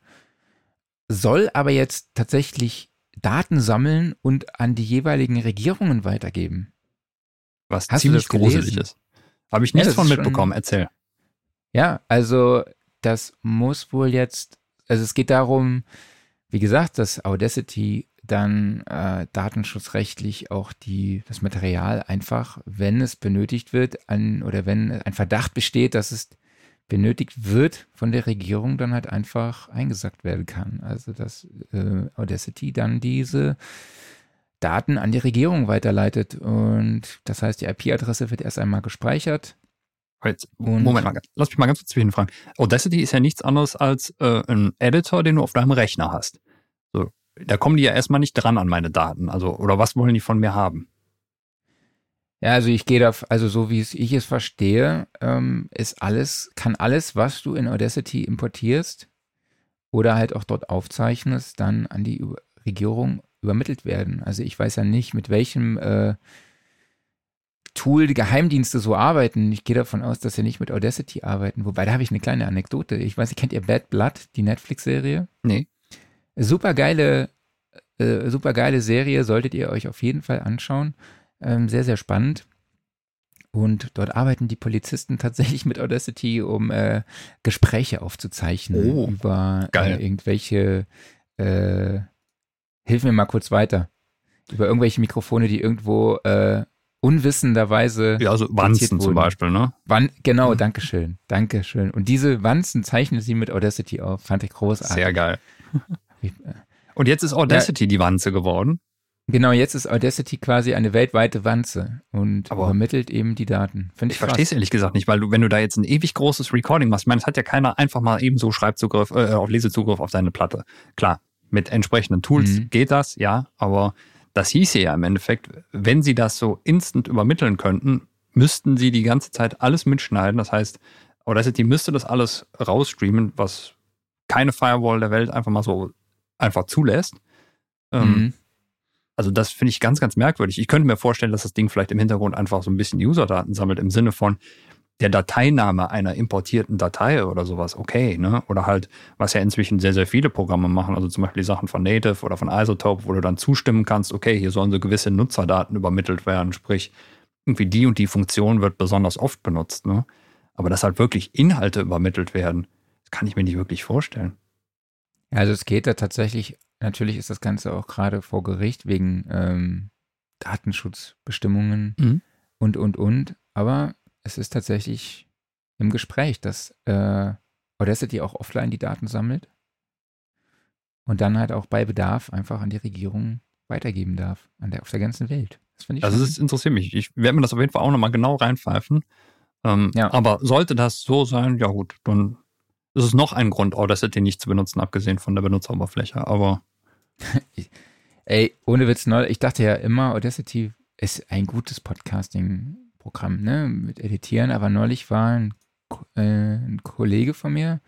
soll aber jetzt tatsächlich Daten sammeln und an die jeweiligen Regierungen weitergeben. Was Hast ziemlich gruselig ist. Habe ich Ja, nichts das von mitbekommen, erzähl. Ja, also das muss wohl jetzt, also es geht darum, wie gesagt, dass Audacity dann äh, datenschutzrechtlich auch die, das Material einfach, wenn es benötigt wird, an, oder wenn ein Verdacht besteht, dass es benötigt wird von der Regierung, dann halt einfach eingesackt werden kann. Also dass äh, Audacity dann diese Daten an die Regierung weiterleitet. Und das heißt, die IP-Adresse wird erst einmal gespeichert. Jetzt, Moment mal, lass mich mal ganz kurz zwischenfragen. Audacity ist ja nichts anderes als äh, ein Editor, den du auf deinem Rechner hast. So, da kommen die ja erstmal nicht dran an meine Daten. Also, oder was wollen die von mir haben? Ja, also ich gehe da, also so wie ich es verstehe, ähm, ist alles, kann alles, was du in Audacity importierst oder halt auch dort aufzeichnest, dann an die Regierung übermittelt werden. Also ich weiß ja nicht, mit welchem äh, Tool die Geheimdienste so arbeiten. Ich gehe davon aus, dass sie nicht mit Audacity arbeiten. Wobei, da habe ich eine kleine Anekdote. Ich weiß nicht, kennt ihr Bad Blood, die Netflix-Serie? Nee. Super geile, äh, super geile Serie, solltet ihr euch auf jeden Fall anschauen. Ähm, sehr, sehr spannend. Und dort arbeiten die Polizisten tatsächlich mit Audacity, um äh, Gespräche aufzuzeichnen Oh, über geil. Äh, irgendwelche, äh, hilf mir mal kurz weiter, über irgendwelche Mikrofone, die irgendwo äh, unwissenderweise Ja, also Wanzen zum. Beispiel, ne? Wann, genau, Mhm. Dankeschön, Dankeschön. Und diese Wanzen zeichnen sie mit Audacity auf. Fand ich großartig. Sehr geil. Wie- Und jetzt ist Audacity die Wanze geworden. Genau, jetzt ist Audacity quasi eine weltweite Wanze und Aber- übermittelt eben die Daten. Finde Ich ich verstehe es ehrlich gesagt nicht, weil du, wenn du da jetzt ein ewig großes Recording machst, ich meine, es hat ja keiner einfach mal eben so Schreibzugriff, äh, auf Lesezugriff auf deine Platte. Klar, mit entsprechenden Tools Mhm. geht das, ja, aber das hieße ja im Endeffekt, wenn sie das so instant übermitteln könnten, müssten sie die ganze Zeit alles mitschneiden. Das heißt, Audacity müsste das alles rausstreamen, was keine Firewall der Welt einfach mal so einfach zulässt. Ähm, Mhm. also das finde ich ganz, ganz merkwürdig. Ich könnte mir vorstellen, dass das Ding vielleicht im Hintergrund einfach so ein bisschen User-Daten sammelt im Sinne von der Dateiname einer importierten Datei oder sowas, okay, ne? Oder halt, was ja inzwischen sehr, sehr viele Programme machen, also zum Beispiel die Sachen von Native oder von Isotope, wo du dann zustimmen kannst, okay, hier sollen so gewisse Nutzerdaten übermittelt werden, sprich, irgendwie die und die Funktion wird besonders oft benutzt, ne? Aber dass halt wirklich Inhalte übermittelt werden, das kann ich mir nicht wirklich vorstellen. Also es geht da tatsächlich, natürlich ist das Ganze auch gerade vor Gericht wegen ähm, Datenschutzbestimmungen Mhm. und, und, und. Aber es ist tatsächlich im Gespräch, dass äh, Audacity auch offline die Daten sammelt und dann halt auch bei Bedarf einfach an die Regierung weitergeben darf an der, auf der ganzen Welt. Das finde ich Also es interessiert mich. Ich werde mir das auf jeden Fall auch nochmal genau reinpfeifen. Ähm, ja. Aber sollte das so sein, ja gut, dann ist es noch ein Grund, Audacity nicht zu benutzen, abgesehen von der Benutzeroberfläche. Aber Ey, ohne Witz, ich dachte ja immer, Audacity ist ein gutes Podcasting-Programm, ne, mit Editieren, aber neulich war ein, äh, ein Kollege von mir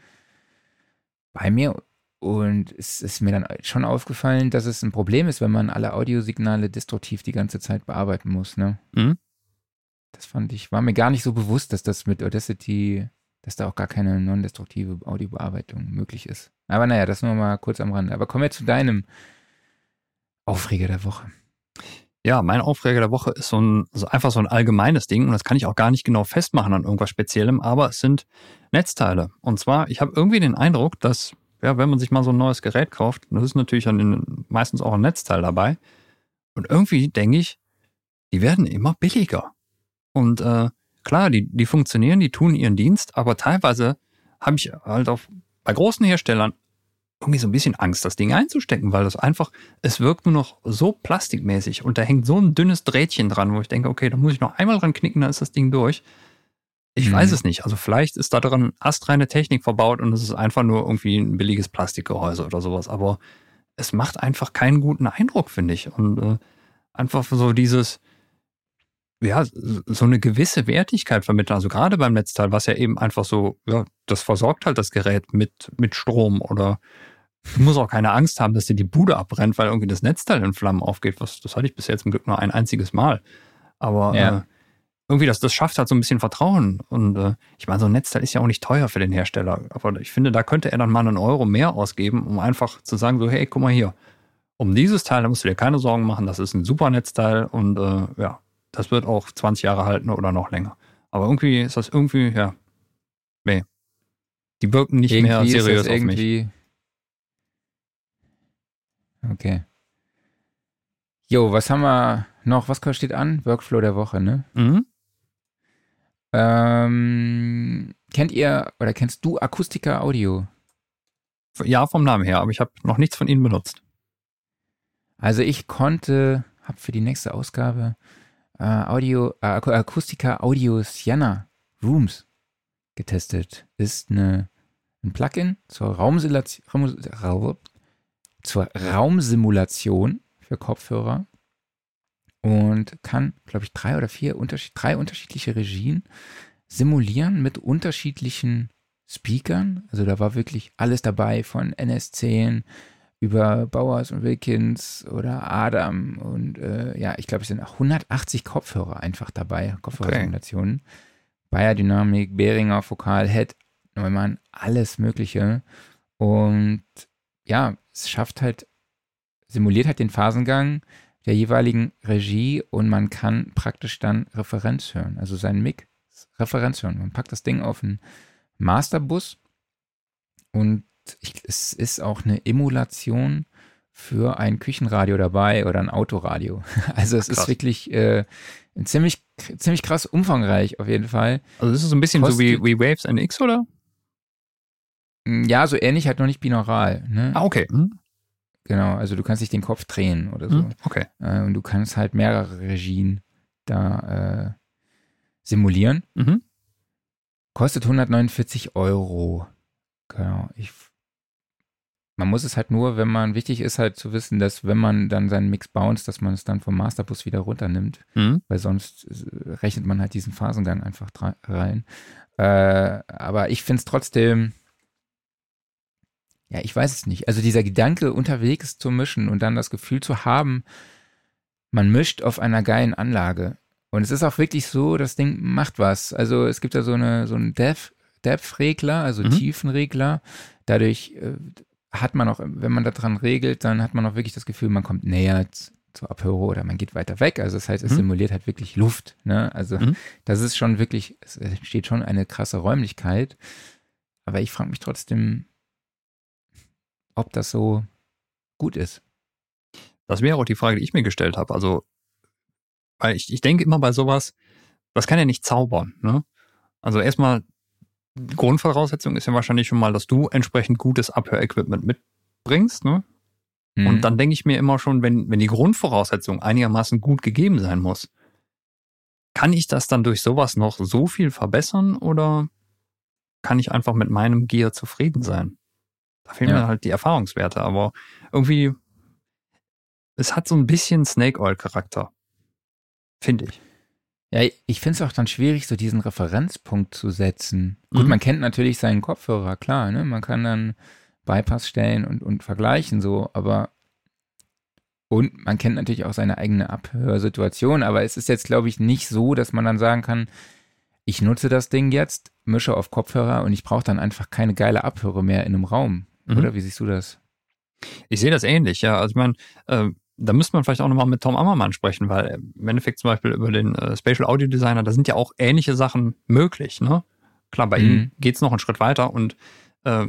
bei mir und es ist mir dann schon aufgefallen, dass es ein Problem ist, wenn man alle Audiosignale destruktiv die ganze Zeit bearbeiten muss, ne? Mhm. Das fand ich, war mir gar nicht so bewusst, dass das mit Audacity, dass da auch gar keine non-destruktive Audiobearbeitung möglich ist. Aber naja, das nur mal kurz am Rande. Aber kommen wir zu deinem Aufreger der Woche. Ja, mein Aufreger der Woche ist so ein, also einfach so ein allgemeines Ding und das kann ich auch gar nicht genau festmachen an irgendwas Speziellem, aber es sind Netzteile. Und zwar, ich habe irgendwie den Eindruck, dass ja, wenn man sich mal so ein neues Gerät kauft, das ist natürlich dann meistens auch ein Netzteil dabei. Und irgendwie denke ich, die werden immer billiger. Und äh, klar, die, die funktionieren, die tun ihren Dienst, aber teilweise habe ich halt auch bei großen Herstellern irgendwie so ein bisschen Angst, das Ding einzustecken, weil das einfach, es wirkt nur noch so plastikmäßig und da hängt so ein dünnes Drähtchen dran, wo ich denke, okay, da muss ich noch einmal dran knicken, dann ist das Ding durch. Ich mhm. weiß es nicht. Also vielleicht ist da dran astreine Technik verbaut und es ist einfach nur irgendwie ein billiges Plastikgehäuse oder sowas. Aber es macht einfach keinen guten Eindruck, finde ich. Und äh, einfach so dieses, ja, so eine gewisse Wertigkeit vermitteln. Also gerade beim Netzteil, was ja eben einfach so, ja, das versorgt halt das Gerät mit, mit Strom oder du musst auch keine Angst haben, dass dir die Bude abbrennt, weil irgendwie das Netzteil in Flammen aufgeht. Was, das hatte ich bis jetzt zum Glück nur ein einziges Mal. Aber ja. äh, irgendwie, das, das schafft halt so ein bisschen Vertrauen. Und äh, ich meine, so ein Netzteil ist ja auch nicht teuer für den Hersteller. Aber ich finde, da könnte er dann mal einen Euro mehr ausgeben, um einfach zu sagen, so, hey, guck mal hier, um dieses Teil, da musst du dir keine Sorgen machen, das ist ein super Netzteil und äh, ja, das wird auch 20 Jahre halten oder noch länger. Aber irgendwie ist das irgendwie, ja, nee. Die wirken nicht irgendwie mehr seriös auf mich. Okay. Jo, was haben wir noch? Was steht an? Workflow der Woche, ne? Mhm. Ähm, kennt ihr oder kennst du Akustika Audio? Ja, vom Namen her, aber ich habe noch nichts von ihnen benutzt. Also ich konnte, habe für die nächste Ausgabe äh, Audio, äh, Akustika Audio Sienna Rooms getestet. Ist eine, ein Plugin zur, Raumsimulation, zur Raumsimulation für Kopfhörer und kann, glaube ich, drei oder vier unterschied drei unterschiedliche Regien simulieren mit unterschiedlichen Speakern. Also da war wirklich alles dabei von NS10 über Bowers und Wilkins oder Adam und äh, ja, ich glaube, es sind auch 180 Kopfhörer einfach dabei, Kopfhörersimulationen. Okay. Bayer Dynamik, Behringer, Fokal, Head, Neumann, alles Mögliche. Und ja, es schafft halt, simuliert halt den Phasengang der jeweiligen Regie und man kann praktisch dann Referenz hören, also seinen Mic Referenz hören. Man packt das Ding auf einen Masterbus und ich, es ist auch eine Emulation für ein Küchenradio dabei oder ein Autoradio. Also es krass. ist wirklich äh, ziemlich, ziemlich krass umfangreich auf jeden Fall. Also das ist so ein bisschen Kost so wie, wie Waves NX, oder? Ja, so ähnlich, halt noch nicht binaural. Ne? Ah, okay. Hm. Genau, also du kannst dich den Kopf drehen oder so. Hm, okay. Äh, und du kannst halt mehrere Regien da äh, simulieren. Mhm. Kostet 149 Euro. Genau. Ich, man muss es halt nur, wenn man, wichtig ist halt zu wissen, dass wenn man dann seinen Mix bounce, dass man es dann vom Masterbus wieder runternimmt, mhm. weil sonst äh, rechnet man halt diesen Phasengang einfach rein. Äh, aber ich finde es trotzdem ja, ich weiß es nicht. Also dieser Gedanke, unterwegs zu mischen und dann das Gefühl zu haben, man mischt auf einer geilen Anlage. Und es ist auch wirklich so, das Ding macht was. Also es gibt da so eine so einen Depth, Depth-Regler, also mhm. Tiefenregler. Dadurch äh, hat man auch, wenn man daran regelt, dann hat man auch wirklich das Gefühl, man kommt näher zur Abhöre oder man geht weiter weg. Also das heißt, es mhm. simuliert halt wirklich Luft. Ne? Also mhm. das ist schon wirklich, es entsteht schon eine krasse Räumlichkeit. Aber ich frage mich trotzdem, ob das so gut ist. Das wäre auch die Frage, die ich mir gestellt habe. Also, weil ich, ich denke immer bei sowas, das kann ja nicht zaubern. Ne? Also erstmal, Grundvoraussetzung ist ja wahrscheinlich schon mal, dass du entsprechend gutes Abhörequipment mitbringst. Ne? Mhm. Und dann denke ich mir immer schon, wenn, wenn die Grundvoraussetzung einigermaßen gut gegeben sein muss, kann ich das dann durch sowas noch so viel verbessern oder kann ich einfach mit meinem Gear zufrieden sein? Da fehlen ja. mir halt die Erfahrungswerte, aber irgendwie, es hat so ein bisschen Snake Oil Charakter. Finde ich. Ja, ich finde es auch dann schwierig, so diesen Referenzpunkt zu setzen. Gut, mhm. man kennt natürlich seinen Kopfhörer, klar, ne? Man kann dann Bypass stellen und, und vergleichen, so, aber und man kennt natürlich auch seine eigene Abhörsituation, aber es ist jetzt, glaube ich, nicht so, dass man dann sagen kann, ich nutze das Ding jetzt, mische auf Kopfhörer und ich brauche dann einfach keine geile Abhöre mehr in einem Raum. Mhm. Oder wie siehst du das? Ich sehe das ähnlich, ja. Also ich meine, äh, da müsste man vielleicht auch nochmal mit Tom Ammermann sprechen, weil im Endeffekt zum Beispiel über den äh, Spatial Audio Designer, da sind ja auch ähnliche Sachen möglich. Ne? Klar, bei mhm. ihm geht es noch einen Schritt weiter und äh,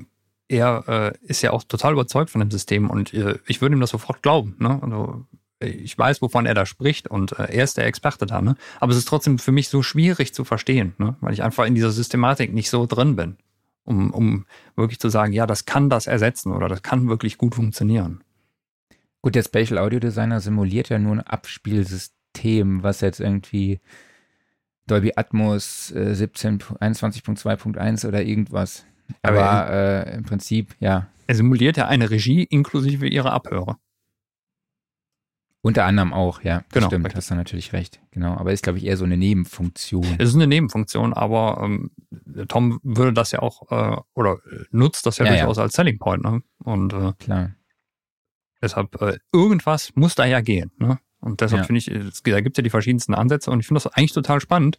er äh, ist ja auch total überzeugt von dem System und äh, ich würde ihm das sofort glauben. Ne? Also, ich weiß, wovon er da spricht und äh, er ist der Experte da. Ne? Aber es ist trotzdem für mich so schwierig zu verstehen, ne? weil ich einfach in dieser Systematik nicht so drin bin, um, um wirklich zu sagen, ja, das kann das ersetzen oder das kann wirklich gut funktionieren. Gut, der Spatial Audio Designer simuliert ja nur ein Abspielsystem, was jetzt irgendwie Dolby Atmos äh, 17, 21.2.1 oder irgendwas. Aber, Aber äh, im Prinzip, ja. Er simuliert ja eine Regie inklusive ihrer Abhörer. Unter anderem auch, ja. Genau. Stimmt, hast du natürlich recht. Genau. Aber ist, glaube ich, eher so eine Nebenfunktion. Es ist eine Nebenfunktion, aber ähm, Tom würde das ja auch, äh, oder nutzt das ja, ja durchaus ja. als Selling Point. Ne? Und äh, Klar. Deshalb, äh, irgendwas muss da ja gehen. Ne? Und deshalb ja. finde ich, es, da gibt es ja die verschiedensten Ansätze und ich finde das eigentlich total spannend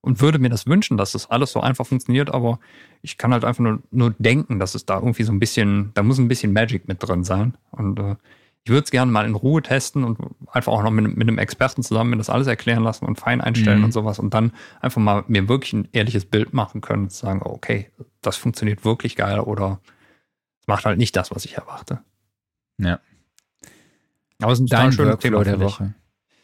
und würde mir das wünschen, dass das alles so einfach funktioniert, aber ich kann halt einfach nur, nur denken, dass es da irgendwie so ein bisschen, da muss ein bisschen Magic mit drin sein. Und äh, ich würde es gerne mal in Ruhe testen und einfach auch noch mit, mit einem Experten zusammen mir das alles erklären lassen und fein einstellen mhm. und sowas und dann einfach mal mir wirklich ein ehrliches Bild machen können und sagen, okay, das funktioniert wirklich geil oder es macht halt nicht das, was ich erwarte. Ja. Aber es ist ein schönes Thema der Woche.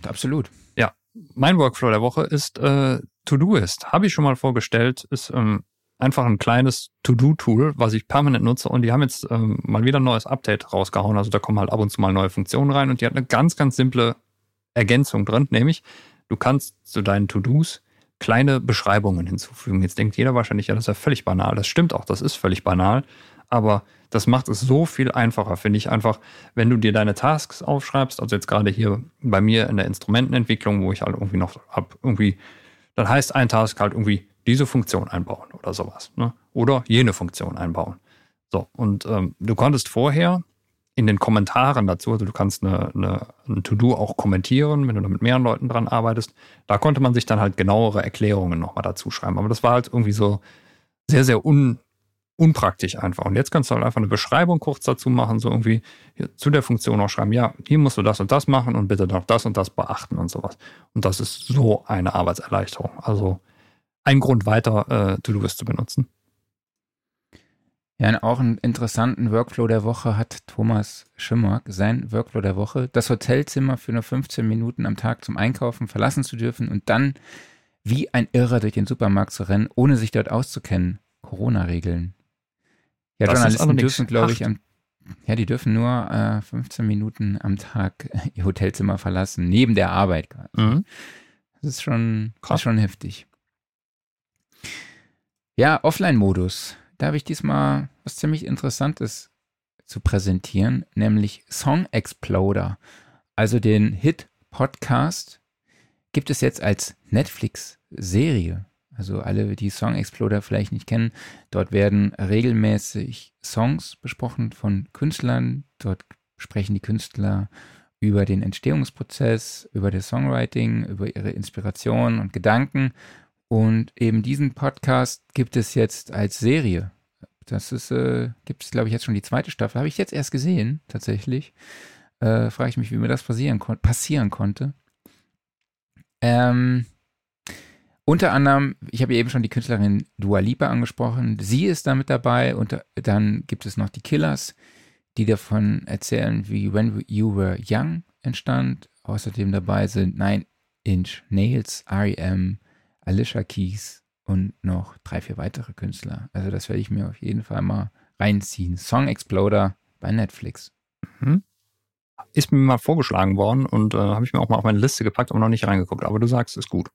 Absolut. Ja, mein Workflow der Woche ist äh, To-Do-Ist. Habe ich schon mal vorgestellt. Ist ähm, einfach ein kleines To-Do-Tool, was ich permanent nutze. Und die haben jetzt ähm, mal wieder ein neues Update rausgehauen. Also da kommen halt ab und zu mal neue Funktionen rein. Und die hat eine ganz, ganz simple Ergänzung drin, nämlich du kannst zu deinen To-Dos kleine Beschreibungen hinzufügen. Jetzt denkt jeder wahrscheinlich, ja, das ist ja völlig banal. Das stimmt auch, das ist völlig banal. Aber das macht es so viel einfacher, finde ich einfach, wenn du dir deine Tasks aufschreibst, also jetzt gerade hier bei mir in der Instrumentenentwicklung, wo ich halt irgendwie noch ab irgendwie, dann heißt ein Task halt irgendwie diese Funktion einbauen oder sowas, ne? Oder jene Funktion einbauen. So, und ähm, du konntest vorher in den Kommentaren dazu, also du kannst eine, eine, ein To-Do auch kommentieren, wenn du da mit mehreren Leuten dran arbeitest, da konnte man sich dann halt genauere Erklärungen nochmal dazu schreiben. Aber das war halt irgendwie so sehr, sehr un, unpraktisch einfach. Und jetzt kannst du halt einfach eine Beschreibung kurz dazu machen, so irgendwie zu der Funktion auch schreiben, ja, hier musst du das und das machen und bitte noch das und das beachten und sowas. Und das ist so eine Arbeitserleichterung. Also ein Grund weiter, äh, To-Do-List zu benutzen. Ja, auch einen interessanten Workflow der Woche hat Thomas Schimmer. Sein Workflow der Woche, das Hotelzimmer für nur 15 Minuten am Tag zum Einkaufen verlassen zu dürfen und dann wie ein Irrer durch den Supermarkt zu rennen, ohne sich dort auszukennen. Corona-Regeln. Ja, das Journalisten dürfen, glaube ich, am, ja, die dürfen nur äh, 15 Minuten am Tag ihr Hotelzimmer verlassen, neben der Arbeit. Mhm. Das ist schon, Krass. ist schon heftig. Ja, Offline-Modus. Da habe ich diesmal was ziemlich Interessantes zu präsentieren, nämlich Song Exploder. Also den Hit-Podcast gibt es jetzt als Netflix-Serie. Also alle, die Song Exploder vielleicht nicht kennen, dort werden regelmäßig Songs besprochen von Künstlern. Dort sprechen die Künstler über den Entstehungsprozess, über das Songwriting, über ihre Inspiration und Gedanken. Und eben diesen Podcast gibt es jetzt als Serie. Das ist, äh, gibt es, glaube ich, jetzt schon die zweite Staffel. Habe ich jetzt erst gesehen, tatsächlich. Äh, Frage ich mich, wie mir das passieren, kon passieren konnte. Ähm, unter anderem, ich habe eben schon die Künstlerin Dua Lipa angesprochen. Sie ist da mit dabei und dann gibt es noch die Killers, die davon erzählen, wie When You Were Young entstand. Außerdem dabei sind Nine Inch Nails, R.E.M., Alicia Keys und noch drei, vier weitere Künstler. Also das werde ich mir auf jeden Fall mal reinziehen. Song Exploder bei Netflix. Mhm. ist mir mal vorgeschlagen worden und äh, habe ich mir auch mal auf meine Liste gepackt, aber noch nicht reingeguckt. Aber du sagst, ist gut.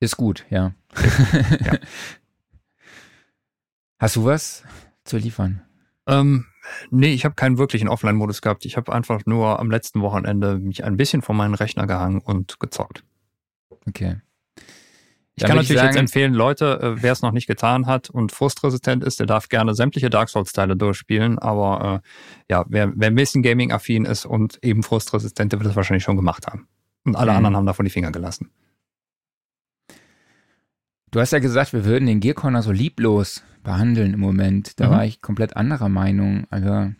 Ist gut, ja. ja. Hast du was zu liefern? Ähm, nee, ich habe keinen wirklichen Offline-Modus gehabt. Ich habe einfach nur am letzten Wochenende mich ein bisschen vor meinen Rechner gehangen und gezockt. Okay. Ich Dann kann natürlich ich sagen, jetzt empfehlen, Leute, äh, wer es noch nicht getan hat und frustresistent ist, der darf gerne sämtliche Dark Souls-Teile durchspielen. Aber äh, ja, wer, wer ein bisschen Gaming-affin ist und eben frustresistent, der wird das wahrscheinlich schon gemacht haben. Und alle mhm. anderen haben davon die Finger gelassen. Du hast ja gesagt, wir würden den Gear Corner so lieblos behandeln im Moment. Da mhm. war ich komplett anderer Meinung. Also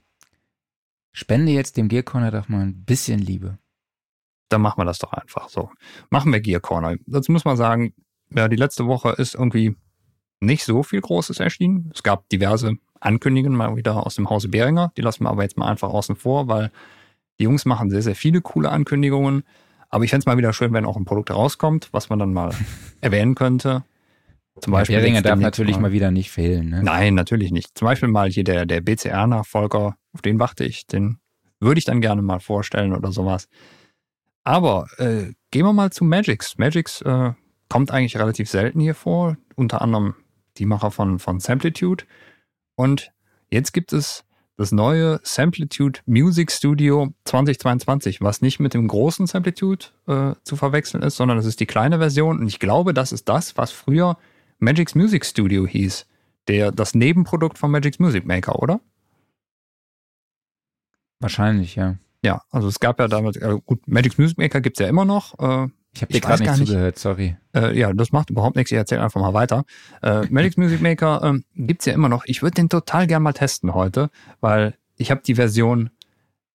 spende jetzt dem Gear Corner doch mal ein bisschen Liebe. Dann machen wir das doch einfach so. Machen wir Gear Corner. Dazu muss man sagen, ja, die letzte Woche ist irgendwie nicht so viel Großes erschienen. Es gab diverse Ankündigungen mal wieder aus dem Hause Behringer. Die lassen wir aber jetzt mal einfach außen vor, weil die Jungs machen sehr, sehr viele coole Ankündigungen. Aber ich fände es mal wieder schön, wenn auch ein Produkt rauskommt, was man dann mal erwähnen könnte. Zum Beispiel. Behringer darf natürlich mal, mal wieder nicht fehlen. Ne? Nein, natürlich nicht. Zum Beispiel mal hier der, der BCR-Nachfolger, auf den warte ich. Den würde ich dann gerne mal vorstellen oder sowas. Aber äh, gehen wir mal zu Magix. Magix äh, kommt eigentlich relativ selten hier vor, unter anderem die Macher von, von Samplitude. Und jetzt gibt es das neue Samplitude Music Studio 2022, was nicht mit dem großen Samplitude äh, zu verwechseln ist, sondern das ist die kleine Version. Und ich glaube, das ist das, was früher Magic's Music Studio hieß. Der, das Nebenprodukt von Magic's Music Maker, oder? Wahrscheinlich, ja. Ja, also es gab ja damals, äh, gut, Magic's Music Maker gibt es ja immer noch. Äh, ich habe dir gerade nicht, zugehört, sorry. Äh, ja, das macht überhaupt nichts. Ich erzähle einfach mal weiter. Äh, Magic's Music Maker ähm, gibt's ja immer noch. Ich würde den total gern mal testen heute, weil ich habe die Version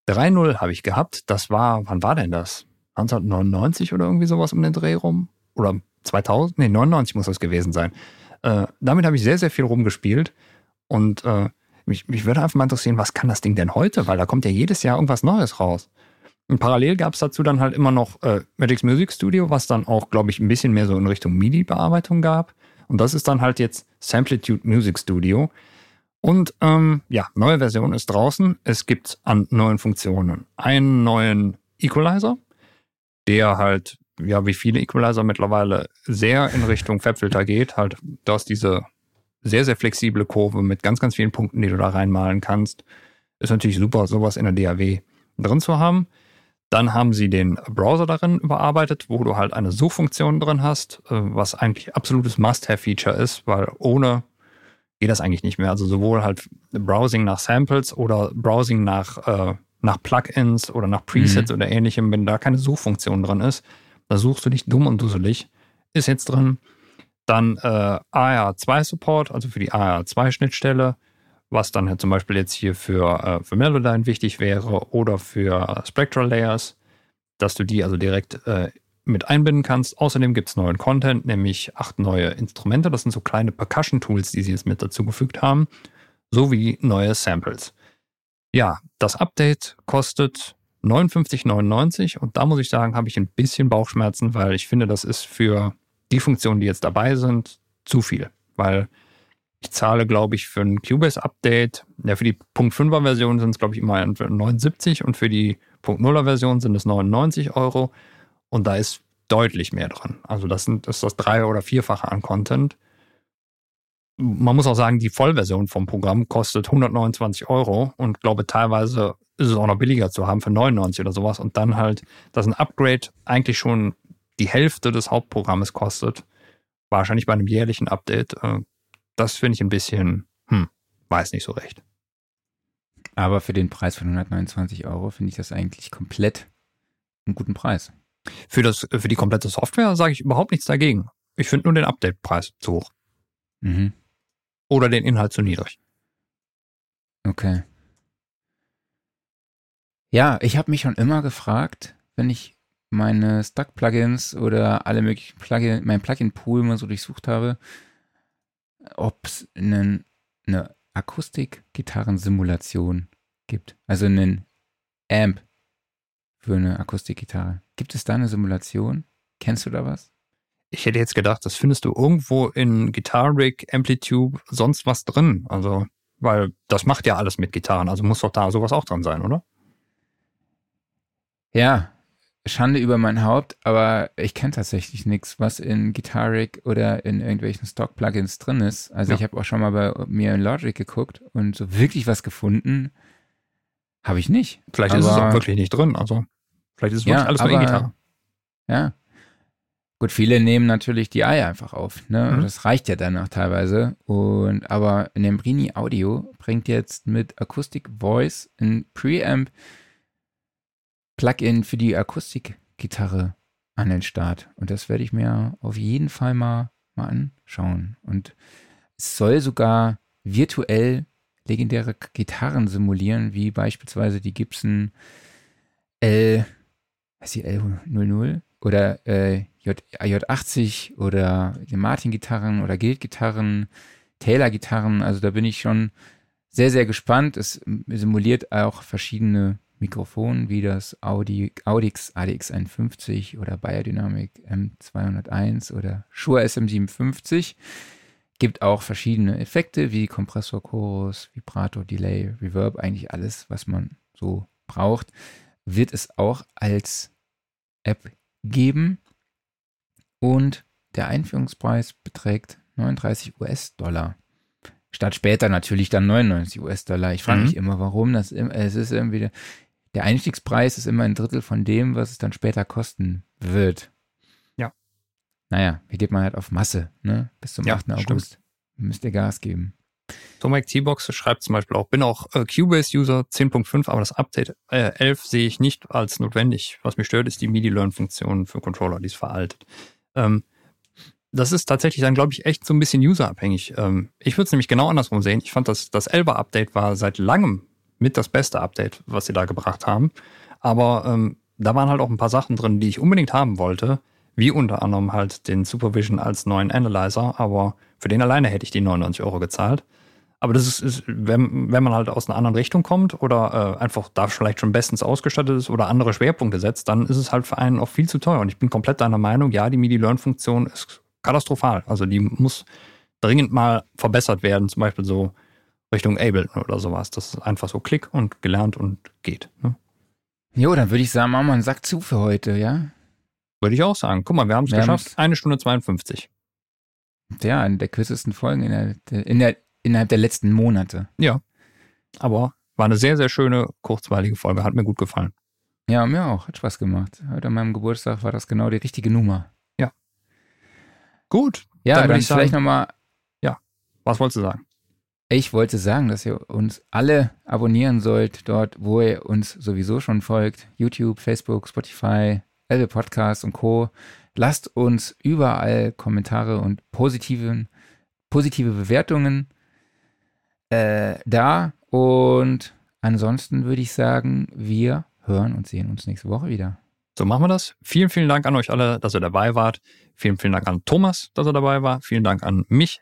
3.0 habe ich gehabt. Das war, wann war denn das? 1999 oder irgendwie sowas um den Dreh rum? Oder 2000? Nee, 99 muss das gewesen sein. Äh, damit habe ich sehr, sehr viel rumgespielt. Und äh, mich, mich würde einfach mal interessieren, was kann das Ding denn heute? Weil da kommt ja jedes Jahr irgendwas Neues raus. Und parallel gab es dazu dann halt immer noch äh, Magic's Music Studio, was dann auch, glaube ich, ein bisschen mehr so in Richtung MIDI-Bearbeitung gab. Und das ist dann halt jetzt Samplitude Music Studio. Und ähm, ja, neue Version ist draußen. Es gibt an neuen Funktionen einen neuen Equalizer, der halt, ja, wie viele Equalizer mittlerweile sehr in Richtung Fabfilter geht. Halt, du hast diese sehr, sehr flexible Kurve mit ganz, ganz vielen Punkten, die du da reinmalen kannst. Ist natürlich super, sowas in der DAW drin zu haben. Dann haben sie den Browser darin überarbeitet, wo du halt eine Suchfunktion drin hast, äh, was eigentlich absolutes Must-Have-Feature ist, weil ohne geht das eigentlich nicht mehr. Also sowohl halt Browsing nach Samples oder Browsing nach, äh, nach Plugins oder nach Presets mhm. oder ähnlichem, wenn da keine Suchfunktion drin ist, da suchst du nicht dumm und dusselig. Ist jetzt drin. Dann äh, AR2-Support, also für die AR2-Schnittstelle was dann halt zum Beispiel jetzt hier für, äh, für Melodyne wichtig wäre oder für Spectral Layers, dass du die also direkt äh, mit einbinden kannst. Außerdem gibt es neuen Content, nämlich acht neue Instrumente. Das sind so kleine Percussion-Tools, die sie jetzt mit dazugefügt haben, sowie neue Samples. Ja, das Update kostet 59,99 und da muss ich sagen, habe ich ein bisschen Bauchschmerzen, weil ich finde, das ist für die Funktionen, die jetzt dabei sind, zu viel. Weil ich zahle, glaube ich, für ein Cubase-Update, ja, für die Punkt 5er Version sind es, glaube ich, immer 79 und für die Punkt 0er Version sind es 99 Euro. Und da ist deutlich mehr dran. Also das, sind, das ist das drei- oder vierfache an Content. Man muss auch sagen, die Vollversion vom Programm kostet 129 Euro und glaube teilweise ist es auch noch billiger zu haben für 99 oder sowas. Und dann halt, dass ein Upgrade eigentlich schon die Hälfte des Hauptprogrammes kostet. Wahrscheinlich bei einem jährlichen Update äh, das finde ich ein bisschen, hm, weiß nicht so recht. Aber für den Preis von 129 Euro finde ich das eigentlich komplett einen guten Preis. Für, das, für die komplette Software sage ich überhaupt nichts dagegen. Ich finde nur den Update-Preis zu hoch. Mhm. Oder den Inhalt zu niedrig. Okay. Ja, ich habe mich schon immer gefragt, wenn ich meine Stock-Plugins oder alle möglichen Plugin, mein Plugin-Pool mal so durchsucht habe, ob es eine Akustikgitarrensimulation gibt. Also einen Amp für eine Akustikgitarre. Gibt es da eine Simulation? Kennst du da was? Ich hätte jetzt gedacht, das findest du irgendwo in Guitar Rig, Amplitude, sonst was drin. Also Weil das macht ja alles mit Gitarren, also muss doch da sowas auch dran sein, oder? Ja, Schande über mein Haupt, aber ich kenne tatsächlich nichts, was in Guitaric oder in irgendwelchen Stock-Plugins drin ist. Also Ja. ich habe auch schon mal bei mir in Logic geguckt und so wirklich was gefunden habe ich nicht. Vielleicht ist es Aber- auch wirklich nicht drin. Also vielleicht ist es Ja, wirklich alles nur aber- E-Gitarre. Ja. Gut, viele nehmen natürlich die Eier einfach auf. Ne? Mhm. Das reicht ja dann auch teilweise. Und aber Nembrini Audio bringt jetzt mit Acoustic Voice ein Preamp Plugin für die Akustikgitarre an den Start. Und das werde ich mir auf jeden Fall mal, mal anschauen. Und es soll sogar virtuell legendäre Gitarren simulieren, wie beispielsweise die Gibson L, was die L00 oder äh, J, J80 oder Martin-Gitarren oder Guild-Gitarren, Taylor-Gitarren. Also da bin ich schon sehr, sehr gespannt. Es simuliert auch verschiedene Mikrofone, wie das Audi, Audix ADX51 oder Biodynamic M201 oder Shure SM57. Gibt auch verschiedene Effekte wie Kompressor, Chorus, Vibrato, Delay, Reverb, eigentlich alles, was man so braucht. Wird es auch als App geben. Und der Einführungspreis beträgt 39 US-Dollar. Statt später natürlich dann 99 US-Dollar. Ich frage Mhm. mich immer, warum. Das, es ist irgendwie, der Einstiegspreis ist immer ein Drittel von dem, was es dann später kosten wird. Ja. Naja, hier geht man halt auf Masse, ne? Bis zum Ja, 8. stimmt. August. Müsst ihr Gas geben. Tomek T-Box schreibt zum Beispiel auch, bin auch äh, Cubase-User 10.5, aber das Update äh, 11 sehe ich nicht als notwendig. Was mich stört, ist die MIDI-Learn-Funktion für Controller, die ist veraltet. Ähm, das ist tatsächlich dann, glaube ich, echt so ein bisschen userabhängig. Ähm, ich würde es nämlich genau andersrum sehen. Ich fand, dass das 11er Update war seit langem mit das beste Update, was sie da gebracht haben. Aber ähm, da waren halt auch ein paar Sachen drin, die ich unbedingt haben wollte, wie unter anderem halt den Supervision als neuen Analyzer, aber für den alleine hätte ich die 99 Euro gezahlt. Aber das ist, ist wenn, wenn man halt aus einer anderen Richtung kommt oder äh, einfach da vielleicht schon bestens ausgestattet ist oder andere Schwerpunkte setzt, dann ist es halt für einen auch viel zu teuer. Und ich bin komplett deiner Meinung, ja, die MIDI-Learn-Funktion ist katastrophal. Also die muss dringend mal verbessert werden, zum Beispiel so Richtung Ableton oder sowas. Das ist einfach so Klick und gelernt und geht. Ne? Jo, dann würde ich sagen, machen wir einen Sack zu für heute, ja? Würde ich auch sagen. Guck mal, wir haben es geschafft. Eine Stunde 52. Ja, eine der kürzesten Folgen in der, in der, innerhalb der letzten Monate. Aber war eine sehr, sehr schöne, kurzweilige Folge. Hat mir gut gefallen. Ja, mir auch. Hat Spaß gemacht. Heute an meinem Geburtstag war das genau die richtige Nummer. Gut. Ja, Dann dann, ich vielleicht nochmal, Was wolltest du sagen? ich wollte sagen, dass ihr uns alle abonnieren sollt, dort, wo ihr uns sowieso schon folgt. YouTube, Facebook, Spotify, Apple Podcasts und Co. Lasst uns überall Kommentare und positiven, positive Bewertungen äh, da. Und ansonsten würde ich sagen, wir hören und sehen uns nächste Woche wieder. So machen wir das. Vielen, vielen Dank an euch alle, dass ihr dabei wart. Vielen, vielen Dank an Thomas, dass er dabei war. Vielen Dank an mich.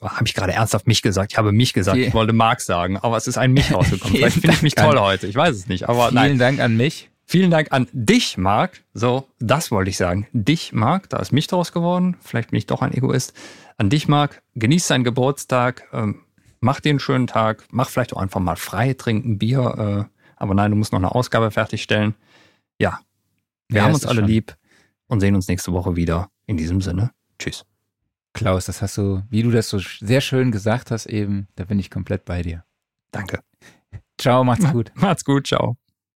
Habe ich gerade ernsthaft mich gesagt? Ich habe mich gesagt. Ich wollte Marc sagen, aber es ist ein mich rausgekommen. Vielleicht finde ich mich toll heute. Ich weiß es nicht. Aber Vielen nein. Dank an mich. Vielen Dank an dich, Marc. So, das wollte ich sagen. Dich, Marc. Da ist mich draus geworden. Vielleicht bin ich doch ein Egoist. An dich, Marc. Genieß deinen Geburtstag. Ähm, mach dir einen schönen Tag. Mach vielleicht auch einfach mal frei, trinken Bier. Äh, aber nein, du musst noch eine Ausgabe fertigstellen. Ja, wir Ja, haben uns alle schon. lieb und sehen uns nächste Woche wieder. In diesem Sinne, tschüss. Klaus, das hast du, wie du das so sehr schön gesagt hast eben, da bin ich komplett bei dir. Danke. Ciao, macht's gut. Macht's gut, ciao.